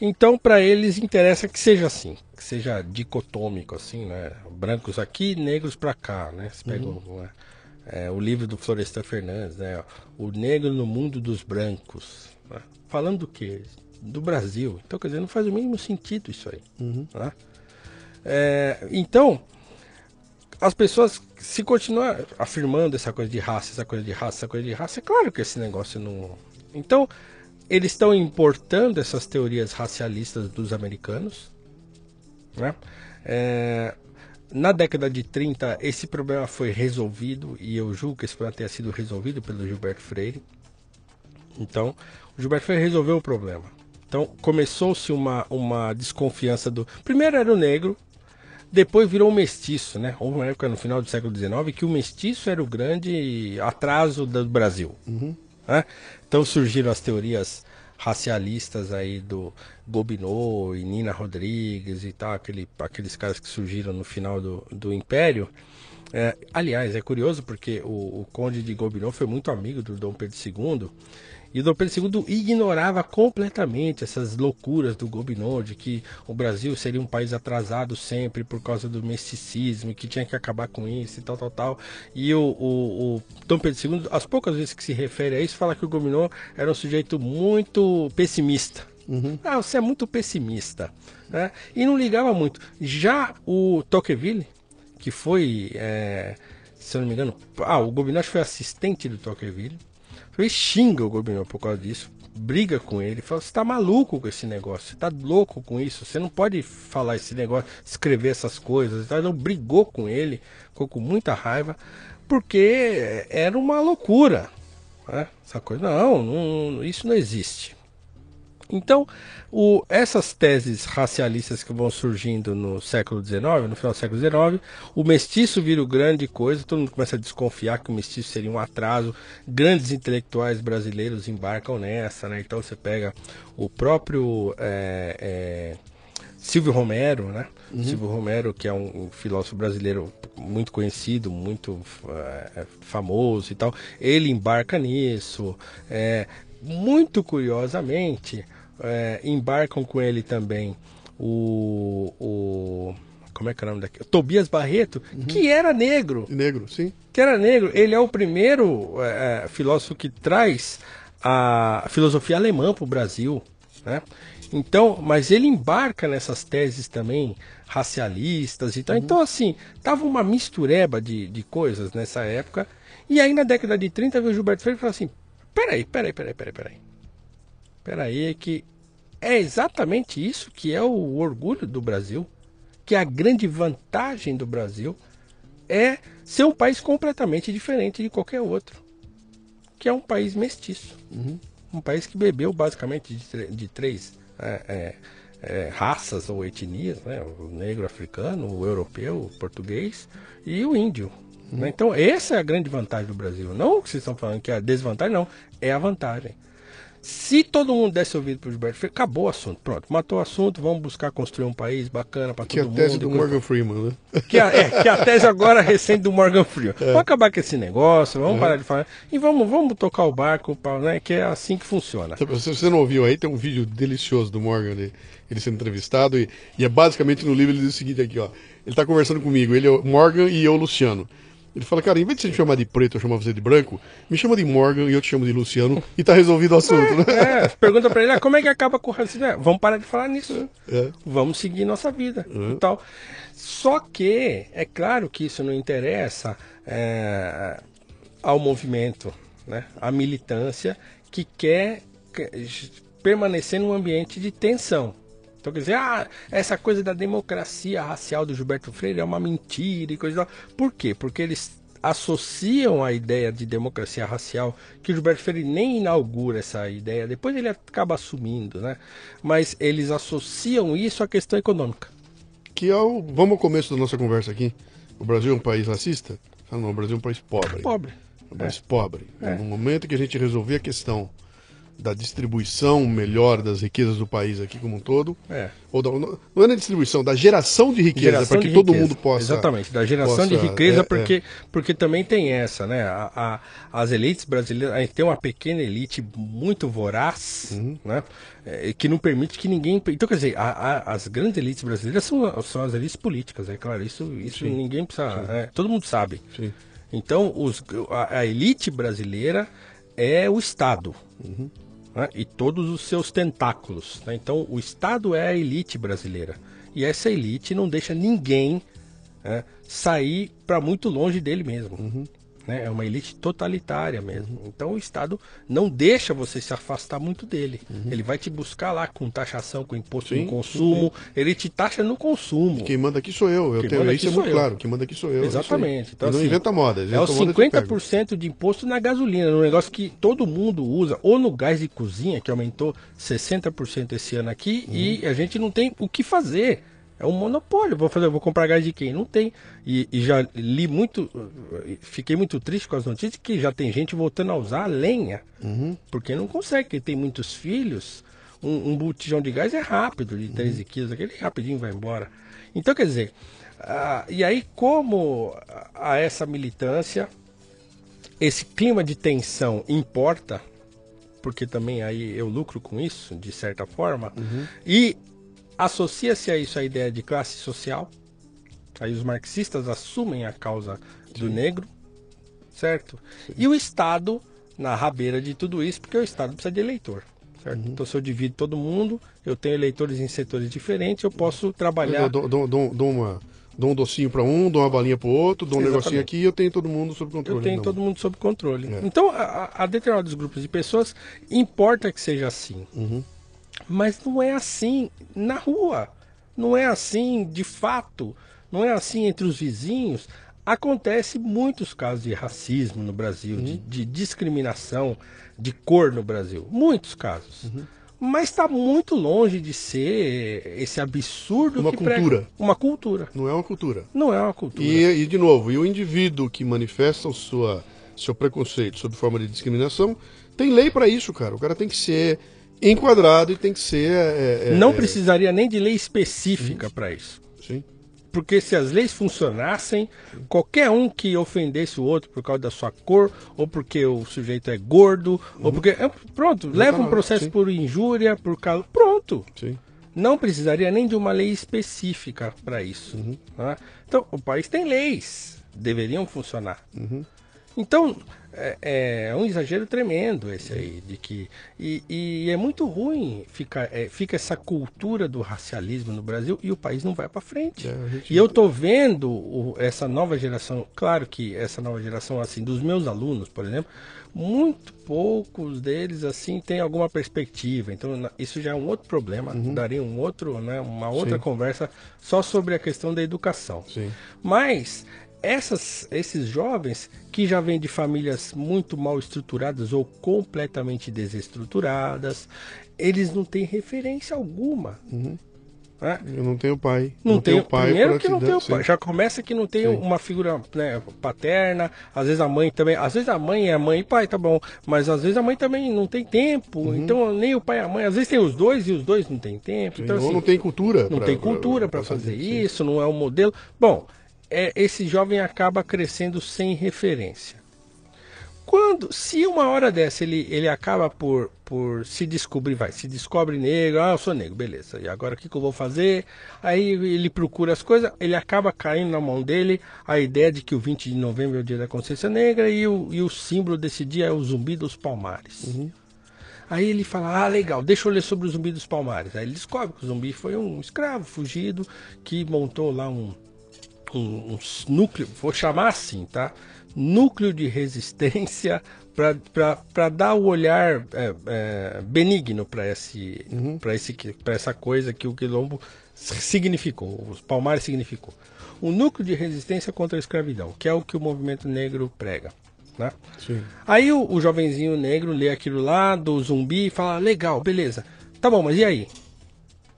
Então, para eles interessa que seja assim, que seja dicotômico, assim, né? Brancos aqui, negros para cá, né? Você pega uhum. né? é, o livro do Florestan Fernandes, né? O negro no mundo dos brancos. Né? Falando do quê? Do Brasil. Então, quer dizer, não faz o mínimo sentido isso aí. Uhum. Né? É, então, as pessoas, se continuar afirmando essa coisa de raça, essa coisa de raça, essa coisa de raça, é claro que esse negócio não. Então, eles estão importando essas teorias racialistas dos americanos. Né? É, na década de 30, esse problema foi resolvido, e eu julgo que esse problema tenha sido resolvido pelo Gilberto Freire. Então, o Gilberto Freire resolveu o problema. Então, começou-se uma, uma desconfiança do. Primeiro era o negro, depois virou um mestiço, né? Houve uma época no final do século XIX que o mestiço era o grande atraso do Brasil. Uhum. Né? Então surgiram as teorias racialistas aí do Gobineau e Nina Rodrigues e tal, aquele, aqueles caras que surgiram no final do, do Império. É, aliás, é curioso porque o, o Conde de Gobineau foi muito amigo do Dom Pedro II e o Dom Pedro II ignorava completamente essas loucuras do Gobineau de que o Brasil seria um país atrasado sempre por causa do misticismo que tinha que acabar com isso e tal, tal, tal. E o, o, o Dom Pedro II, as poucas vezes que se refere a isso, fala que o Gobineau era um sujeito muito pessimista. Uhum. Ah, você é muito pessimista. Né? E não ligava muito. Já o Tocqueville, que foi, é, se eu não me engano, ah, o Gobineau foi assistente do Tocqueville. Ele xinga o Gobineau por causa disso, briga com ele, fala: você tá maluco com esse negócio, você tá louco com isso, você não pode falar esse negócio, escrever essas coisas. Então, brigou com ele, ficou com muita raiva, porque era uma loucura. Né? Essa coisa, não, não, isso não existe. Então, o, essas teses racialistas que vão surgindo no século XIX, no final do século XIX, o mestiço vira o grande coisa, todo mundo começa a desconfiar que o mestiço seria um atraso, grandes intelectuais brasileiros embarcam nessa, né? Então você pega o próprio é, é, Silvio Romero, né? Uhum. Silvio Romero, que é um, um, filósofo brasileiro muito conhecido, muito é, famoso e tal, ele embarca nisso. É, muito curiosamente, é, embarcam com ele também o, o como é que é o nome daqui? Tobias Barreto, uhum. que era negro. Negro, sim. Que era negro. Ele é o primeiro é, é filósofo que traz a filosofia alemã para o Brasil, né? Então, mas ele embarca nessas teses também racialistas e tal. Uhum. Então, assim, tava uma mistureba de, de coisas nessa época. E aí, na década de 30, veio o Gilberto Freire e falou assim: peraí, peraí, peraí, peraí, peraí. Peraí, é que é exatamente isso que é o orgulho do Brasil, que a grande vantagem do Brasil é ser um país completamente diferente de qualquer outro. que é um país mestiço. Uhum. Um país que bebeu basicamente de, de três é, é, é, raças ou etnias, né? o negro africano, o europeu, o português e o índio. Uhum. Então, essa é a grande vantagem do Brasil. Não o que vocês estão falando que é a desvantagem, não. É a vantagem. Se todo mundo desse ouvido para o Gilberto Freire, acabou o assunto. Pronto, matou o assunto, vamos buscar construir um país bacana para todo mundo. Que é a tese do Morgan Freeman, né? Que a, é, que a tese agora recente do Morgan Freeman. É. Vamos acabar com esse negócio, vamos parar de falar. E vamos, vamos tocar o barco, né, que é assim que funciona. Se você não ouviu aí, tem um vídeo delicioso do Morgan, ele, ele sendo entrevistado, e, e é basicamente no livro ele diz o seguinte aqui, ó. Ele está conversando comigo, ele é o Morgan e eu, Luciano. Ele fala, cara, em vez de você me chamar de preto, eu chamar você de branco, me chama de Morgan e eu te chamo de Luciano e tá resolvido o assunto, é, né? É, pergunta pra ele, ah, como é que acaba com o racismo? É, vamos parar de falar nisso. É. Vamos seguir nossa vida é. e tal. Só que, é claro que isso não interessa é, ao movimento, né? à militância que quer permanecer num ambiente de tensão. Então quer dizer, ah, essa coisa da democracia racial do Gilberto Freire é uma mentira e coisa Por quê? Porque eles associam a ideia de democracia racial, que o Gilberto Freire nem inaugura essa ideia, depois ele acaba assumindo, né? Mas eles associam isso à questão econômica. Que é o. Vamos ao começo da nossa conversa aqui. O Brasil é um país racista? não, o Brasil é um país pobre. Pobre. É um país é. pobre. É. No momento que a gente resolver a questão da distribuição melhor das riquezas do país aqui como um todo. É. Ou da, não é da distribuição, da geração de riqueza, para que todo riqueza. mundo possa. Exatamente, da geração possa, de riqueza, é, porque, é. porque também tem essa, né? A, a, as elites brasileiras, a gente tem uma pequena elite muito voraz, uhum. né? É, que não permite que ninguém. Então, quer dizer, a, as grandes elites brasileiras são, são as elites políticas, é claro, isso, isso ninguém precisa. É, todo mundo sabe. Sim. Então, os, a, a elite brasileira é o Estado. Uhum né? e todos os seus tentáculos. Né? Então, o Estado é a elite brasileira. E essa elite não deixa ninguém né, sair para muito longe dele mesmo. Uhum. Né? É uma elite totalitária mesmo. Então o Estado não deixa você se afastar muito dele. Uhum. Ele vai te buscar lá com taxação, com imposto sim, no consumo. Sim. Ele te taxa no consumo. Quem manda aqui sou eu. eu Quem tenho, isso é muito eu. claro. Quem manda aqui sou eu. Exatamente. Então, não assim, inventa moda. Inventa é o 50% de imposto na gasolina. Um negócio que todo mundo usa. Ou no gás de cozinha, que aumentou 60% esse ano aqui. Uhum. E a gente não tem o que fazer. É um monopólio. Vou fazer, vou comprar gás de quem? Não tem. E, e, já li muito, fiquei muito triste com as notícias que já tem gente voltando a usar a lenha, uhum. porque não consegue, porque tem muitos filhos. Um, um botijão de gás é rápido, de 13 uhum. quilos, aquele rapidinho vai embora. Então, quer dizer, uh, e aí como a essa militância, esse clima de tensão importa, porque também aí eu lucro com isso, de certa forma, uhum. e Associa-se a isso a ideia de classe social. Aí os marxistas assumem a causa do Sim. negro, certo? Sim. E o Estado na rabeira de tudo isso, porque o Estado precisa de eleitor. Certo? Uhum. Então, se eu divido todo mundo, eu tenho eleitores em setores diferentes, eu posso trabalhar. Eu dou, dou, dou, dou uma, dou um docinho para um, dou uma balinha para o outro, dou um Exatamente. negocinho aqui e eu tenho todo mundo sob controle. Eu tenho não. todo mundo sob controle. É. Então, a, a determinados grupos de pessoas, importa que seja assim. Uhum. Mas não é assim na rua. Não é assim de fato. Não é assim entre os vizinhos. Acontece muitos casos de racismo no Brasil, uhum. de, de, discriminação de cor no Brasil. Muitos casos. Uhum. Mas está muito longe de ser esse absurdo uma cultura. Prega... Uma cultura. Não é uma cultura. Não é uma cultura. E, e de novo, e o indivíduo que manifesta o sua, seu preconceito sob forma de discriminação tem lei para isso, cara. O cara tem que ser enquadrado e tem que ser. É, é, não é, precisaria nem de lei específica para isso. Sim. Porque se as leis funcionassem, qualquer um que ofendesse o outro por causa da sua cor, ou porque o sujeito é gordo, uhum. ou porque. É, pronto, leva um processo sim. por injúria, por calor. Pronto. Sim. Não precisaria nem de uma lei específica para isso. Uhum. Né? Então, o país tem leis, deveriam funcionar. Uhum. Então, é, é, um exagero tremendo esse aí, de que. E, e é muito ruim fica, é, fica essa cultura do racialismo no Brasil e o país não vai para frente. É. E eu tô vendo o, essa nova geração, claro que essa nova geração, assim, dos meus alunos, por exemplo, muito poucos deles assim têm alguma perspectiva. Então isso já é um outro problema, uhum. daria um outro, né, uma outra Sim. conversa só sobre a questão da educação. Sim. Mas essas, esses jovens que já vêm de famílias muito mal estruturadas ou completamente desestruturadas, eles não têm referência alguma. Uhum. É. Eu não tenho pai. Não, não tenho, tenho pai. Primeiro que não tenho pai. Já começa que não tem uma figura né, paterna. Às vezes a mãe também. Às vezes a mãe é mãe e pai, tá bom. Mas às vezes a mãe também não tem tempo. Uhum. Então nem o pai e a mãe. Às vezes tem os dois e os dois não tem tempo. Então, assim, não tem cultura. Não pra, tem cultura para fazer isso. Não é um modelo. Bom, é, esse jovem acaba crescendo sem referência. Quando, se uma hora dessa ele, ele acaba por, por se descobrir, vai, se descobre negro, ah, eu sou negro, beleza, e agora o que, que eu vou fazer? Aí ele procura as coisas, ele acaba caindo na mão dele a ideia de que o 20 de novembro é o dia da consciência negra e o, e o símbolo desse dia é o zumbi dos palmares. Uhum. Aí ele fala, ah, legal, deixa eu ler sobre o zumbi dos palmares. Aí ele descobre que o zumbi foi um escravo fugido que montou lá um, um, um núcleo, vou chamar assim, tá? núcleo de resistência para dar o olhar é, é, benigno para esse, uhum. esse, essa coisa que o quilombo significou, os palmares significou. O núcleo de resistência contra a escravidão, que é o que o movimento negro prega. Né? Aí o, o jovenzinho negro lê aquilo lá do zumbi e fala: legal, beleza, tá bom, mas e aí?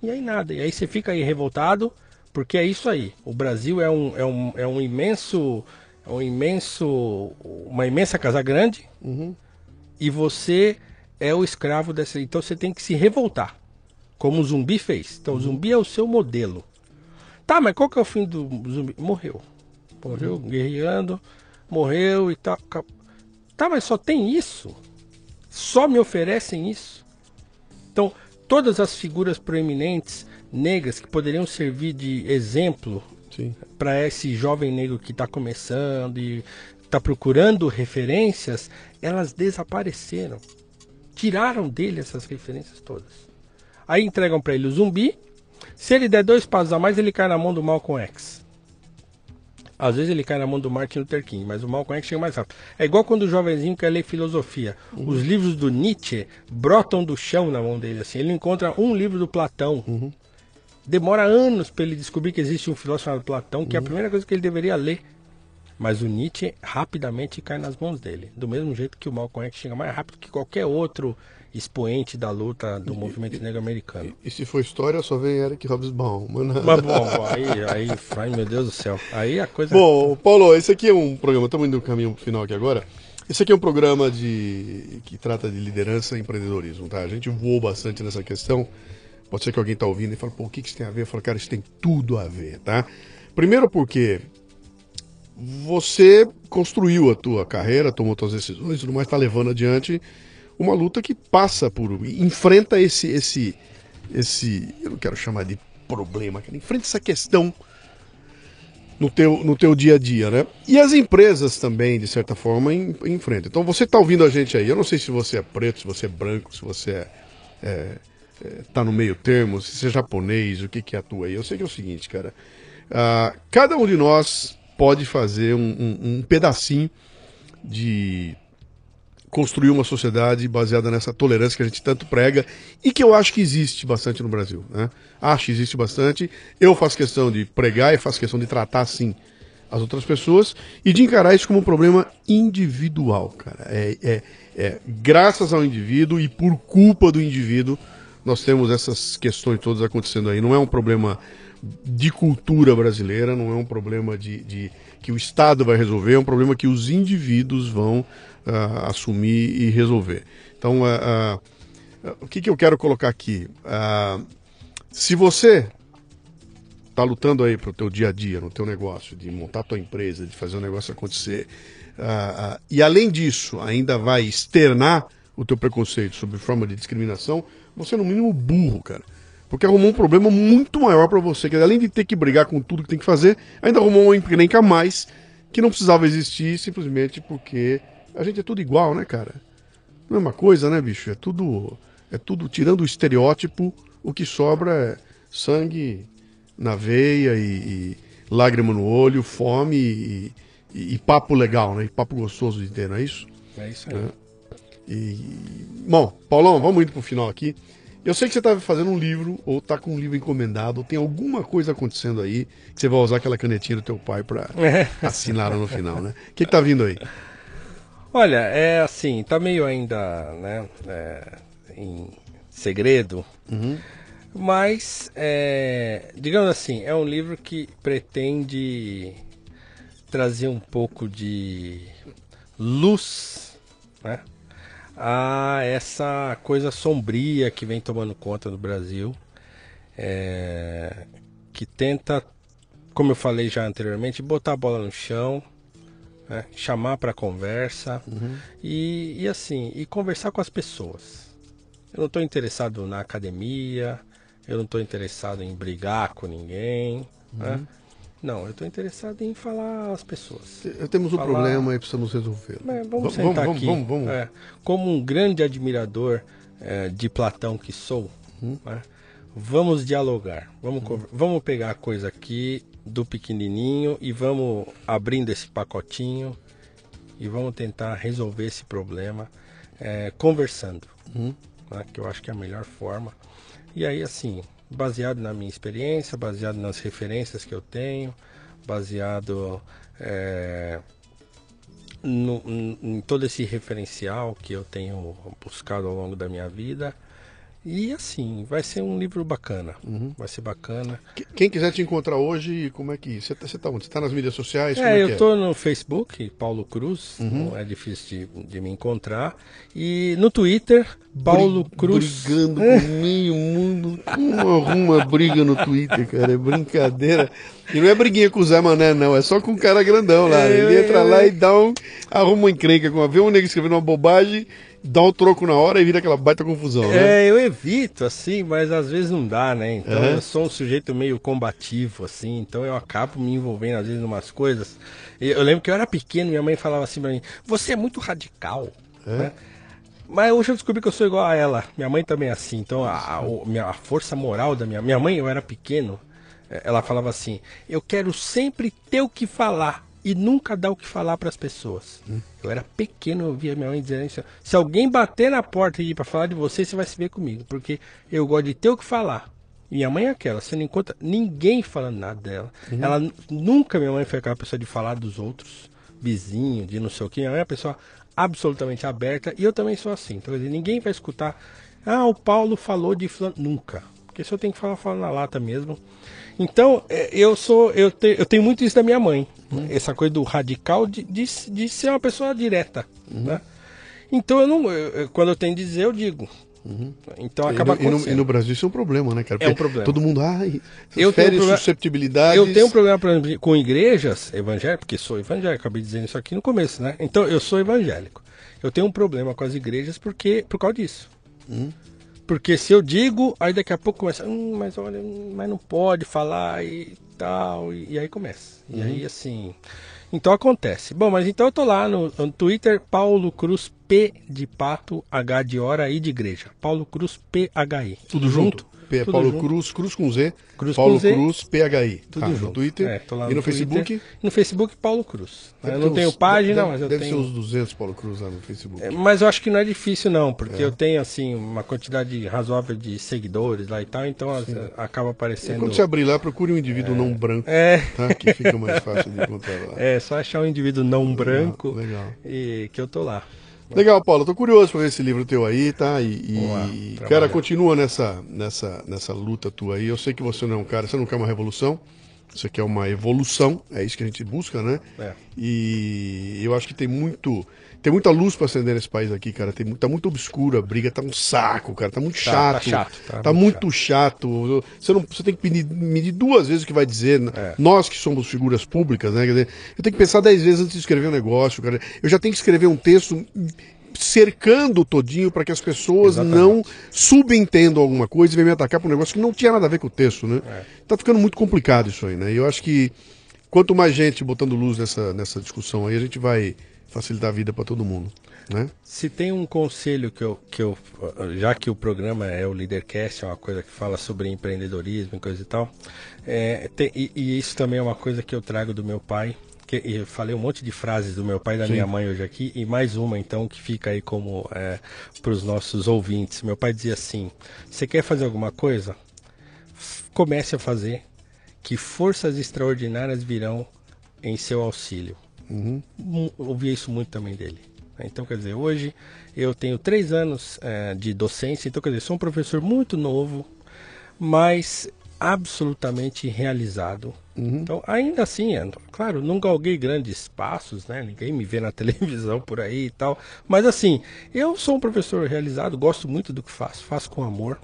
E aí nada, e aí você fica aí revoltado, porque é isso aí. O Brasil é um, é um, é um imenso é um imenso, uma imensa casa grande uhum. e você é o escravo dessa. Então você tem que se revoltar, como o zumbi fez. Então uhum. o zumbi é o seu modelo. Tá, mas qual que é o fim do zumbi? Morreu. Morreu uhum. guerreando, morreu e tal. Tá, mas só tem isso? Só me oferecem isso? Então, todas as figuras proeminentes negras que poderiam servir de exemplo para esse jovem negro que está começando e está procurando referências, elas desapareceram. Tiraram dele essas referências todas. Aí entregam para ele o zumbi. Se ele der dois passos a mais, ele cai na mão do Malcolm X. Às vezes ele cai na mão do Martin Luther King, mas o Malcolm X chega mais rápido. É igual quando o jovenzinho quer ler filosofia. Uhum. Os livros do Nietzsche brotam do chão na mão dele. Assim. Ele encontra um livro do Platão. Uhum demora anos para ele descobrir que existe um filósofo chamado Platão, que uhum. é a primeira coisa que ele deveria ler. Mas o Nietzsche rapidamente cai nas mãos dele. Do mesmo jeito que o Malcolm X chega mais rápido que qualquer outro expoente da luta do movimento negro americano. E, e, se for história, só vem Eric Hobsbawm. Mas, mas bom, aí, aí, ai meu Deus do céu. Aí a coisa. Bom, Paulo, esse aqui é um programa, estamos indo no caminho final aqui agora. Esse aqui é um programa de que trata de liderança e empreendedorismo, tá? A gente voou bastante nessa questão. Pode ser que alguém está ouvindo e fale, pô, o que, que isso tem a ver? Eu falo, cara, isso tem tudo a ver, tá? Primeiro porque você construiu a tua carreira, tomou suas decisões tudo mais, está levando adiante uma luta que passa por. enfrenta esse. esse. esse. eu não quero chamar de problema, cara, enfrenta essa questão no teu, no teu dia a dia, né? E as empresas também, de certa forma, enfrentam. Então você está ouvindo a gente aí, eu não sei se você é preto, se você é branco, se você é, é está no meio termo, se é japonês, o que que atua aí. Eu sei que é o seguinte, cara. Uh, cada um de nós pode fazer um, um, um, pedacinho de construir uma sociedade baseada nessa tolerância que a gente tanto prega e que eu acho que existe bastante no Brasil. Né? Acho que existe bastante. Eu faço questão de pregar e faço questão de tratar assim as outras pessoas e de encarar isso como um problema individual, cara. É, é, é graças ao indivíduo e por culpa do indivíduo nós temos essas questões todas acontecendo aí. Não é um problema de cultura brasileira, não é um problema de, de que o Estado vai resolver, é um problema que os indivíduos vão uh, assumir e resolver. Então, uh, uh, o que, que eu quero colocar aqui? se você está lutando aí para o teu dia a dia, no teu negócio, de montar tua empresa, de fazer o negócio acontecer, e além disso ainda vai externar o teu preconceito sobre forma de discriminação, você é no mínimo burro, cara. Porque arrumou um problema muito maior para você, que além de ter que brigar com tudo que tem que fazer, ainda arrumou uma encrenca a mais que não precisava existir simplesmente porque a gente é tudo igual, né, cara? Não é uma coisa, né, bicho? É tudo é tudo tirando o estereótipo, o que sobra é sangue na veia e, e lágrima no olho, fome e, e, e, papo legal, né? E papo gostoso de ter, não é isso? É isso aí. É. E, bom, Paulão, vamos indo pro final aqui. Eu sei que você está fazendo um livro, ou está com um livro encomendado, ou tem alguma coisa acontecendo aí, que você vai usar aquela canetinha do teu pai para é. assinar no final, né? O que está vindo aí? Olha, é assim, tá meio ainda, né, é, em segredo, uhum. mas, é, digamos assim, é um livro que pretende trazer um pouco de luz, né, a essa coisa sombria que vem tomando conta do Brasil, é, que tenta, como eu falei já anteriormente, botar a bola no chão, né, chamar para conversa uhum. e, e assim, e conversar com as pessoas. Eu não estou interessado na academia, eu não estou interessado em brigar com ninguém, né. uhum. né? Não, eu estou interessado em falar às pessoas. Temos um problema e precisamos resolvê-lo. É, vamos sentar vamos, aqui. Vamos, vamos, é, como um grande admirador é, de Platão que sou, hum. né, vamos dialogar. Vamos, hum. vamos pegar a coisa aqui do pequenininho e vamos abrindo esse pacotinho e vamos tentar resolver esse problema é, conversando. Hum. Né, que eu acho que é a melhor forma. E aí, assim, baseado na minha experiência, baseado nas referências que eu tenho, baseado é, no, em todo esse referencial que eu tenho buscado ao longo da minha vida e assim, vai ser um livro bacana. Uhum. Vai ser bacana. Quem quiser te encontrar hoje, como é que. Você está você tá onde? Você está nas mídias sociais? É, é eu estou é? no Facebook, Paulo Cruz, uhum. não é difícil de, de, me encontrar. E no Twitter, Paulo Brig, Cruz. Brigando com meio mundo. Como arruma briga no Twitter, cara? É brincadeira. E não é briguinha com o Zé Mané, não. É só com o cara grandão lá. É, Ele entra lá e dá um. arruma uma encrenca. Com, vê um nego escrevendo uma bobagem dá o troco na hora e vira aquela baita confusão, né? É, eu evito, assim, mas às vezes não dá, né? Então eu sou um sujeito meio combativo, assim, então eu acabo me envolvendo às vezes em umas coisas. Eu lembro que eu era pequeno, minha mãe falava assim pra mim, você é muito radical, é? né? Mas hoje eu descobri que eu sou igual a ela. Minha mãe também é assim. Então a, a, a força moral da minha, minha mãe, eu era pequeno, é, ela falava assim: Eu quero sempre ter o que falar e nunca dá o que falar para as pessoas. Hum. Eu era pequeno, eu via minha mãe dizendo isso. Se alguém bater na porta e ir para falar de você, você vai se ver comigo, porque eu gosto de ter o que falar. Minha mãe é aquela, você não encontra ninguém falando nada dela. Uhum. Ela nunca, minha mãe foi aquela pessoa de falar dos outros, vizinho, de não sei o que. Minha mãe é uma pessoa absolutamente aberta e eu também sou assim. Então, ninguém vai escutar, ah, o Paulo falou de fulano. Nunca. Porque se eu tenho que falar, falo na lata mesmo. Então, é, eu sou, eu, te, eu tenho muito isso da minha mãe. Uhum. Essa coisa do radical de, de, de ser uma pessoa direta. Uhum. Né? Então, eu não, eu, quando eu tenho que dizer, eu digo. Uhum. Então acaba e no, acontecendo. E no, Brasil isso é um problema, né, cara? Porque é um problema. Todo mundo, ai, eu tenho um susceptibilidades. Eu tenho um problema, exemplo, com igrejas evangélicas, porque sou evangélico, acabei dizendo isso aqui no começo, né? Então eu sou evangélico. Eu tenho um problema com as igrejas porque por causa disso. Uhum. Porque se eu digo, aí daqui a pouco começa, hum, mas olha, mas não pode falar e tal, e, e aí começa. Uhum. E aí uhum. assim. Então acontece. Bom, mas então eu tô lá no, no Twitter, Paulo Cruz P de pato, H de hora e de igreja. Paulo Cruz PHI. Tudo junto? P, Tudo Paulo junto. Cruz, Cruz com Z, Cruz Paulo com Z, Cruz, PHI. Tudo tá, junto. No Twitter é, e no, no Facebook? No Facebook, Paulo Cruz. eu não tenho página, deve, mas eu deve tenho... Deve ser uns 200 Paulo Cruz lá no Facebook. É, mas eu acho que não é difícil não, porque é. eu tenho assim uma quantidade razoável de seguidores lá e tal, então acaba aparecendo... E quando você abrir lá, procure um indivíduo é. não branco, é. tá? que fica mais fácil de encontrar lá. É, só achar um indivíduo não branco legal. e que eu tô lá. Legal, Paulo. Tô curioso para ver esse livro teu aí, tá? E, e cara, continua nessa, nessa, nessa luta tua aí. Eu sei que você não é um cara, você não quer uma revolução, você quer uma evolução. É isso que a gente busca, né? É. E eu acho que tem muito tem muita luz para acender nesse país aqui, cara. Tem, tá muito obscuro a briga, tá um saco, cara. Tá muito chato. Tá, tá chato. Tá, tá muito, muito chato. chato. Você, não, você tem que medir, medir duas vezes o que vai dizer. Né? É. Nós que somos figuras públicas, né? Quer dizer, eu tenho que pensar dez vezes antes de escrever um negócio, cara. Eu já tenho que escrever um texto cercando todinho para que as pessoas Exatamente. não subentendam alguma coisa e venham me atacar por um negócio que não tinha nada a ver com o texto, né? É. Tá ficando muito complicado isso aí, né? E eu acho que quanto mais gente botando luz nessa, nessa discussão aí, a gente vai facilitar a vida para todo mundo. Né? Se tem um conselho que eu, que eu, já que o programa é o Leadercast, é uma coisa que fala sobre empreendedorismo e coisa e tal, é, tem, e, e, isso também é uma coisa que eu trago do meu pai, que eu falei um monte de frases do meu pai e da Sim. minha mãe hoje aqui, e mais uma então que fica aí como é, para os nossos ouvintes. Meu pai dizia assim: você quer fazer alguma coisa? Comece a fazer, que forças extraordinárias virão em seu auxílio. Uhum. Ouvi isso muito também dele. Então, quer dizer, hoje eu tenho três anos é, de docência, então, quer dizer, sou um professor muito novo, mas absolutamente realizado. Uhum. Então, ainda assim, claro, não galguei grandes passos, né? Ninguém me vê na televisão por aí e tal. Mas assim, eu sou um professor realizado, gosto muito do que faço, faço com amor.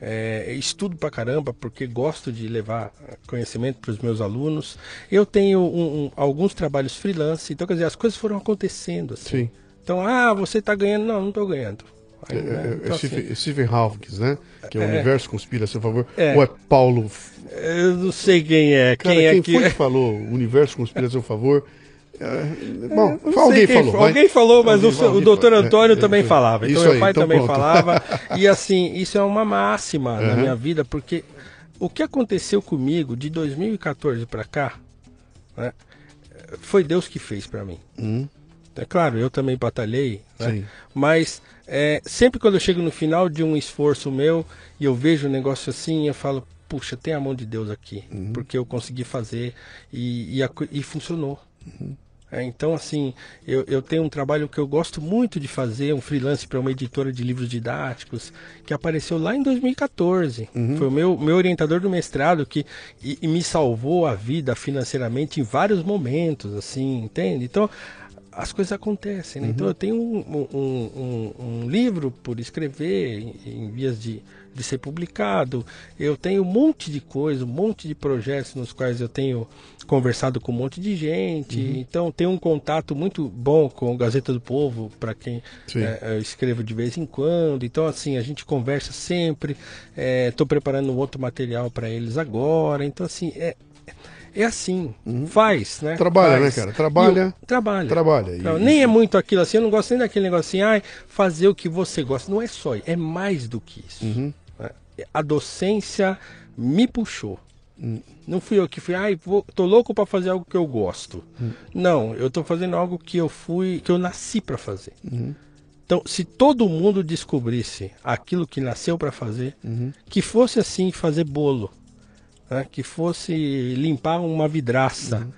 É, estudo pra caramba porque gosto de levar conhecimento para os meus alunos. Eu tenho um, um, alguns trabalhos freelance, então quer dizer, as coisas foram acontecendo assim. Sim. Então, ah, você está ganhando? Não, não estou ganhando. Aí, né? é, então, Stephen, assim, Stephen Hawking, né? Que é o é, universo conspira a seu favor. É, Ou é Paulo. Eu não sei quem é. Cara, quem, é quem que... foi que falou o universo conspira a seu favor? É, bom, alguém falou. Alguém falou, mas alguém, o, o doutor Antônio é, também falava. Então, meu pai então também pronto. falava. E assim, isso é uma máxima na minha vida, porque o que aconteceu comigo de 2014 para cá, né, foi Deus que fez para mim. Uhum. É claro, eu também batalhei, né? mas é, sempre quando eu chego no final de um esforço meu e eu vejo um negócio assim, eu falo, puxa, tem a mão de Deus aqui, uhum. porque eu consegui fazer e, e, e funcionou. Uhum. É, então, assim, eu, eu tenho um trabalho que eu gosto muito de fazer, um freelance para uma editora de livros didáticos, que apareceu lá em 2014. Uhum. Foi o meu, meu orientador do mestrado que e, e me salvou a vida financeiramente em vários momentos, assim, entende? Então, as coisas acontecem. Né? Então, uhum. Então eu tenho um, um, um, um livro por escrever em, em, vias de, de ser publicado. Eu tenho um monte de coisa, um monte de projetos nos quais eu tenho conversado com um monte de gente. Uhum. Então tenho um contato muito bom com o Gazeta do Povo, para quem é, eu escrevo de vez em quando. Então assim, a gente conversa sempre. Estou é, preparando outro material para eles agora. Então assim, é, é assim, uhum. faz, né? Trabalha, faz. né, cara? Trabalha. Eu, trabalha. Trabalha. E... Nem é muito aquilo assim, eu não gosto nem daquele negócio assim, ai, fazer o que você gosta. Não é só, é mais do que isso. Uhum. A docência me puxou. Não fui eu que fui, ai, vou, tô louco para fazer algo que eu gosto. Uhum. Não, eu tô fazendo algo que eu fui, que eu nasci para fazer. Uhum. Então, se todo mundo descobrisse aquilo que nasceu para fazer, uhum. que fosse assim fazer bolo, né, que fosse limpar uma vidraça.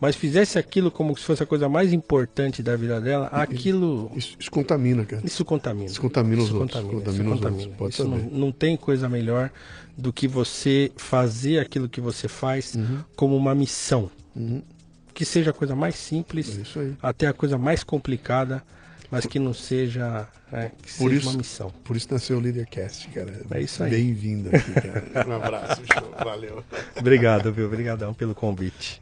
Mas fizesse aquilo como se fosse a coisa mais importante da vida dela, aquilo. Isso, isso contamina, cara. Isso contamina. Isso contamina os isso outros. Contamina, contamina, isso contamina. Pode isso não, não, tem coisa melhor do que você fazer aquilo que você faz uhum. como uma missão. Uhum. Que seja a coisa mais simples, é até a coisa mais complicada mas que não seja, é, que por seja isso, uma missão. Por isso nasceu o Leadercast, cara. É isso aí. Bem-vindo aqui, cara. Um abraço, show. valeu. Obrigado, viu? Obrigadão pelo convite.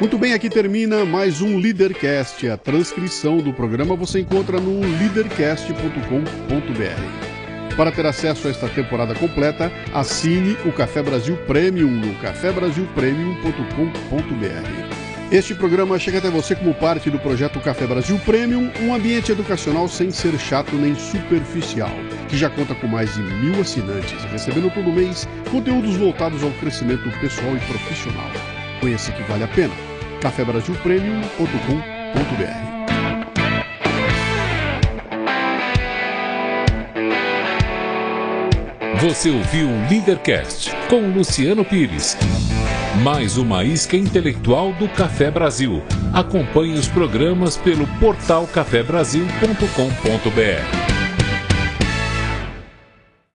Muito bem, aqui termina mais um Leadercast. A transcrição do programa você encontra no leadercast.com.br. Para ter acesso a esta temporada completa, assine o Café Brasil Premium no cafebrasilpremium.com.br. Este programa chega até você como parte do projeto Café Brasil Premium, um ambiente educacional sem ser chato nem superficial, que já conta com mais de mil assinantes, recebendo todo mês conteúdos voltados ao crescimento pessoal e profissional. Conheça que vale a pena. cafebrasilpremium.com.br Você ouviu o Leadercast com Luciano Pires. Mais uma isca intelectual do Café Brasil. Acompanhe os programas pelo portal cafebrasil.com.br.